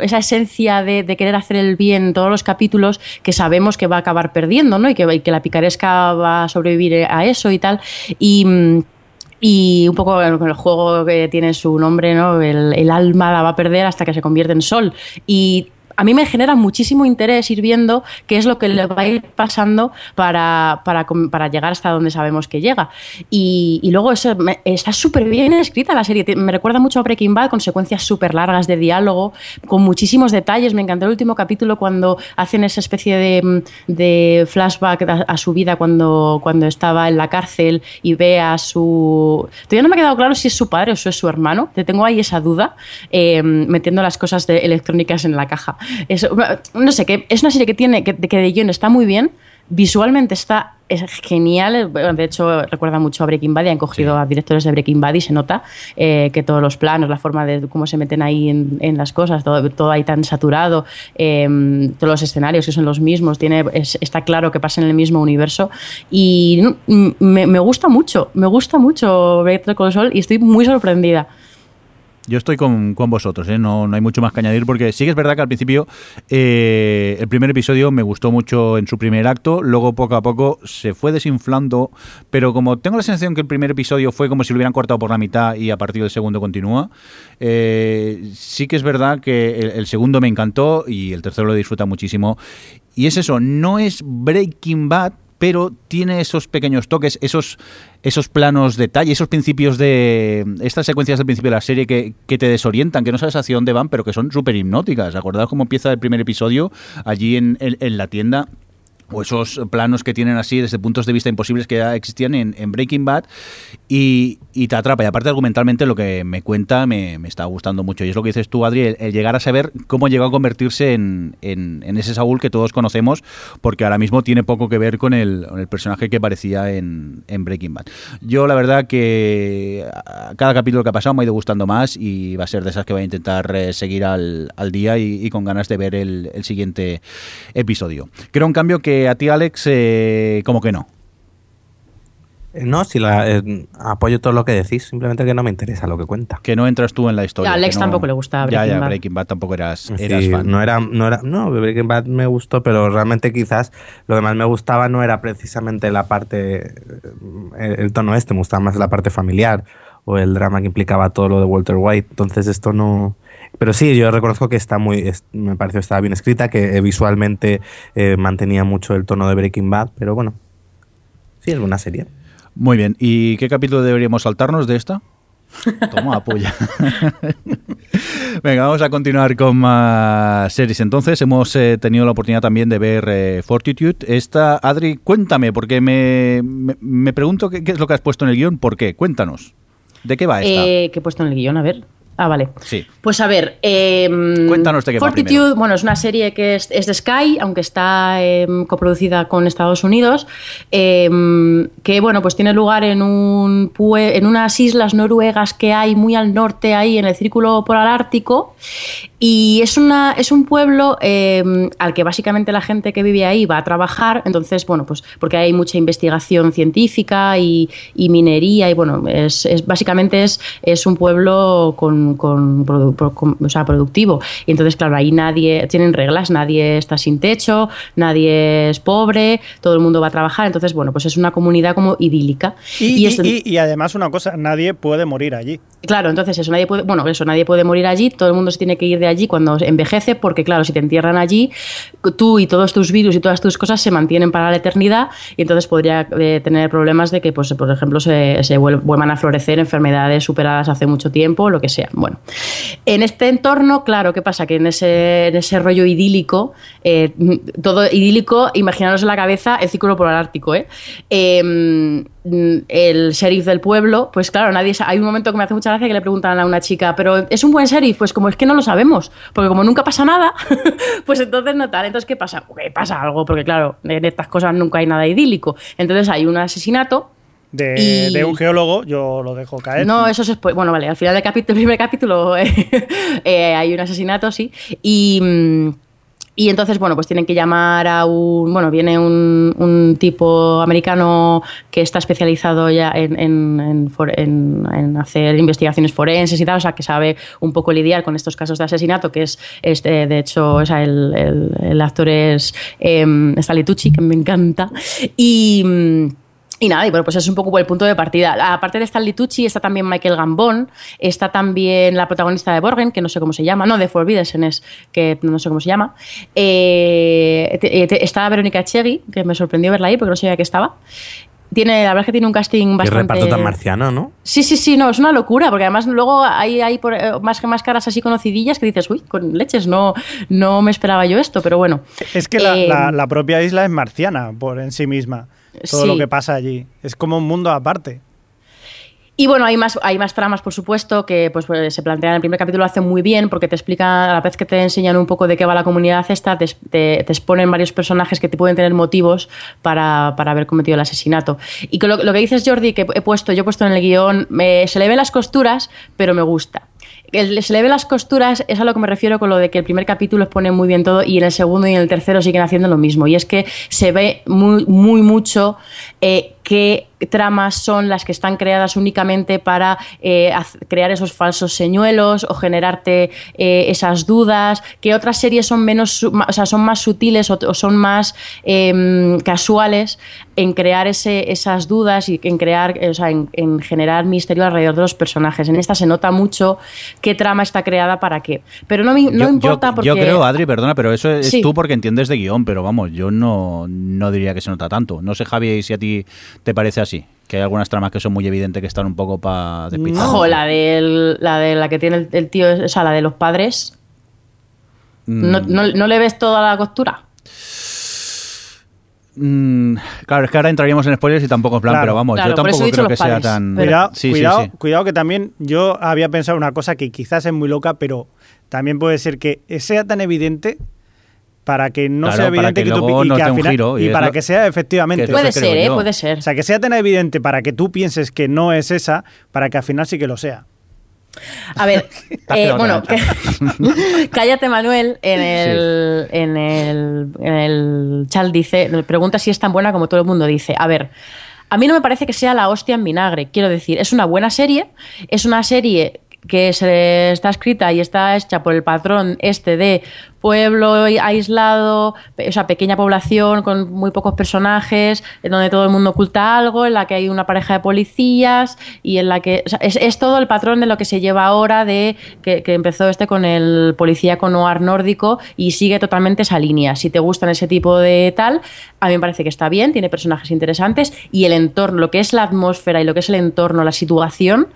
esa esencia de, de querer hacer el bien en todos los capítulos que sabemos que va a acabar perdiendo, ¿no? Y que, y que la picaresca va a sobrevivir a eso y tal. Y. mm, y un poco con el juego que tiene su nombre, ¿no? El, el alma la va a perder hasta que se convierte en sol. Y a mí me genera muchísimo interés ir viendo qué es lo que le va a ir pasando para, para, para llegar hasta donde sabemos que llega. Y, y luego eso, me- está súper bien escrita la serie. Me recuerda mucho a Breaking Bad, con secuencias súper largas de diálogo, con muchísimos detalles. Me encantó el último capítulo cuando hacen esa especie de, de flashback a, a su vida cuando, cuando estaba en la cárcel y ve a su... Todavía no me ha quedado claro si es su padre o si es su hermano. Te tengo ahí esa duda, eh, metiendo las cosas de electrónicas en la caja. Eso, no sé, que es una serie que tiene, que, que de guion está muy bien, visualmente está es genial. De hecho, recuerda mucho a Breaking Bad y han cogido a directores de Breaking Bad y se nota eh, que todos los planos, la forma de cómo se meten ahí en, en las cosas, todo, todo ahí tan saturado, eh, todos los escenarios que son los mismos, tiene, es- está claro que pasa en el mismo universo y me, me gusta mucho, me gusta mucho Call Saul y estoy muy sorprendida. Yo estoy con, con vosotros, ¿eh? no, no hay mucho más que añadir porque sí que es verdad que al principio eh, el primer episodio me gustó mucho en su primer acto, luego poco a poco se fue desinflando, pero como tengo la sensación que el primer episodio fue como si lo hubieran cortado por la mitad y a partir del segundo continúa, eh, sí que es verdad que el, el segundo me encantó y el tercero lo disfruta muchísimo. Y es eso, no es Breaking Bad, pero tiene esos pequeños toques, esos, esos planos detalle, esos principios de. estas secuencias del principio de la serie que, que te desorientan, que no sabes hacia dónde van, pero que son súper hipnóticas. ¿Acordaos cómo empieza el primer episodio allí en, en- en la tienda? O esos planos que tienen así desde puntos de vista imposibles que ya existían en, Breaking Bad y, te atrapa. Y aparte, argumentalmente, lo que me cuenta me, está gustando mucho. Y es lo que dices tú, Adri, el, llegar a saber cómo llegó a convertirse en, ese Saúl que todos conocemos, porque ahora mismo tiene poco que ver con el, con el personaje que parecía en, Breaking Bad. Yo, la verdad, que cada capítulo que ha pasado me ha ido gustando más y va a ser de esas que voy a intentar eh, seguir al, día y, con ganas de ver el, el siguiente episodio. Creo, en cambio, que a ti, Alex, eh, como que no. Eh, No, si la, eh, apoyo todo lo que decís, simplemente que no me interesa lo que cuenta. Que no entras tú en la historia. Ya, a Alex no- tampoco le gusta Ya, Breaking ya, Bad. Breaking Bad tampoco eras, Sí, eras fan. no era, no era, no, Breaking Bad me gustó, pero realmente quizás lo que más me gustaba no era precisamente la parte, eh, el, el tono este, me gustaba más la parte familiar o el drama que implicaba todo lo de Walter White. Entonces esto no, pero sí, yo reconozco que está muy, es- me pareció que estaba bien escrita, que eh, visualmente eh, mantenía mucho el tono de Breaking Bad, pero bueno, sí es buena serie. Muy bien. ¿Y qué capítulo deberíamos saltarnos de esta? Toma, apoya. Venga, vamos a continuar con más series. Entonces, hemos eh, tenido la oportunidad también de ver eh, Fortitude. Esta, Adri, cuéntame, porque me, me, me pregunto qué, qué es lo que has puesto en el guion. ¿Por qué? Cuéntanos. ¿De qué va esta? Eh, que he puesto en el guion, a ver. Ah, vale. Sí. Pues a ver, eh, Cuéntanos de qué Fortitude, bueno, es una serie que es, es de Sky, aunque está eh, coproducida con Estados Unidos, eh, que bueno, pues tiene lugar en un pue- en unas islas noruegas que hay muy al norte ahí en el círculo polar ártico y es una es un pueblo al que básicamente la gente que vive ahí va a trabajar, entonces bueno, pues porque hay mucha investigación científica y, y minería y bueno, es, es- básicamente es, es un pueblo con, con o sea, productivo. Y entonces, claro, ahí nadie, tienen reglas, nadie está sin techo, nadie es pobre, todo el mundo va a trabajar. Entonces, bueno, pues es una comunidad como idílica. Y, y- esto- y- y además una cosa, nadie puede morir allí. Claro, entonces eso nadie puede, bueno, eso nadie puede morir allí, todo el mundo se tiene que ir de allí cuando envejece, porque claro, si te entierran allí, tú y todos tus virus y todas tus cosas se mantienen para la eternidad y entonces podría eh, tener problemas de que, pues, por ejemplo, se, se vuel- vuelvan a florecer enfermedades superadas hace mucho tiempo, lo que sea. Bueno, en este entorno, claro, ¿qué pasa? Que en ese, en ese rollo idílico, eh, todo idílico, imaginaros en la cabeza el círculo polar ártico, ¿eh? Eh, el sheriff del pueblo, pues claro, nadie hay un momento que me hace mucha gracia que le preguntan a una chica, pero ¿es un buen sheriff? Pues como es que no lo sabemos, porque como nunca pasa nada, pues entonces no tal. Entonces, ¿qué pasa? Que pasa algo, porque claro, en estas cosas nunca hay nada idílico. Entonces hay un asesinato. De, Y- de un geólogo, yo lo dejo caer. No, eso es Bueno, vale, al final del capítulo, primer capítulo eh, hay un asesinato, sí. Y. mm, y entonces, bueno, pues tienen que llamar a un. Bueno, viene un, un tipo americano que está especializado ya en, en- en for- en- en hacer investigaciones forenses y tal, o sea, que sabe un poco lidiar con estos casos de asesinato, que es, este, de hecho, o sea, el, el- el actor es eh, Stanley Tucci, que me encanta. Y. Y nada, y bueno, pues es un poco el punto de partida. Aparte de Stanley Tucci, está también Michael Gambon, está también la protagonista de Borgen, que no sé cómo se llama, no, de Forbidden es que no sé cómo se llama. Eh, te- está Verónica Chegui, que me sorprendió verla ahí porque no sabía que estaba. Tiene, la verdad es que tiene un casting bastante... reparto tan marciano, ¿no? Sí, sí, sí, no, es una locura, porque además luego hay, hay por- eh, más, más caras así conocidillas que dices, uy, con leches, no, no me esperaba yo esto, pero bueno. Es que la, Eh, la- la propia isla es marciana por en sí misma. Todo Sí. lo que pasa allí. Es como un mundo aparte. Y bueno, hay más, hay más tramas, por supuesto, que pues, pues, se plantean. El primer capítulo lo hace muy bien porque te explica, a la vez que te enseñan un poco de qué va la comunidad esta, te, te- te exponen varios personajes que te pueden tener motivos para, para haber cometido el asesinato. Y que lo, lo que dices, Jordi, que he puesto, yo he puesto en el guion, me- se le ven las costuras, pero me gusta. Se le ven las costuras, es a lo que me refiero con lo de que el primer capítulo expone muy bien todo y en el segundo y en el tercero siguen haciendo lo mismo. Y es que se ve muy, muy mucho eh, qué tramas son las que están creadas únicamente para eh, crear esos falsos señuelos o generarte eh, esas dudas, que otras series son menos, o sea, son más sutiles o, o son más em, casuales en crear ese, esas dudas y en crear, eh, o sea, en, en generar misterio alrededor de los personajes. En esta se nota mucho qué trama está creada para qué. Pero no, me- no yo, importa yo- porque... yo creo, Adri, perdona, pero eso es Sí. tú porque entiendes de guion, pero vamos, yo no, no diría que se nota tanto. No sé, Javi, si a ti te parece así, que hay algunas tramas que son muy evidentes que están un poco para despistar. Ojo, la, del- la de la que tiene el, el tío, o sea, la de los padres. Mm. ¿No, no, no le ves toda la costura? Mm, claro, es que ahora entraríamos en spoilers y tampoco es plan, Claro. pero vamos, Claro, yo tampoco creo que sea tan... pero- Cuidado, Sí, sí, cuidado, sí. cuidado que también yo había pensado una cosa que quizás es muy loca, pero también puede ser que sea tan evidente para que no Claro, sea evidente que que, tú y no que al final- giro, y para lo- que sea efectivamente que Puede creo ser, ¿eh? Puede ser. o sea, que sea tan evidente para que tú pienses que no es esa, para que al final sí que lo sea. A ver, eh, bueno, cállate Manuel, en el, en, el, en el chat dice, pregunta si es tan buena como todo el mundo dice. A ver, a mí no me parece que sea la hostia en vinagre, quiero decir, es una buena serie, es una serie que se está escrita y está hecha por el patrón este de pueblo aislado, o sea, pequeña población con muy pocos personajes, en donde todo el mundo oculta algo, en la que hay una pareja de policías y en la que es, es todo el patrón de lo que se lleva ahora de que, que empezó este con el policía con noir nórdico y sigue totalmente esa línea. Si te gustan ese tipo de tal, a mí me parece que está bien, tiene personajes interesantes y el entorno, lo que es la atmósfera y lo que es el entorno, la situación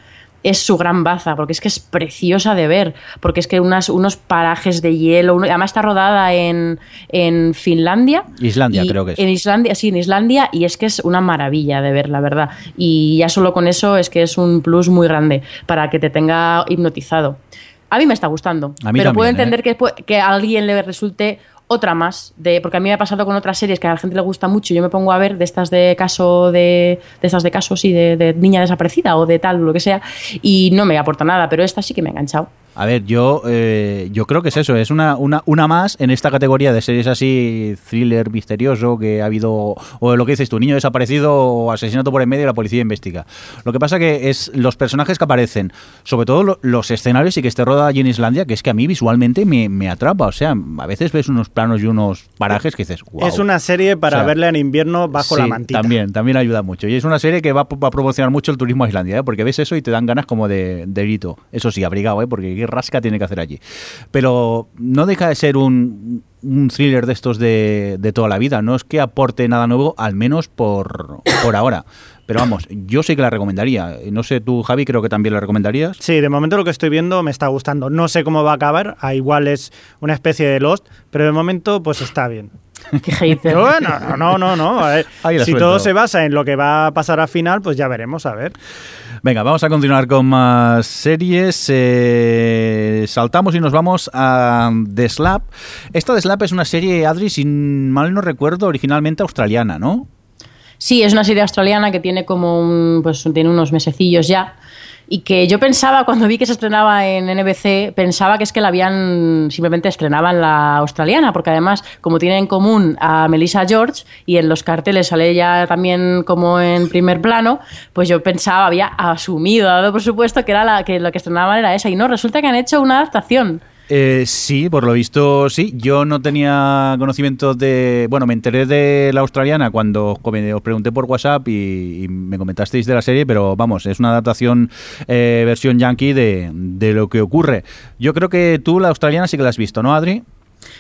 es su gran baza, porque es que es preciosa de ver, porque es que unas, unos parajes de hielo, uno- además está rodada en, en Finlandia. Islandia, Y- creo que es. En Islandia, sí, en Islandia, y es que es una maravilla de ver, la verdad. Y ya solo con eso es que es un plus muy grande para que te tenga hipnotizado. A mí me está gustando, pero puedo ¿eh? entender que, pu- que a alguien le resulte otra más, de, porque a mí me ha pasado con otras series que a la gente le gusta mucho. Yo me pongo a ver de estas de caso de, de estas de casos y de, de niña desaparecida o de tal, lo que sea, y no me aporta nada, pero esta sí que me ha enganchado. A ver, yo, eh, yo creo que es eso, es una, una, una más en esta categoría de series así, thriller misterioso, que ha habido, o lo que dices tu niño desaparecido o asesinato por en medio y la policía investiga. Lo que pasa que es los personajes que aparecen, sobre todo lo- los escenarios y que esté rodada allí en Islandia, que es que a mí visualmente me, me atrapa. O sea, a veces ves unos planos y unos parajes que dices, wow. Es una serie para O sea, verla en invierno bajo Sí, la mantita. También, también ayuda mucho. Y es una serie que va, a- va a promocionar mucho el turismo a Islandia, ¿eh? porque ves eso y te dan ganas como de, de grito. Eso sí, abrigado, ¿eh? porque rasca tiene que hacer allí. Pero no deja de ser un, un thriller de estos de, de toda la vida. No es que aporte nada nuevo, al menos por, por ahora. Pero vamos, yo sí que la recomendaría. No sé, tú, Javi, creo que también la recomendarías. Sí, de momento lo que estoy viendo me está gustando. No sé cómo va a acabar, a igual es una especie de Lost, pero de momento pues está bien. Qué bueno, no, no, no. a ver, si suelto. todo se basa en lo que va a pasar al final, pues ya veremos, a ver. Venga, vamos a continuar con más series. Eh, saltamos y nos vamos a The Slap. Esta The Slap es una serie, Adri, si mal no recuerdo, originalmente australiana, ¿no? Sí, es una serie australiana que tiene como un, pues tiene unos mesecillos ya. Y que yo pensaba, cuando vi que se estrenaba en NBC, pensaba que es que la habían, simplemente estrenaban la australiana, porque además, como tiene en común a Melissa George y en los carteles sale ella también como en primer plano, pues yo pensaba, había asumido, dado por supuesto, que era la que lo que estrenaban era esa. Y no, resulta que han hecho una adaptación. Eh, sí, por lo visto sí. Yo no tenía conocimiento de... Bueno, me enteré de la australiana cuando os pregunté por WhatsApp y, me comentasteis de la serie, pero vamos, es una adaptación eh, versión yankee de, de lo que ocurre. Yo creo que tú la australiana sí que la has visto, ¿no, Adri?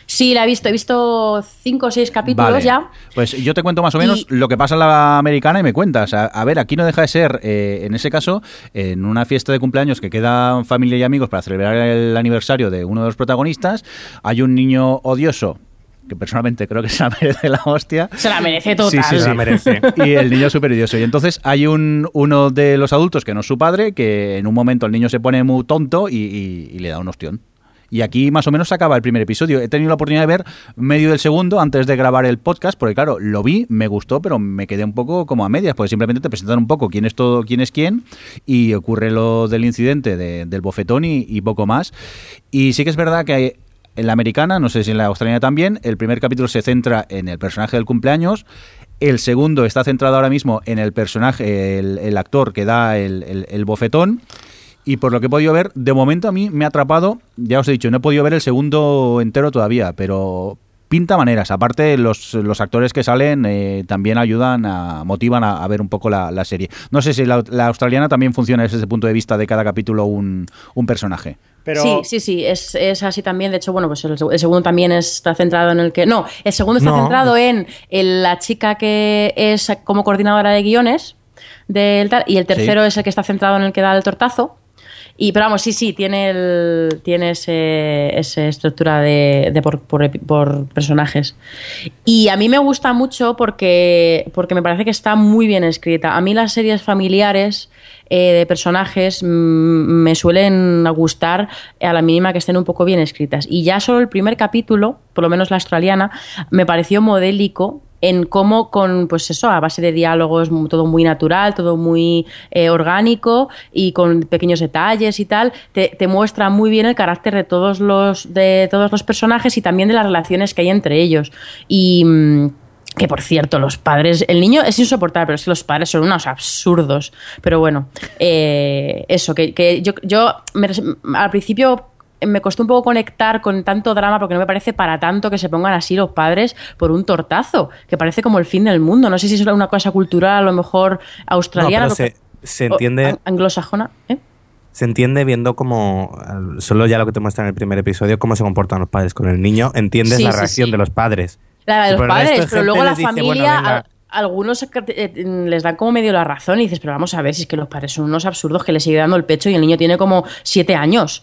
Sí, la he visto. He visto cinco o seis capítulos ya. Pues yo te cuento más o menos lo que pasa en la americana y me cuentas. A, ver, aquí no deja de ser, eh, en ese caso, en una fiesta de cumpleaños que quedan familia y amigos para celebrar el aniversario de uno de los protagonistas, hay un niño odioso que personalmente creo que se la merece la hostia. Se la merece total. Sí, sí, se la merece. Y el niño es súper odioso. Y entonces hay un, uno de los adultos que no es su padre, que en un momento el niño se pone muy tonto y, y le da un ostión. Y aquí más o menos se acaba el primer episodio. He tenido la oportunidad de ver medio del segundo antes de grabar el podcast, porque claro, lo vi, me gustó, pero me quedé un poco como a medias, porque simplemente te presentan un poco quién es todo, quién es quién, y ocurre lo del incidente del bofetón y, poco más. Y sí que es verdad que en la americana, no sé si en la australiana también, el primer capítulo se centra en el personaje del cumpleaños. El segundo está centrado ahora mismo en el personaje, el, actor que da el bofetón y por lo que he podido ver, de momento a mí me ha atrapado, ya os he dicho, no he podido ver el segundo entero todavía, pero pinta maneras. Aparte, los, los actores que salen eh, también ayudan, a, motivan a, ver un poco la, serie. No sé si la, australiana también funciona desde ese punto de vista de cada capítulo un, un personaje. Pero... Sí, sí, sí, es, es, así también. De hecho, bueno, pues el, segundo también está centrado en el que. No, el segundo está centrado en, la chica que es como coordinadora de guiones del y el tercero es el que está centrado en el que da el tortazo. Y, pero vamos, sí, sí, tiene, el, tiene ese, esa estructura de, por, por, personajes. Y a mí me gusta mucho porque, porque me parece que está muy bien escrita. A mí las series familiares eh, de personajes mm, me suelen gustar a la mínima que estén un poco bien escritas. Y ya solo el primer capítulo, por lo menos la australiana, me pareció modélico en cómo con, pues eso, a base de diálogos, todo muy natural, todo muy eh, orgánico y con pequeños detalles y tal, te, muestra muy bien el carácter de todos los, de todos los personajes y también de las relaciones que hay entre ellos. Y mm, que por cierto, los padres, el niño es insoportable, pero es que los padres son unos absurdos. Pero bueno, eh, eso, que, yo, yo al principio me costó un poco conectar con tanto drama porque no me parece para tanto que se pongan así los padres por un tortazo, que parece como el fin del mundo. No sé si es una cosa cultural, a lo mejor australiana. se, se, entiende. anglosajona, ¿eh? Se entiende viendo cómo, solo ya lo que te muestra en el primer episodio, cómo se comportan los padres con el niño, entiendes la reacción de los padres. La de los padres, pero luego la familia algunos eh, les dan como medio la razón y dices, pero vamos a ver, si es que los padres son unos absurdos que le sigue dando el pecho y el niño tiene como siete años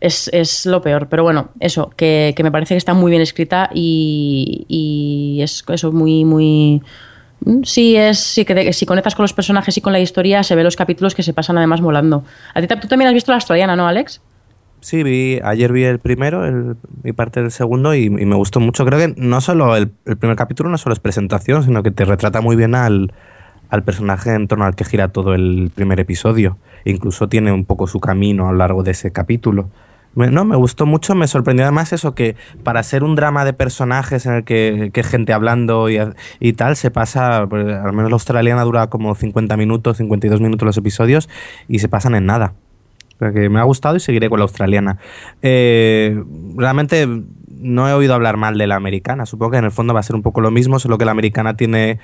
es, es lo peor. Pero bueno, eso, que, me parece que está muy bien escrita y, y es eso muy, muy... Mm, sí, es, sí que si conectas con los personajes y con la historia, se ve los capítulos que se pasan además volando. ¿A ti, tú también has visto la australiana, ¿no, Alex? Sí, vi, ayer vi el primero, el, mi parte del segundo y, me gustó mucho. Creo que no solo el, el, primer capítulo no solo es presentación, sino que te retrata muy bien al, al personaje en torno al que gira todo el primer episodio. Incluso tiene un poco su camino a lo largo de ese capítulo. No, me gustó mucho, me sorprendió además eso que para ser un drama de personajes en el que, que gente hablando y, y, tal, se pasa, pues, al menos la australiana dura como 50 minutos, 52 minutos los episodios y se pasan en nada. O que me ha gustado y seguiré con la australiana. Eh, realmente no he oído hablar mal de la americana, supongo que en el fondo va a ser un poco lo mismo, solo que la americana tiene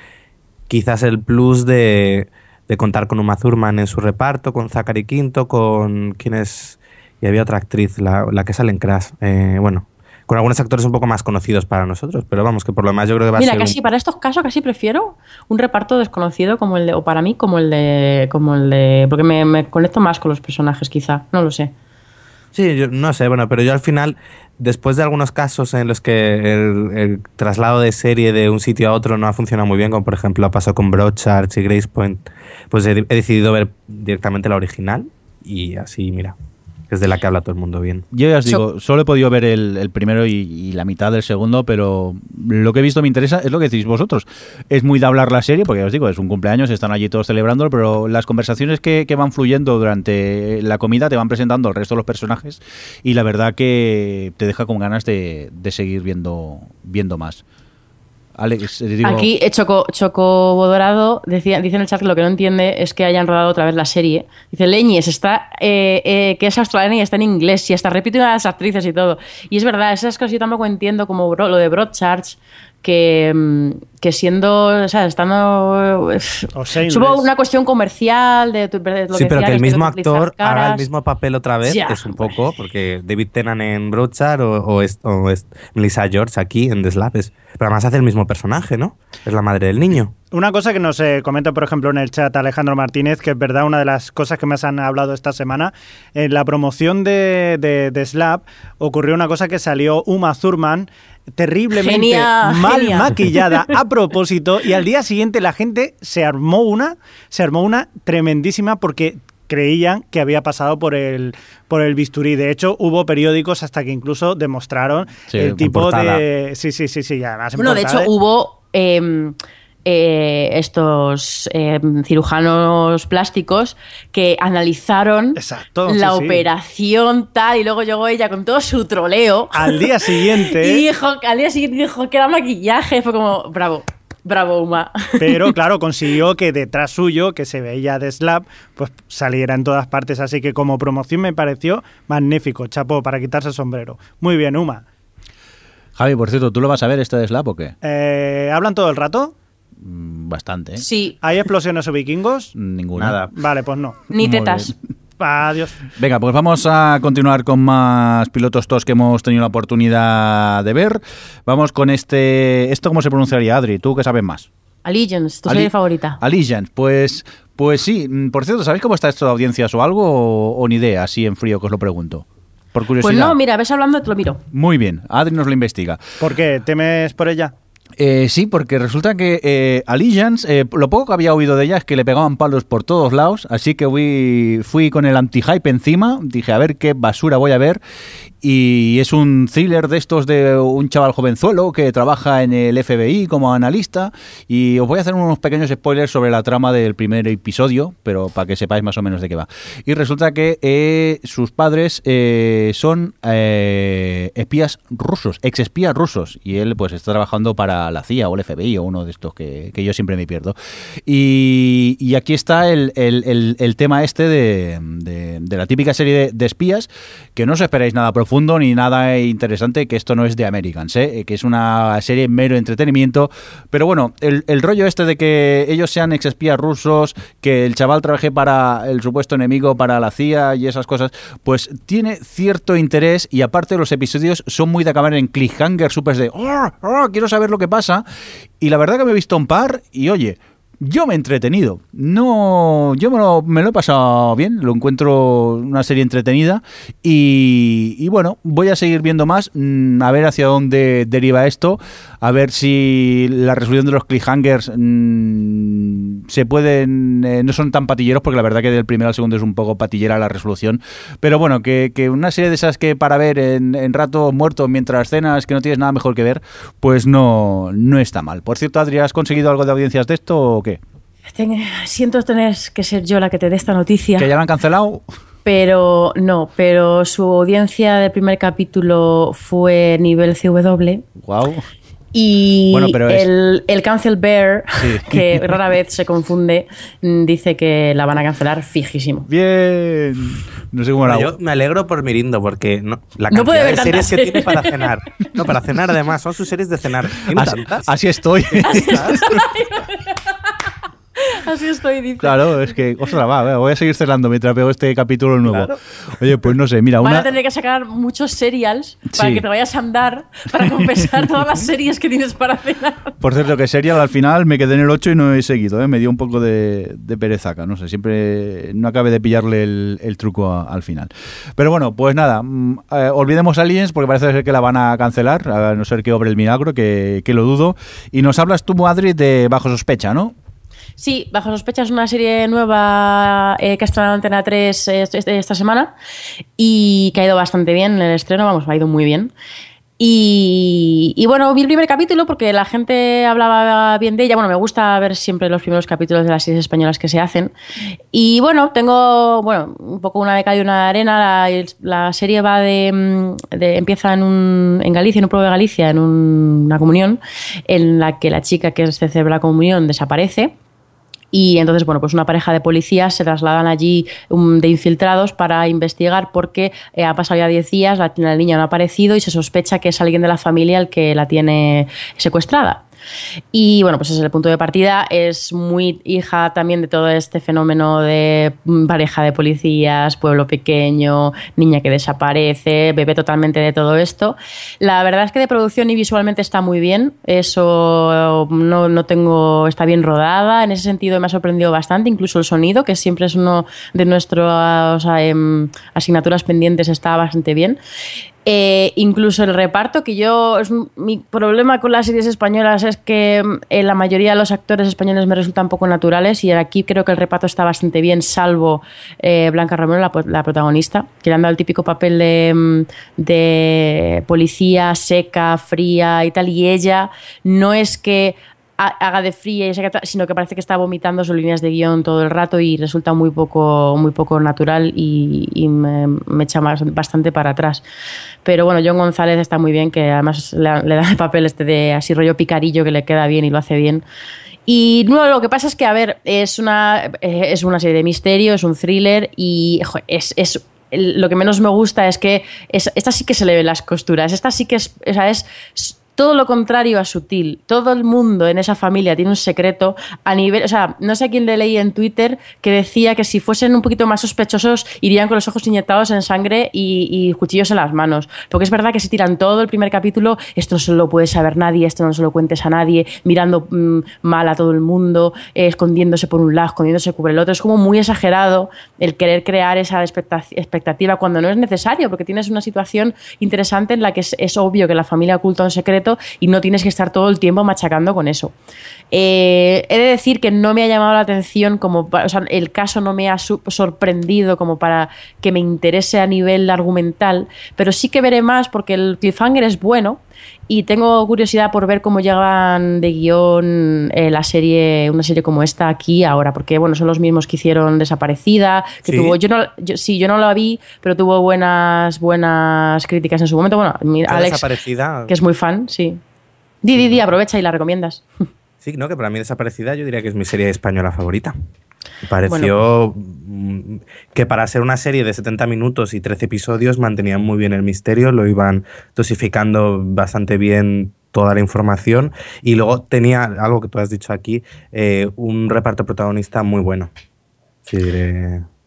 quizás el plus de, de contar con Uma Thurman en su reparto, con Zachary Quinto, con quienes y había otra actriz, la, la que sale en Crash. Eh, bueno, con algunos actores un poco más conocidos para nosotros, pero vamos, que por lo demás yo creo que va a ser. Mira, casi para estos casos casi prefiero un reparto desconocido como el de, o para mí como el de, como el de, porque me, me conecto más con los personajes quizá, no lo sé. Sí, yo no sé, bueno, pero yo al final, después de algunos casos en los que el, traslado de serie de un sitio a otro no ha funcionado muy bien, como por ejemplo ha pasado con Broadchurch y Grace Point, pues he decidido ver directamente la original y así, mira, es de la que habla todo el mundo bien. Yo ya os digo, solo he podido ver el, primero y, la mitad del segundo, pero lo que he visto me interesa, es lo que decís vosotros. Es muy de hablar la serie, porque ya os digo, es un cumpleaños, están allí todos celebrándolo, pero las conversaciones que, van fluyendo durante la comida te van presentando al resto de los personajes y la verdad que te deja con ganas de, seguir viendo, viendo más. Alex, eh, Aquí eh, Choco, Choco decía, dice en el chat que lo que no entiende es que hayan rodado otra vez la serie. Dice, Leñes, está, eh, que es australiana y está en inglés, y hasta repite una de las actrices y todo. Y es verdad, esas cosas yo tampoco entiendo, como lo de Broadchurch, que, mm, que siendo, o sea, estando... O. Supongo una cuestión comercial de, tu- de lo Sí, pero que el mismo actor haga el mismo papel otra vez Ya, es un poco, porque David Tennant en Broadchurch o, o, es- o es Melissa George aquí en The Slap es- Pero además hace el mismo personaje, ¿no? Es la madre del niño. Una cosa que nos eh, comenta, por ejemplo, en el chat Alejandro Martínez, que es verdad, una de las cosas que más han hablado esta semana, en la promoción de, de, de Slap ocurrió una cosa que salió Uma Thurman terriblemente Genia, mal genia. maquillada a propósito y al día siguiente la gente se armó una, se armó una tremendísima porque creían que había pasado por el por el bisturí. De hecho, hubo periódicos hasta que incluso demostraron Sí, el tipo de sí, sí, sí, sí, además en Bueno, de hecho, hubo eh, eh, estos eh, cirujanos plásticos que analizaron Exacto, la sí, sí. operación tal y luego llegó ella con todo su troleo al día siguiente y dijo, al día siguiente dijo que era maquillaje. Fue como, bravo, bravo, Uma. Pero claro, consiguió que detrás suyo, que se veía de Slap, pues saliera en todas partes. Así que como promoción me pareció magnífico. Chapó, para quitarse el sombrero. Muy bien, Uma. Javi, por cierto, ¿tú lo vas a ver este de Slap o qué? Eh, ¿Hablan todo el rato? Mm, Bastante, ¿eh? Sí, ¿Hay explosiones o vikingos? Ninguna. Nada. Vale, pues no. ni tetas. Adiós. Venga, pues vamos a continuar con más pilotos TOS que hemos tenido la oportunidad de ver. Vamos con este... ¿Esto cómo se pronunciaría, Adri? ¿Tú que sabes más? Allegiance, tu Ali- serie favorita. Allegiance, pues, pues sí. Mm, Por cierto, ¿sabéis cómo está esto de audiencias o algo? O, o ni idea, así en frío, que os lo pregunto. Por curiosidad. Pues no, mira, ves hablando, te lo miro. Muy bien, Adri nos lo investiga. ¿Por qué? ¿Temes por ella? Eh, sí, porque resulta que eh, Allegiance, eh, lo poco que había oído de ella es que le pegaban palos por todos lados, así que fui, fui con el anti-hype encima, dije a ver qué basura voy a ver, y es un thriller de estos de un chaval jovenzuelo que trabaja en el FBI como analista, y os voy a hacer unos pequeños spoilers sobre la trama del primer episodio, pero para que sepáis más o menos de qué va. Y resulta que eh, sus padres eh, son eh, espías rusos, ex espías rusos, y él pues está trabajando para la CIA o el FBI o uno de estos que, que yo siempre me pierdo. Y, y aquí está el, el- el- tema este de, de- la típica serie de, de espías, que no os esperáis nada profundo ni nada interesante, que esto no es de Americans, ¿eh? que es una serie mero entretenimiento, pero bueno, el, rollo este de que ellos sean ex espías rusos, que el chaval trabaje para el supuesto enemigo, para la CIA y esas cosas, pues tiene cierto interés y aparte los episodios son muy de acabar en cliffhanger, súper de, "Oh, oh, quiero saber lo que pasa, y la verdad que me he visto un par y oye, yo me he entretenido. No, yo me lo, me lo he pasado bien, lo encuentro una serie entretenida y, y bueno, voy a seguir viendo más, mm, a ver hacia dónde deriva esto, a ver si la resolución de los cliffhangers mm, se pueden, eh, no son tan patilleros, porque la verdad que del primero al segundo es un poco patillera la resolución, pero bueno, que, una serie de esas que para ver en, en rato muerto mientras cenas, que no tienes nada mejor que ver, pues no, no está mal. Por cierto, Adri, ¿has conseguido algo de audiencias de esto? Ten- siento tener que ser yo la que te dé esta noticia. ¿Que ya la han cancelado? Pero no, pero su audiencia del primer capítulo fue nivel CW. Wow. Y Bueno, pero es- el, el Cancel Bear, Sí. que rara vez se confunde, mm, dice que la van a cancelar fijísimo. Bien. No sé cómo la Yo me alegro por Mirindo porque no, la No puede cantidad de tantas series que tiene para cenar. No, para cenar además, son sus series de cenar. ¿Tiene Así, tantas? así estoy. Así estoy, dice. claro, es que, ostras, va, voy a seguir cerrando mientras veo este capítulo nuevo. Oye, pues no sé, mira, Van una... a tener que sacar muchos serials para Sí. que te vayas a andar para compensar todas las series que tienes para cenar. Por cierto, que serial al final me quedé en el 8 y no he seguido, ¿eh? me dio un poco de, de perezaca, no sé, siempre no acabé de pillarle el, el truco a- al final. Pero bueno, pues nada, mm, eh, olvidemos Aliens porque parece ser que la van a cancelar, a no ser que obre el milagro, que, que lo dudo. Y nos hablas tú, Madrid, de Bajo Sospecha, ¿no? Sí, Bajo Sospecha es una serie nueva eh, que ha estrenado en Antena 3 eh, esta semana y que ha ido bastante bien en el estreno, vamos, ha ido muy bien. Y, bueno, vi el primer capítulo porque la gente hablaba bien de ella. Bueno, me gusta ver siempre los primeros capítulos de las series españolas que se hacen. Y bueno, tengo bueno, un poco una beca y una arena. La, serie va de, de empieza en, un, en Galicia, en un pueblo de Galicia, en un, una comunión, en la que la chica que se celebra la comunión desaparece y entonces, bueno, pues una pareja de policías se trasladan allí um, de infiltrados para investigar porque eh, ha pasado ya 10 días, la, la niña no ha aparecido y se sospecha que es alguien de la familia el que la tiene secuestrada. Y bueno, pues es el punto de partida. Es muy hija también de todo este fenómeno de pareja de policías, pueblo pequeño, niña que desaparece, bebe totalmente de todo esto. La verdad es que de producción y visualmente está muy bien. Eso no, no tengo. está bien rodada. En ese sentido me ha sorprendido bastante. Incluso el sonido, que siempre es uno de nuestras eh, asignaturas pendientes, está bastante bien. Eh, incluso el reparto, que yo. Es, mi problema con las series españolas es que eh, la mayoría de los actores españoles me resultan poco naturales y aquí creo que el reparto está bastante bien, salvo eh, Blanca Romero, la, la, protagonista, que le han dado el típico papel de, de policía seca, fría y tal. Y ella no es que haga de fría, sino que parece que está vomitando sus líneas de guion todo el rato y resulta muy poco, muy poco natural y, y me, me, echa bastante para atrás. Pero bueno, John González está muy bien, que además le, da el papel este de así rollo picarillo que le queda bien y lo hace bien. Y no, lo que pasa es que, a ver, es una, es una serie de misterio, es un thriller y es, es lo que menos me gusta es que es, esta sí que se le ven las costuras, esta sí que es, es todo lo contrario a sutil. Todo el mundo en esa familia tiene un secreto a nivel, o sea, no sé a quién le leí en Twitter que decía que si fuesen un poquito más sospechosos irían con los ojos inyectados en sangre y, cuchillos en las manos. Porque es verdad que se tiran todo el primer capítulo, esto no se lo puede saber nadie, esto no se lo cuentes a nadie, mirando mmm, mal a todo el mundo, eh, escondiéndose por un lado, escondiéndose por el otro. Es como muy exagerado el querer crear esa expectativa cuando no es necesario, porque tienes una situación interesante en la que es obvio que la familia oculta un secreto y no tienes que estar todo el tiempo machacando con eso. Eh, he de decir que no me ha llamado la atención como, o sea, el caso no me ha sorprendido como para que me interese a nivel argumental, pero sí que veré más porque el cliffhanger es bueno y tengo curiosidad por ver cómo llegan de guion eh, la serie, una serie como esta aquí ahora, porque bueno, son los mismos que hicieron Desaparecida, que ¿Sí? tuvo, yo no, yo, sí, yo no la vi, pero tuvo buenas, buenas críticas en su momento. Bueno, Alex, Desaparecida. que es muy fan, sí. Di, di, di, aprovecha y la recomiendas. Sí, no, que para mí Desaparecida yo diría que es mi serie española favorita. Pareció bueno. que para ser una serie de 70 minutos y 13 episodios mantenían muy bien el misterio, lo iban dosificando bastante bien toda la información y luego tenía algo que tú has dicho aquí, eh, un reparto protagonista muy bueno. Sí,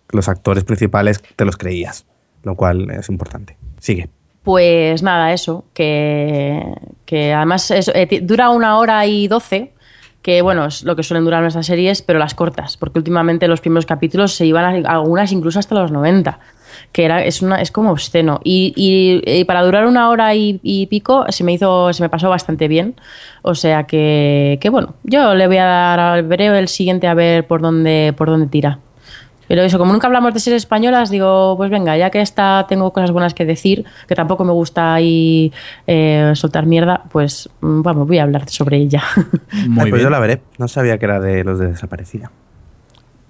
los actores principales te los creías, lo cual es importante. Sigue. Pues nada, eso, que, que además es, eh, dura una hora y doce, que bueno, es lo que suelen durar nuestras series, pero las cortas, porque últimamente los primeros capítulos se iban a, algunas incluso hasta los 90, que era, es, una, es como obsceno. Y, y, y para durar una hora y, y, pico se me hizo, se me pasó bastante bien. O sea que, que bueno, yo le voy a dar, veré el siguiente a ver por dónde, por dónde tira. Pero eso, como nunca hablamos de series españolas, digo, pues venga, ya que esta tengo cosas buenas que decir, que tampoco me gusta ahí eh, soltar mierda, pues vamos, voy a hablar sobre ella. Muy Ay, pues yo la veré. No sabía que era de los de Desaparecida.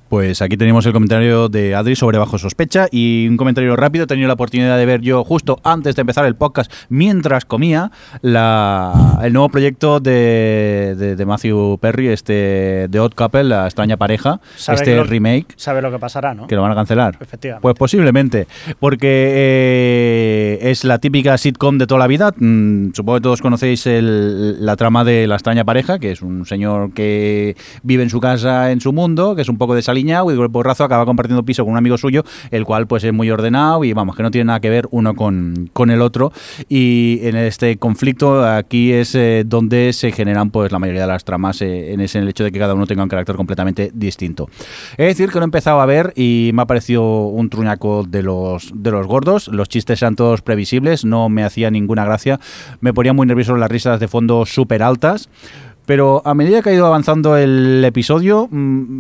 Pues aquí tenemos el comentario de Adri sobre Bajo Sospecha y un comentario rápido. He tenido la oportunidad de ver yo justo antes de empezar el podcast, mientras comía, la, el nuevo proyecto de, de, de, Matthew Perry, este The Odd Couple, la extraña pareja, este lo, remake. Sabe lo que pasará, ¿no? Que lo van a cancelar. Efectivamente. Pues posiblemente, porque eh, es la típica sitcom de toda la vida. Mm, supongo que todos conocéis el, la trama de la extraña pareja, que es un señor que vive en su casa, en su mundo, que es un poco de salida y de porrazo acaba compartiendo piso con un amigo suyo, el cual pues es muy ordenado y vamos, que no tiene nada que ver uno con, con el otro. Y en este conflicto aquí es eh, donde se generan pues la mayoría de las tramas eh, en, ese, en el hecho de que cada uno tenga un carácter completamente distinto. Es decir, que lo he empezado a ver y me ha parecido un truñaco de los, de los gordos. Los chistes eran todos previsibles, no me hacía ninguna gracia. Me ponía muy nervioso las risas de fondo súper altas pero a medida que ha ido avanzando el episodio, mm,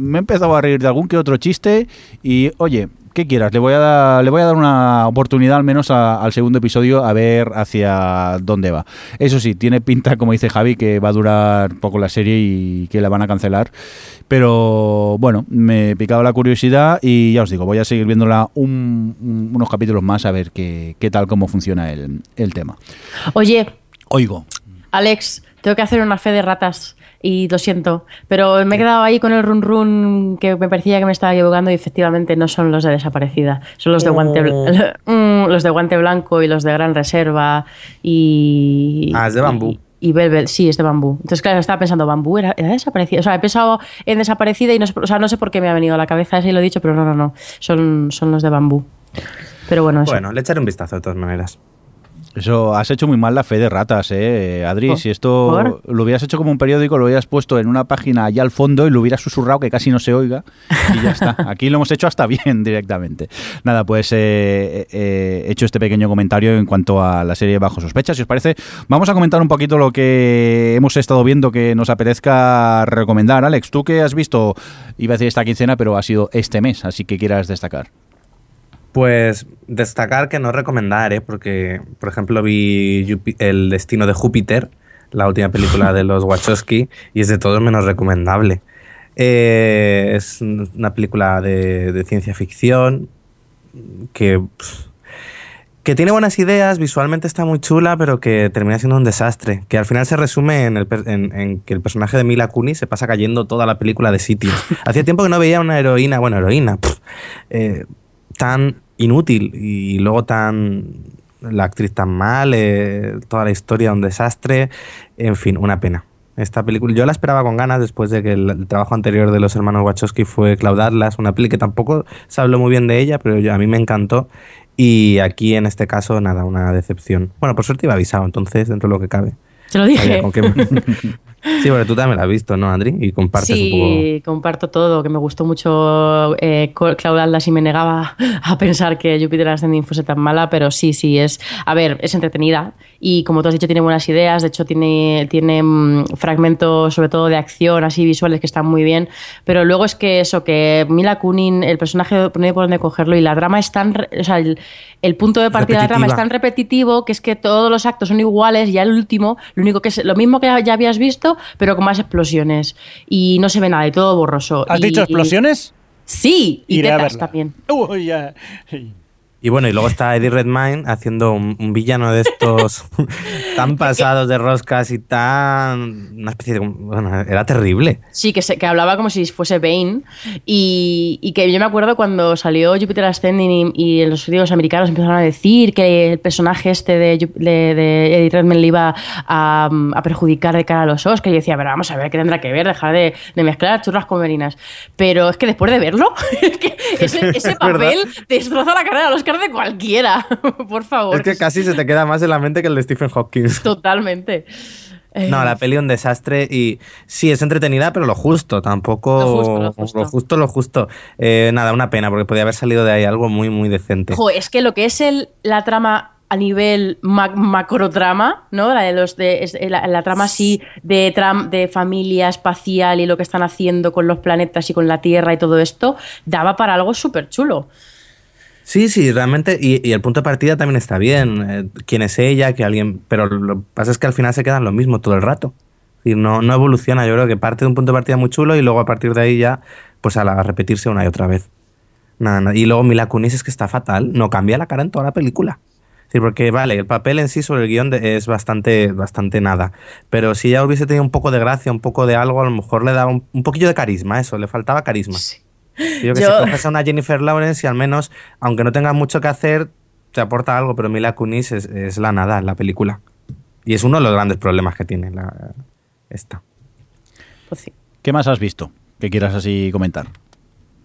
me he empezado a reír de algún que otro chiste y, oye, ¿qué quieras? Le voy a dar, le voy a dar una oportunidad al menos a- al segundo episodio a ver hacia dónde va. Eso sí, tiene pinta, como dice Javi, que va a durar poco la serie y que la van a cancelar. Pero bueno, me he picado la curiosidad y ya os digo, voy a seguir viéndola un- un- unos capítulos más a ver qué, qué tal, cómo funciona el, el tema. Oye, Oigo. Alex, tengo que hacer una fe de ratas y lo siento, pero me he quedado ahí con el run run que me parecía que me estaba equivocando y efectivamente no son los de desaparecida, son los de guante bl- Mm, los de guante blanco y los de gran reserva y Ah, es de bambú. y, y Velvet, sí, es de bambú. Entonces, claro, estaba pensando, bambú era, era desaparecida. O sea, he pensado en desaparecida y no o sea, no sé por qué me ha venido a la cabeza ese y lo he dicho, pero no, no, no. Son, son los de bambú. Pero bueno, eso. Bueno, le echaré un vistazo de todas maneras. Eso, has hecho muy mal la fe de ratas, ¿eh, Adri? Oh, si esto ¿por? lo hubieras hecho como un periódico, lo hubieras puesto en una página allá al fondo y lo hubieras susurrado que casi no se oiga y ya está. Aquí lo hemos hecho hasta bien directamente. Nada, pues eh, eh, he hecho este pequeño comentario en cuanto a la serie Bajo Sospecha. Si os parece, vamos a comentar un poquito lo que hemos estado viendo que nos apetezca recomendar. Alex, tú que has visto, iba a decir esta quincena, pero ha sido este mes, así que quieras destacar. Pues destacar que no recomendar, ¿eh? porque, por ejemplo, vi Yupi- El destino de Júpiter, la última película de los Wachowski, y es de todos menos recomendable. Eh, es una película de, de ciencia ficción que, pff, que tiene buenas ideas, visualmente está muy chula, pero que termina siendo un desastre. Que al final se resume en, el en- en que el personaje de Mila Kunis se pasa cayendo toda la película de sitios. Hacía tiempo que no veía una heroína, bueno, heroína, pff, eh, tan inútil y luego tan la actriz tan mal, eh, toda la historia un desastre, en fin, una pena. Esta película, yo la esperaba con ganas después de que el, el trabajo anterior de los hermanos Wachowski fue Cloud Atlas, una peli que tampoco se habló muy bien de ella, pero yo- a mí me encantó. Y aquí en este caso, nada, una decepción. Bueno, por suerte iba avisado, entonces, dentro de lo que cabe. Te lo dije. con qué- sí, porque tú también la has visto, ¿no, Andri? Y compartes un poco. Sí, comparto todo, que me gustó mucho eh, Atlas y me negaba a pensar que Jupiter Ascending fuese tan mala, pero sí, sí, es, a ver, es entretenida y como tú has dicho tiene buenas ideas, de hecho tiene, tiene mm, fragmentos sobre todo de acción así visuales que están muy bien, pero luego es que eso, que Mila Kunin, el personaje no hay por dónde cogerlo y la trama es tan, o sea, el, el punto de partida de la trama es tan repetitivo que es que todos los actos son iguales y ya el último, lo único que es lo mismo que ya habías visto, pero con más explosiones y no se ve nada y todo borroso. ¿Has Y- dicho explosiones? Sí, y Iré tetas también. Uy, ya. Y bueno, y luego está Eddie Redmayne haciendo un, un villano de estos tan pasados de roscas y tan... Una especie de... Bueno, era terrible. Sí, que, se, que hablaba como si fuese Bane. Y, y que yo me acuerdo cuando salió Jupiter Ascending y, y los críticos americanos empezaron a decir que el personaje este de, de, de Eddie Redmayne le iba a, a perjudicar de cara a los Oscars. Y yo decía, pero vamos a ver qué tendrá que ver, dejar de, de mezclar churras con merinas. Pero es que después de verlo, es que ese, ese papel destroza la carrera de los De cualquiera. Por favor. Es que casi se te queda más en la mente que el de Stephen Hawking. Totalmente. Eh, No, la peli un desastre y sí, es entretenida, pero lo justo, tampoco... Lo justo, lo justo. Lo justo, lo justo. Eh, nada, una pena, porque podía haber salido de ahí algo muy, muy decente. Jo, es que lo que es el, la trama a nivel ma- macrotrama, ¿no? La de los de, es- la, la trama así de tram, de familia espacial y lo que están haciendo con los planetas y con la Tierra y todo esto, daba para algo súper chulo. Sí, sí, realmente, y, y el punto de partida también está bien. eh, quién es ella, que alguien. Pero lo que pasa es que al final se quedan lo mismo todo el rato. Decir, no, no evoluciona. Yo creo que parte de un punto de partida muy chulo y luego a partir de ahí ya, pues a, la- repetirse una y otra vez. Nada. Y luego Mila Kunis es que está fatal. No cambia la cara en toda la película. Decir, porque vale, el papel en sí sobre el guion de- es bastante, bastante nada. Pero si ella hubiese tenido un poco de gracia, un poco de algo, a lo mejor le daba un, un poquillo de carisma, eso, le faltaba carisma. Yo que Yo- sé, coges a una Jennifer Lawrence y al menos, aunque no tenga mucho que hacer, te aporta algo, pero Mila Kunis es, es la nada en la película. Y es uno de los grandes problemas que tiene la, esta. Pues sí. ¿Qué más has visto que quieras así comentar?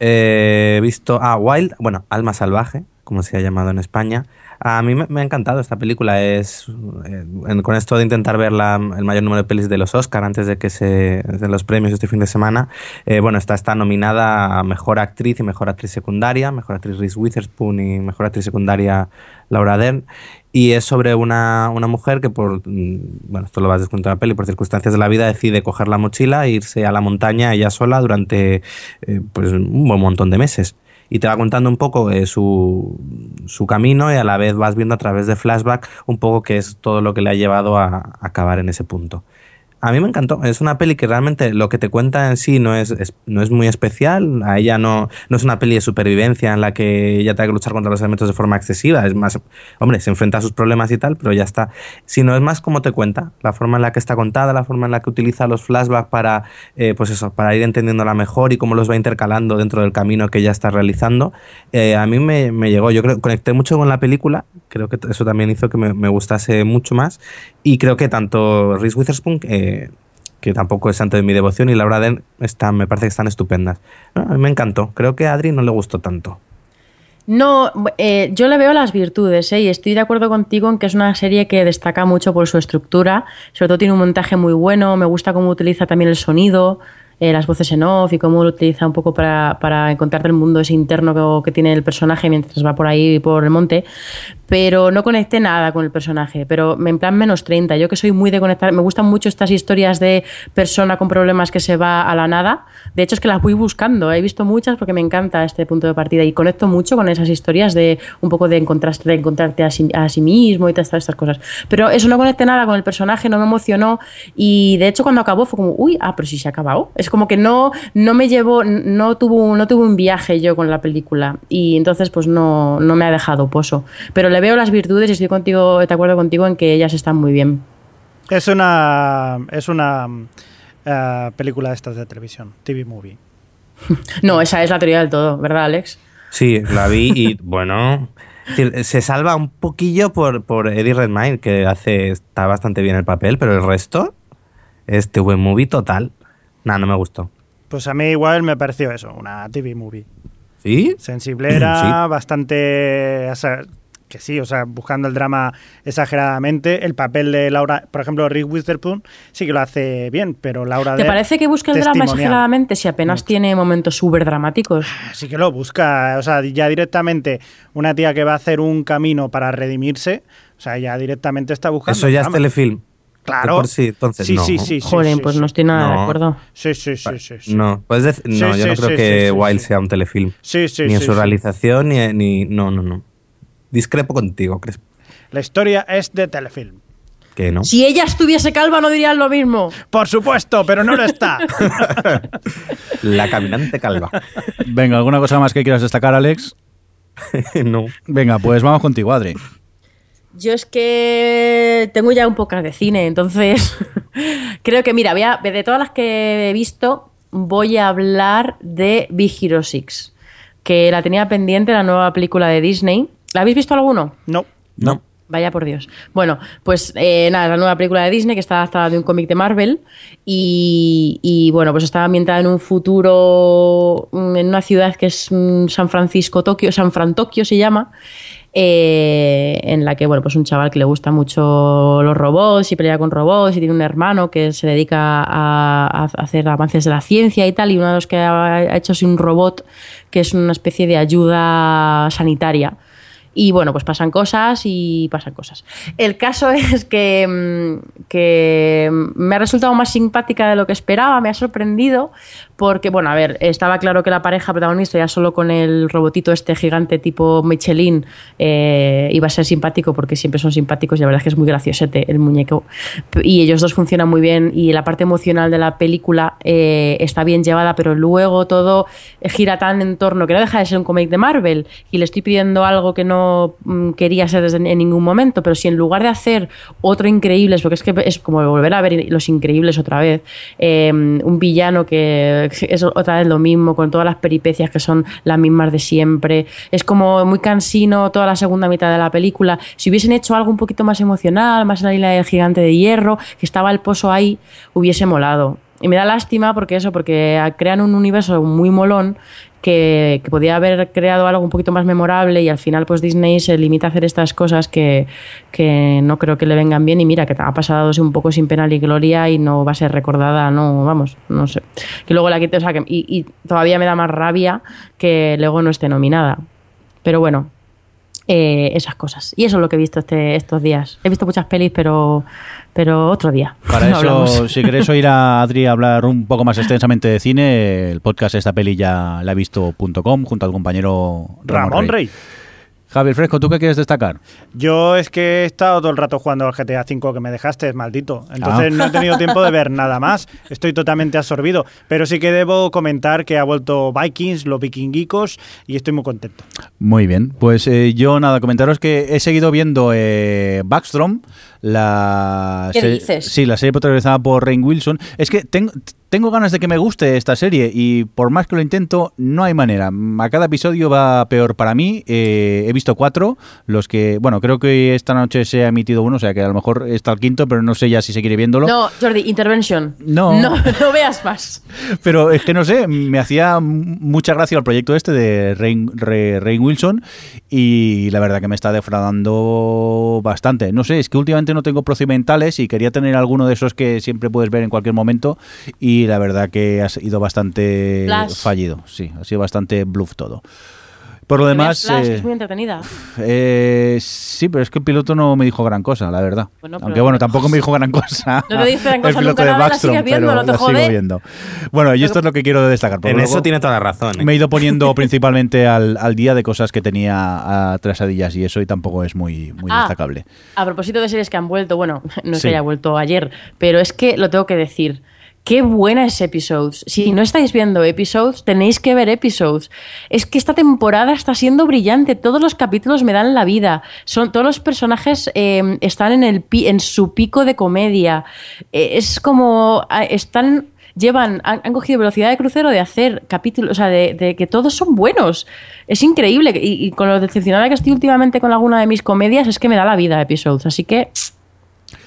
Eh, He visto, ah, Wild, bueno, Alma Salvaje, como se ha llamado en España. A mí me, ha encantado esta película. Es eh, con esto de intentar ver la- el mayor número de pelis de los Oscar antes de que se de los premios este fin de semana. eh, bueno, está, está nominada a mejor actriz y mejor actriz secundaria, mejor actriz Reese Witherspoon y mejor actriz secundaria Laura Dern. Y es sobre una, una mujer que por, mm, bueno, esto lo vas a en la peli, por circunstancias de la vida decide coger la mochila e irse a la montaña ella sola durante eh, pues, un buen montón de meses. Y te va contando un poco eh, su, su camino y a la vez vas viendo a través de flashback un poco qué es todo lo que le ha llevado a, a acabar en ese punto. A mí me encantó. Es una peli que realmente lo que te cuenta en sí no es, no es muy especial. A ella no, no es una peli de supervivencia en la que ella tenga que luchar contra los elementos de forma excesiva. Es más, hombre, se enfrenta a sus problemas y tal, pero ya está. Sino es más como te cuenta, la forma en la que está contada, la forma en la que utiliza los flashbacks para, eh, pues eso, para ir entendiéndola mejor y cómo los va intercalando dentro del camino que ella está realizando. Eh, a mí me, llegó, yo creo, conecté mucho con la película. Creo que eso también hizo que me gustase mucho más. Y creo que tanto Reese Witherspoon, eh, que tampoco es santo de mi devoción, y Laura Dern están, me parece que están estupendas. No, a mí me encantó. Creo que a Adri no le gustó tanto. No, eh, yo le veo las virtudes, ¿eh? y estoy de acuerdo contigo en que es una serie que destaca mucho por su estructura, sobre todo tiene un montaje muy bueno, me gusta cómo utiliza también el sonido, eh, las voces en off y cómo lo utiliza un poco para, para encontrarte el mundo ese interno que, que tiene el personaje mientras va por ahí por el monte, pero no conecté nada con el personaje, pero en plan menos 30, yo que soy muy de conectar, me gustan mucho estas historias de persona con problemas que se va a la nada, de hecho es que las voy buscando, he visto muchas porque me encanta este punto de partida y conecto mucho con esas historias de un poco de encontrarte, de encontrarte a sí, a sí mismo y todas estas cosas, pero eso no conecté nada con el personaje, no me emocionó. Y de hecho cuando acabó fue como, uy, ah, pero si se ha acabado, es como que no, no me llevó, no tuvo, no tuvo un viaje yo con la película y entonces pues no, no me ha dejado pozo, pero le veo las virtudes y estoy contigo, de acuerdo contigo en que ellas están muy bien. Es una, es una eh, película de estas de televisión, TV movie. No, esa es la teoría del todo, ¿verdad, Alex? Sí, la vi y bueno. Se salva un poquillo por, por Eddie Redmayne, que hace está bastante bien el papel, pero el resto es TV movie total. Nada, no me gustó. Pues a mí igual me pareció eso, una TV movie. ¿Sí? Sensiblera, bastante... o sea, que sí, o sea, buscando el drama exageradamente. El papel de Laura, por ejemplo, Rick Witherspoon sí que lo hace bien, pero Laura ¿Te parece que busca el drama exageradamente si apenas tiene momentos súper dramáticos? Sí que lo busca, o sea, ya directamente una tía que va a hacer un camino para redimirse, o sea, ya directamente está buscando... Eso ya es telefilm. Claro. Por sí, entonces sí, no. sí, sí, sí, Joder, sí, pues sí. no estoy nada de acuerdo. Sí, sí, sí, sí. sí. No, puedes decir- no Sí, yo no creo sí, que Wild sí. sea un telefilm. Sí, sí, ni en su sí. realización, ni, ni. No, no, no. Discrepo contigo, ¿crees? La historia es de telefilm. Que no. Si ella estuviese calva no dirían lo mismo. Por supuesto, pero no lo está. La caminante calva. Venga, ¿alguna cosa más que quieras destacar, Alex? no. Venga, pues vamos contigo, Adri. Yo es que tengo ya un poco de cine, entonces creo que, mira, voy a- de todas las que he visto, voy a hablar de Big Hero 6, que la tenía pendiente, la nueva película de Disney. ¿La habéis visto alguno? No. No. Vaya por Dios. Bueno, pues eh, nada, la nueva película de Disney que está adaptada de un cómic de Marvel y, y, bueno, pues está ambientada en un futuro, en una ciudad que es mm, San Francisco, Tokio, San Fran Tokio se llama, eh, en la que, bueno, pues un chaval que le gusta mucho los robots y pelea con robots y tiene un hermano que se dedica a, a hacer avances de la ciencia y tal y uno de los que ha hecho es un robot que es una especie de ayuda sanitaria. Y bueno, pues pasan cosas y pasan cosas. El caso es que, mm, que me ha resultado más simpática de lo que esperaba, me ha sorprendido, porque, bueno, a ver, estaba claro que la pareja protagonista, ya solo con el robotito este gigante tipo Michelin, eh, iba a ser simpático, porque siempre son simpáticos y la verdad es que es muy graciosete el muñeco. Y ellos dos funcionan muy bien y la parte emocional de la película eh, está bien llevada, pero luego todo gira tan en torno que no deja de ser un cómic de Marvel y le estoy pidiendo algo que no mm, quería ser desde en ningún momento, pero si en lugar de hacer otro Increíbles, porque es que es como volver a ver Los Increíbles otra vez, eh, un villano que es otra vez lo mismo, con todas las peripecias que son las mismas de siempre, es como muy cansino toda la segunda mitad de la película. Si hubiesen hecho algo un poquito más emocional, más en la isla del gigante de hierro, que estaba el pozo ahí, hubiese molado. Y me da lástima porque eso, porque crean un universo muy molón que, que podía haber creado algo un poquito más memorable y al final pues Disney se limita a hacer estas cosas que, que no creo que le vengan bien y mira que ha pasado un poco sin pena ni gloria y no va a ser recordada, no, vamos, no sé. Que luego la quite, o sea, que, y, y todavía me da más rabia que luego no esté nominada. Pero bueno, eh, esas cosas. Y eso es lo que he visto este, estos días. He visto muchas pelis, pero, pero otro día. Para No eso, hablamos. si queréis oír a Adri hablar un poco más extensamente de cine, el podcast Esta Peli ya la he visto.com junto al compañero Ramón, Ramón Rey. Rey. Javier Fresco, ¿tú qué quieres destacar? Yo es que he estado todo el rato jugando al GTA V que me dejaste, maldito. Entonces Ah. no he tenido tiempo de ver nada más. Estoy totalmente absorbido. Pero sí que debo comentar que ha vuelto Vikings, los vikinguicos, y estoy muy contento. Muy bien, pues eh, yo nada, comentaros que he seguido viendo eh, Backstrom, la ¿Qué se- dices? Sí, la serie protagonizada por Rain Wilson. Es que tengo, tengo ganas de que me guste esta serie y por más que lo intento, no hay manera. A cada episodio va peor para mí. Eh, he visto cuatro, los que, bueno, creo que esta noche se ha emitido uno, o sea que a lo mejor está el quinto, pero no sé ya si seguiré viéndolo. No, Jordi, intervention. No. No, no veas más. Pero es que no sé, me hacía mucha gracia el proyecto este de Rain, Rainn Wilson y la verdad que me está defraudando bastante. No sé, es que últimamente no tengo procedimentales y quería tener alguno de esos que siempre puedes ver en cualquier momento y la verdad que ha sido bastante Flash. fallido. Sí, ha sido bastante bluff todo. Por lo demás... Flash, que eh, es muy entretenida. eh, sí, pero es que el piloto no me dijo gran cosa, la verdad. Bueno, Aunque bueno, tampoco me dijo gran cosa. No te dice gran cosa el piloto nunca de nada, Backstrom, viendo, pero no te la sigo viendo. Bueno, y esto es lo que quiero destacar. En luego eso tiene toda la razón. ¿eh? Me he ido poniendo principalmente al, al día de cosas que tenía a trasadillas y eso y tampoco es muy, muy Ah, destacable. A propósito de series que han vuelto, bueno, no es Sí. que haya vuelto ayer, pero es que lo tengo que decir. Qué buena es Episodes. Si no estáis viendo Episodes, tenéis que ver Episodes. Es que esta temporada está siendo brillante. Todos los capítulos me dan la vida. Son, todos los personajes eh, están en, el en su pico de comedia. Eh, es como. Están. Llevan, han, cogido velocidad de crucero de hacer capítulos, o sea, de, que todos son buenos. Es increíble. Y, con lo decepcionada que estoy últimamente con alguna de mis comedias, es que me da la vida Episodes. Así que.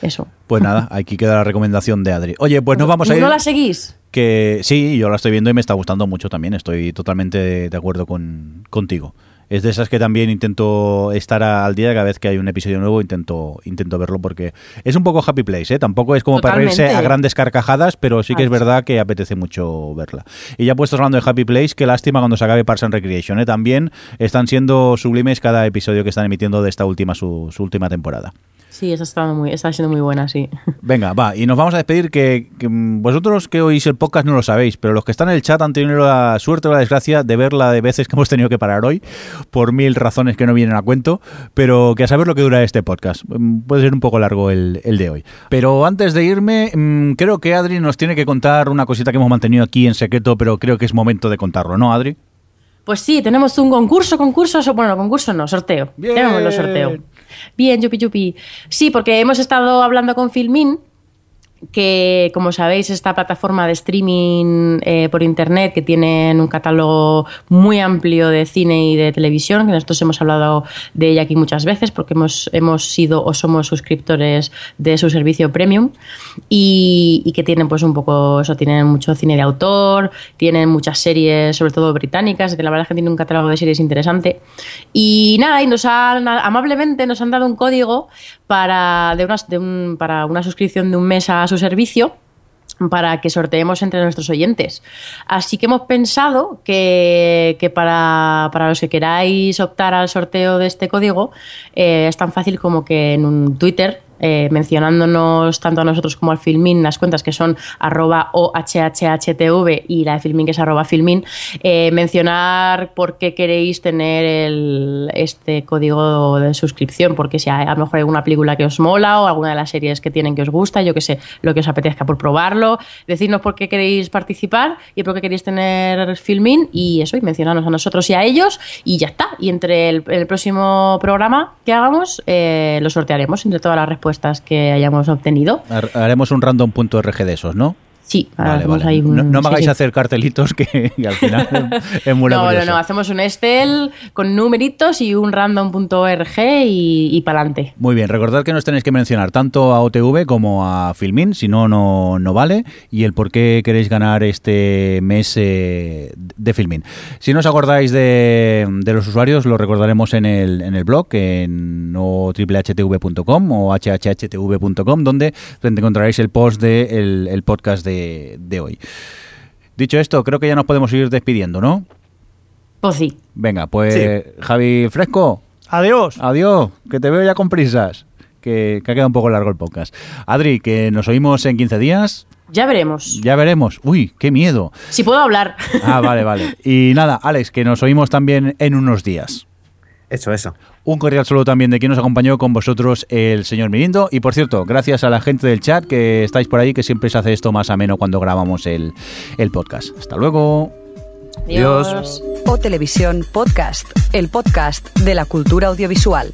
Eso. Pues nada, aquí queda la recomendación de Adri. Oye, pues nos vamos a ir. ¿No la seguís? que sí, yo la estoy viendo y me está gustando mucho también. Estoy totalmente de, de acuerdo con, contigo. Es de esas que también intento estar al día cada vez que hay un episodio nuevo, intento, intento verlo porque es un poco happy place, ¿eh? Tampoco es como para reírse Totalmente. a grandes carcajadas, pero sí que es verdad que apetece mucho verla. Y ya puestos hablando de happy place, qué lástima cuando se acabe Parks and Recreation, ¿eh? También están siendo sublimes cada episodio que están emitiendo de esta última, su, su última temporada. Sí, esa está, muy, está siendo muy buena, sí. Venga, va, y nos vamos a despedir que, que, vosotros que oís el podcast no lo sabéis, pero los que están en el chat han tenido la suerte o la desgracia de ver la de veces que hemos tenido que parar hoy, por mil razones que no vienen a cuento, pero que a saber lo que dura este podcast. Mm, Puede ser un poco largo el, el de hoy. Pero antes de irme, mm, creo que Adri nos tiene que contar una cosita que hemos mantenido aquí en secreto, pero creo que es momento de contarlo, ¿no, Adri? Pues sí, tenemos un concurso, concurso, so- bueno, concurso no, sorteo. Bien. Llamémoslo sorteo. Bien, yupi yupi. Sí, porque hemos estado hablando con Filmin, que como sabéis, esta plataforma de streaming eh, por internet que tienen un catálogo muy amplio de cine y de televisión, que nosotros hemos hablado de ella aquí muchas veces porque hemos, hemos sido o somos suscriptores de su servicio premium y, y que tienen pues un poco eso, tienen mucho cine de autor, tienen muchas series, sobre todo británicas, que la verdad es que tienen un catálogo de series interesante. Y nada, y nos han, amablemente nos han dado un código para, de unas- de un- para una suscripción de un mes a su servicio para que sorteemos entre nuestros oyentes. Así que hemos pensado que, que para, para los que queráis optar al sorteo de este código eh, es tan fácil como que en un Twitter eh, mencionándonos tanto a nosotros como al Filmin las cuentas que son arroba ohhhtv y la de Filmin que es arroba Filmin, eh, mencionar por qué queréis tener el- este código de suscripción, porque si a, a lo mejor hay alguna película que os mola o alguna de las series que tienen que os gusta, yo que sé, lo que os apetezca por probarlo, decirnos por qué queréis participar y por qué queréis tener Filmin y eso, y mencionarnos a nosotros y a ellos y ya está. Y entre el, próximo programa que hagamos, eh, lo sortearemos entre todas las respuestas que hayamos obtenido. Har- Haremos un random.rg de esos, ¿no? Sí, ahora Vale, hacemos vale. ahí un- No, no me hagáis sí. hacer cartelitos que al final es muy No, no, no, hacemos un Excel con numeritos y un random.org y, y para adelante. Muy bien, recordad que nos tenéis que mencionar tanto a OTV como a Filmin, si no, no, no vale, y el por qué queréis ganar este mes eh, de Filmin. Si no os acordáis de, de los usuarios, lo recordaremos en el, en el blog, en o triplhtv.com o hhhtv.com, donde encontraréis el post del el podcast de, de hoy. Dicho esto, creo que ya nos podemos ir despidiendo, ¿no? Pues sí. Venga, pues Javi Fresco, Adiós. Adiós, que te veo ya con prisas. Que, que ha quedado un poco largo el podcast. Adri, que nos oímos en 15 días. Ya veremos. Ya veremos. Uy, qué miedo. Si puedo hablar. Ah, vale, vale. Y nada, Alex, que nos oímos también en unos días. Eso, eso. Un cordial saludo también de quien nos acompañó con vosotros, el señor Mirindo. Y por cierto, gracias a la gente del chat que estáis por ahí, que siempre se hace esto más ameno cuando grabamos el, el podcast. Hasta luego. Adiós. Adiós. O Televisión Podcast, el podcast de la cultura audiovisual.